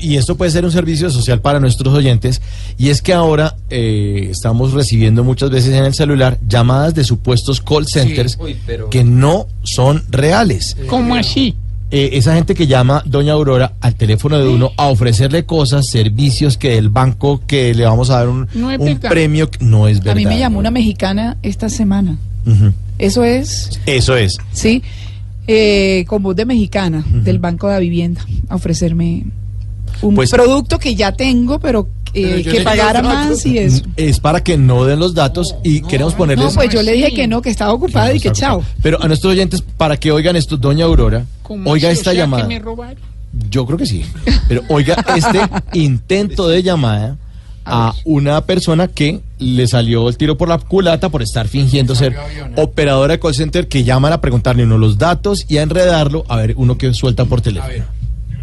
y esto puede ser un servicio social para nuestros oyentes, y es que ahora eh, estamos recibiendo muchas veces en el celular llamadas de supuestos call centers Uy, pero- que no son reales. ¿Cómo así? Eh, esa gente que llama Doña Aurora al teléfono de uno a ofrecerle cosas, servicios que del banco que le vamos a dar un, No premio, no es verdad. A mí me llamó una mexicana esta semana. Eso es, Eso es. sí, eh, con voz de mexicana del Banco de la Vivienda, a ofrecerme un Pues- producto que ya tengo, pero eh, que pagara más y eso. Es para que no den los datos y queremos ponerles... No, pues yo le dije que no, que estaba ocupada y que chao. Pero a nuestros oyentes, para que oigan esto, Doña Aurora, ¿Cómo oiga? O esta que llamada. me. Yo creo que sí. Pero oiga este intento de llamada a una persona que le salió el tiro por la culata por estar fingiendo ser operadora de call center que llaman a preguntarle uno los datos y a enredarlo a ver uno que suelta por teléfono.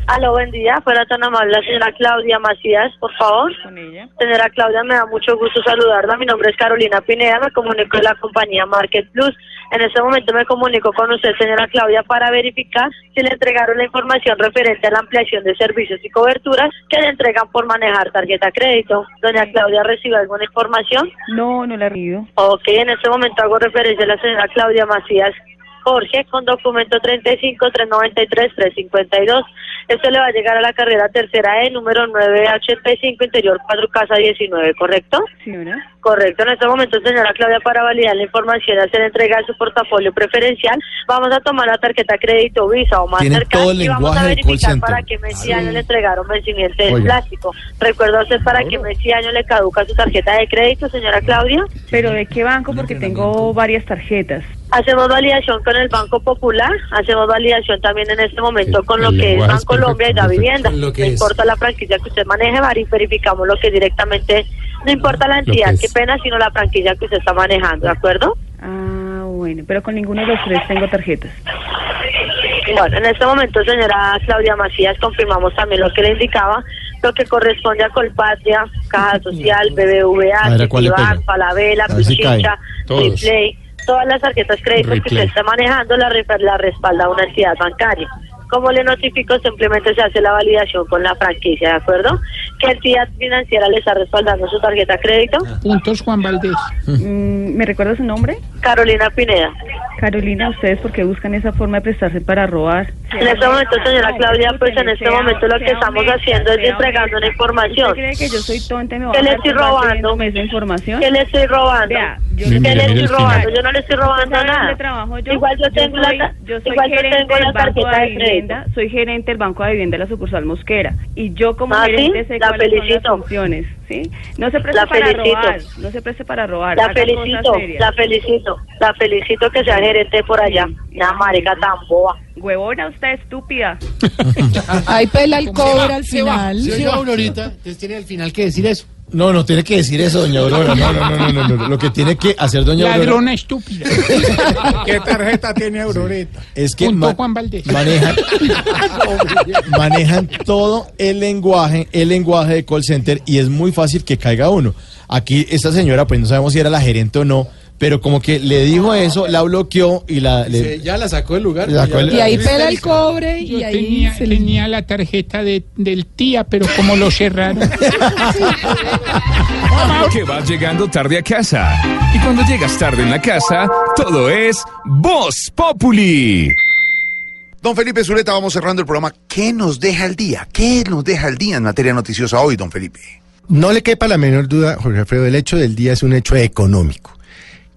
Aló, buen día. Fuera tan amable la señora Claudia Macías, por favor. Señora Claudia, me da mucho gusto saludarla. Mi nombre es Carolina Pineda, me comunico de la compañía Market Plus. En este momento me comunico con usted, señora Claudia, para verificar si le entregaron la información referente a la ampliación de servicios y coberturas que le entregan por manejar tarjeta crédito. Doña Claudia, ¿recibe alguna información? No, no la he recibido. Ok, en este momento hago referencia a la señora Claudia Macías Jorge con documento 35 393 352. Esto le va a llegar a la carrera tercera E, número 985, interior 4, casa 19, ¿correcto? Sí, ¿no? Correcto. En este momento, señora Claudia, para validar la información y hacer entrega de su portafolio preferencial, vamos a tomar la tarjeta crédito Visa o Tiene Mastercard todo el y vamos a lenguaje del call verificar para qué mes y año le entregaron vencimiento del Oiga. plástico. ¿Recuerda usted para qué mes y año le caduca su tarjeta de crédito, señora Claudia? ¿Pero de qué banco? Porque tengo varias tarjetas. Hacemos validación con el Banco Popular, hacemos validación también en este momento con lo que es Banco Colombia y la vivienda. no importa la franquicia que usted maneje, Mari, verificamos lo que directamente, no importa la entidad, qué pena, sino la franquicia que usted está manejando, ¿de acuerdo? Ah, bueno, pero con ninguno de los tres tengo tarjetas. Bueno, en este momento, señora Claudia Macías, confirmamos también lo que le indicaba, lo que corresponde a Colpatria, Caja Social, BBVA. Falabella. Pichincha, Todos. Todas las tarjetas créditos que usted está manejando la, la respalda una entidad bancaria. Como le notifico, simplemente se hace la validación con la franquicia, ¿de acuerdo? ¿Qué entidad financiera le está respaldando su tarjeta de crédito? Puntos Juan Valdés. Mm, ¿Me recuerda su nombre? Carolina Pineda. Carolina, ¿ustedes por qué buscan esa forma de prestarse para robar? En este momento, señora Claudia, pues en este momento lo que estamos haciendo es entregando una información. ¿Usted cree que yo soy tonta y me va ¿Qué le estoy robando? esa información? ¿Qué le estoy robando? Yo ¿Qué no le estoy robando? Yo no le estoy robando ¿Usted sabe nada. Igual yo tengo la, igual yo tengo tarjeta de crédito. Vivienda, soy gerente del Banco de Vivienda de la sucursal Mosquera y yo como Ah, ¿sí? gerente sé La cuáles son las felicito. funciones, ¿sí? No se preste La para felicito. robar, no se preste para robar. La felicito, la felicito, la felicito que sea gerente por allá. Una marica tan boba. Huevona usted estúpida. Ahí pela el cobre al Se va, final. se va, Aurorita. Entonces tiene al final que decir eso. No, no tiene que decir eso, doña Aurora. No, no, no, no, no. Lo que tiene que hacer doña Aurora Ladrona estúpida. ¿Qué tarjeta tiene Auroreta? es que Juan Valdés. manejan, manejan todo el lenguaje, el lenguaje de call center y es muy fácil que caiga uno. Aquí esta señora, pues no sabemos si era la gerente o no, pero como que le dijo eso, la bloqueó y la... le- Se- ya la sacó del lugar. La sacó el- Y ahí pela el cobre y Yo ahí tenía, se le- tenía la tarjeta de, del tía, pero como lo cerraron. Que vas llegando tarde a casa. Y cuando llegas tarde en la casa, todo es Voz Populi. Don Felipe Zuleta, vamos cerrando el programa. ¿Qué nos deja el día? ¿Qué nos deja el día en materia noticiosa hoy, don Felipe? No le quepa la menor duda, Jorge Alfredo, el hecho del día es un hecho económico.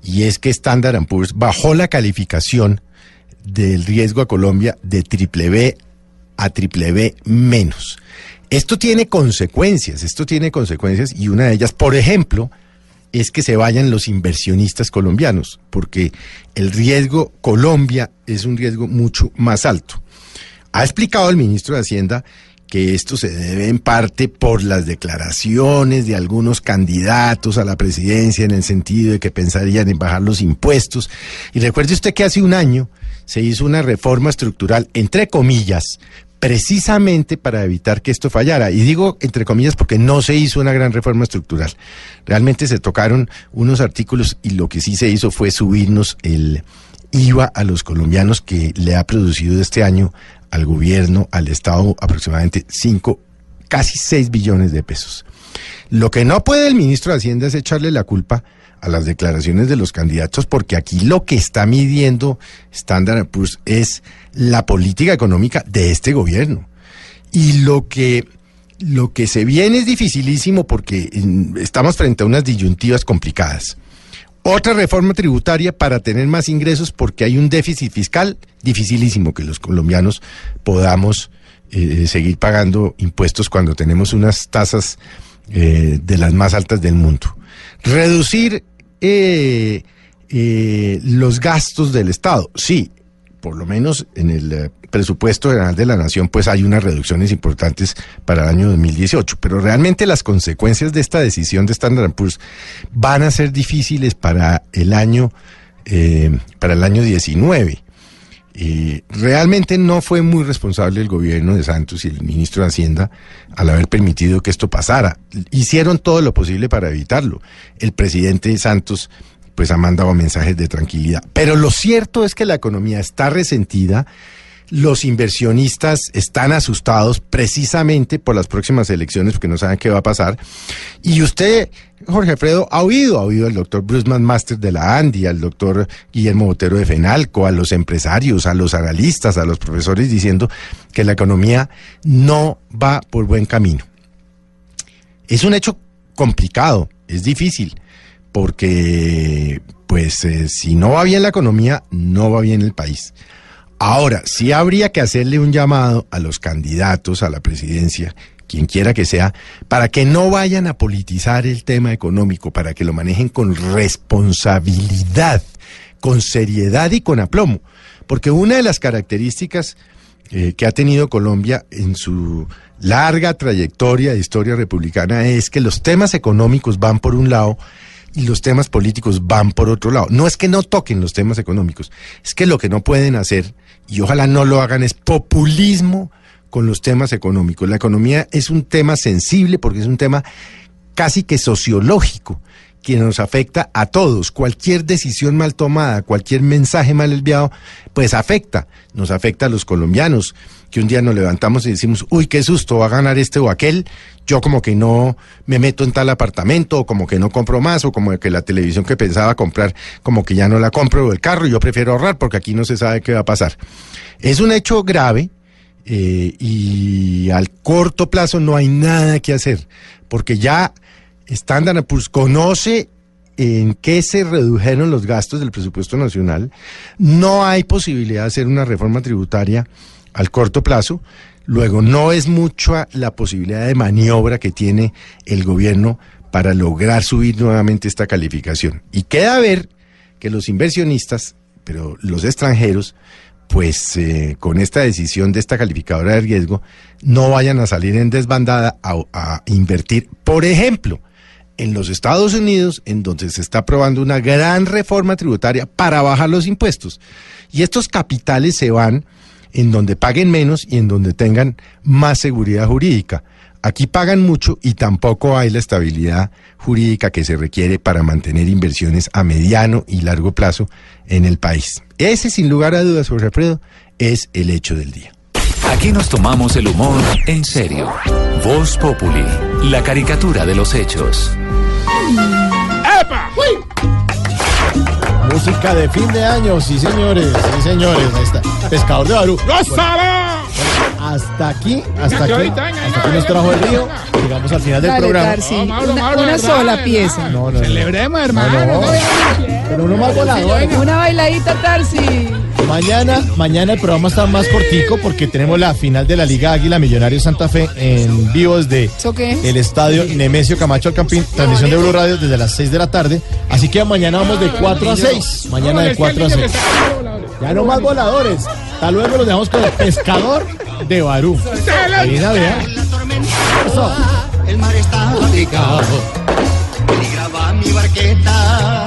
Y es que Standard Poor's bajó la calificación del riesgo a Colombia de triple B a triple B menos. Esto tiene consecuencias, esto tiene consecuencias y una de ellas, por ejemplo, es que se vayan los inversionistas colombianos, porque el riesgo Colombia es un riesgo mucho más alto. Ha explicado el ministro de Hacienda que esto se debe en parte por las declaraciones de algunos candidatos a la presidencia en el sentido de que pensarían en bajar los impuestos. Y recuerde usted que hace un año se hizo una reforma estructural, entre comillas, precisamente para evitar que esto fallara. Y digo entre comillas porque no se hizo una gran reforma estructural. Realmente se tocaron unos artículos y lo que sí se hizo fue subirnos el IVA a los colombianos que le ha producido este año al gobierno, al Estado, aproximadamente 5, casi 6 billones de pesos. Lo que no puede el ministro de Hacienda es echarle la culpa a las declaraciones de los candidatos, porque aquí lo que está midiendo Standard Poor's es la política económica de este gobierno. Y lo que, lo que se viene es dificilísimo porque mm, estamos frente a unas disyuntivas complicadas. Otra reforma tributaria para tener más ingresos porque hay un déficit fiscal dificilísimo que los colombianos podamos eh, seguir pagando impuestos cuando tenemos unas tasas eh, de las más altas del mundo. Reducir eh, eh, los gastos del Estado. Sí, por lo menos en el eh, presupuesto general de la Nación, pues hay unas reducciones importantes para el año 2018. Pero realmente las consecuencias de esta decisión de Standard Poor's van a ser difíciles para el año, eh, para el año 19. Eh, realmente no fue muy responsable el gobierno de Santos y el ministro de Hacienda al haber permitido que esto pasara. Hicieron todo lo posible para evitarlo. El presidente Santos pues ha mandado mensajes de tranquilidad. Pero lo cierto es que la economía está resentida. Los inversionistas están asustados precisamente por las próximas elecciones porque no saben qué va a pasar. Y usted, Jorge Alfredo, ha oído, ha oído al doctor Bruce Master de la ANDI, al doctor Guillermo Botero de Fenalco, a los empresarios, a los analistas, a los profesores diciendo que la economía no va por buen camino. Es un hecho complicado, es difícil, porque pues eh, si no va bien la economía, no va bien el país. Ahora, sí habría que hacerle un llamado a los candidatos a la presidencia, quien quiera que sea, para que no vayan a politizar el tema económico, para que lo manejen con responsabilidad, con seriedad y con aplomo. Porque una de las características eh, que ha tenido Colombia en su larga trayectoria de historia republicana es que los temas económicos van por un lado y los temas políticos van por otro lado. No es que no toquen los temas económicos, es que lo que no pueden hacer, y ojalá no lo hagan, es populismo con los temas económicos. La economía es un tema sensible porque es un tema casi que sociológico que nos afecta a todos. Cualquier decisión mal tomada, cualquier mensaje mal enviado, pues afecta. Nos afecta a los colombianos, que un día nos levantamos y decimos, uy, qué susto, va a ganar este o aquel. Yo como que no me meto en tal apartamento, o como que no compro más, o como que la televisión que pensaba comprar, como que ya no la compro, o el carro, yo prefiero ahorrar porque aquí no se sabe qué va a pasar. Es un hecho grave. eh, y al corto plazo no hay nada que hacer, porque ya Standard Poor's conoce en qué se redujeron los gastos del presupuesto nacional. No hay posibilidad de hacer una reforma tributaria al corto plazo. Luego, no es mucha la posibilidad de maniobra que tiene el gobierno para lograr subir nuevamente esta calificación. Y queda ver que los inversionistas, pero los extranjeros, pues eh, con esta decisión de esta calificadora de riesgo, no vayan a salir en desbandada a, a invertir, por ejemplo, en los Estados Unidos, en donde se está aprobando una gran reforma tributaria para bajar los impuestos. Y estos capitales se van en donde paguen menos y en donde tengan más seguridad jurídica. Aquí pagan mucho y tampoco hay la estabilidad jurídica que se requiere para mantener inversiones a mediano y largo plazo en el país. Ese, sin lugar a dudas, Jorge Alfredo, es el hecho del día. Aquí nos tomamos el humor en serio. Voz Populi, la caricatura de los hechos. ¡Epa! Música de fin de año, sí señores, sí señores. Ahí está. Pescador de Barú. ¡Gózala! Hasta aquí, hasta aquí, hasta aquí nos trajo el río. Llegamos al final del Dale, programa. Tarsi, No, Mauro, una, Mauro, una ¿verdad? sola pieza. No, no, no. Celebremos, No, hermano. no. no veamos. Pero uno más volador. Una bailadita, Tarsi. Mañana, mañana el programa está más cortico porque tenemos la final de la Liga Águila Millonarios Santa Fe en vivo desde el estadio Nemesio Camacho Alcampín, transmisión de Blue Radio desde las 6 de la tarde. Así que mañana vamos de 4 a 6. Mañana de 4 a 6. Ya no más voladores. Hasta luego los dejamos con el pescador de Barú. Ahí la vea. Eso. El mar estaba picado, peligraba mi barqueta.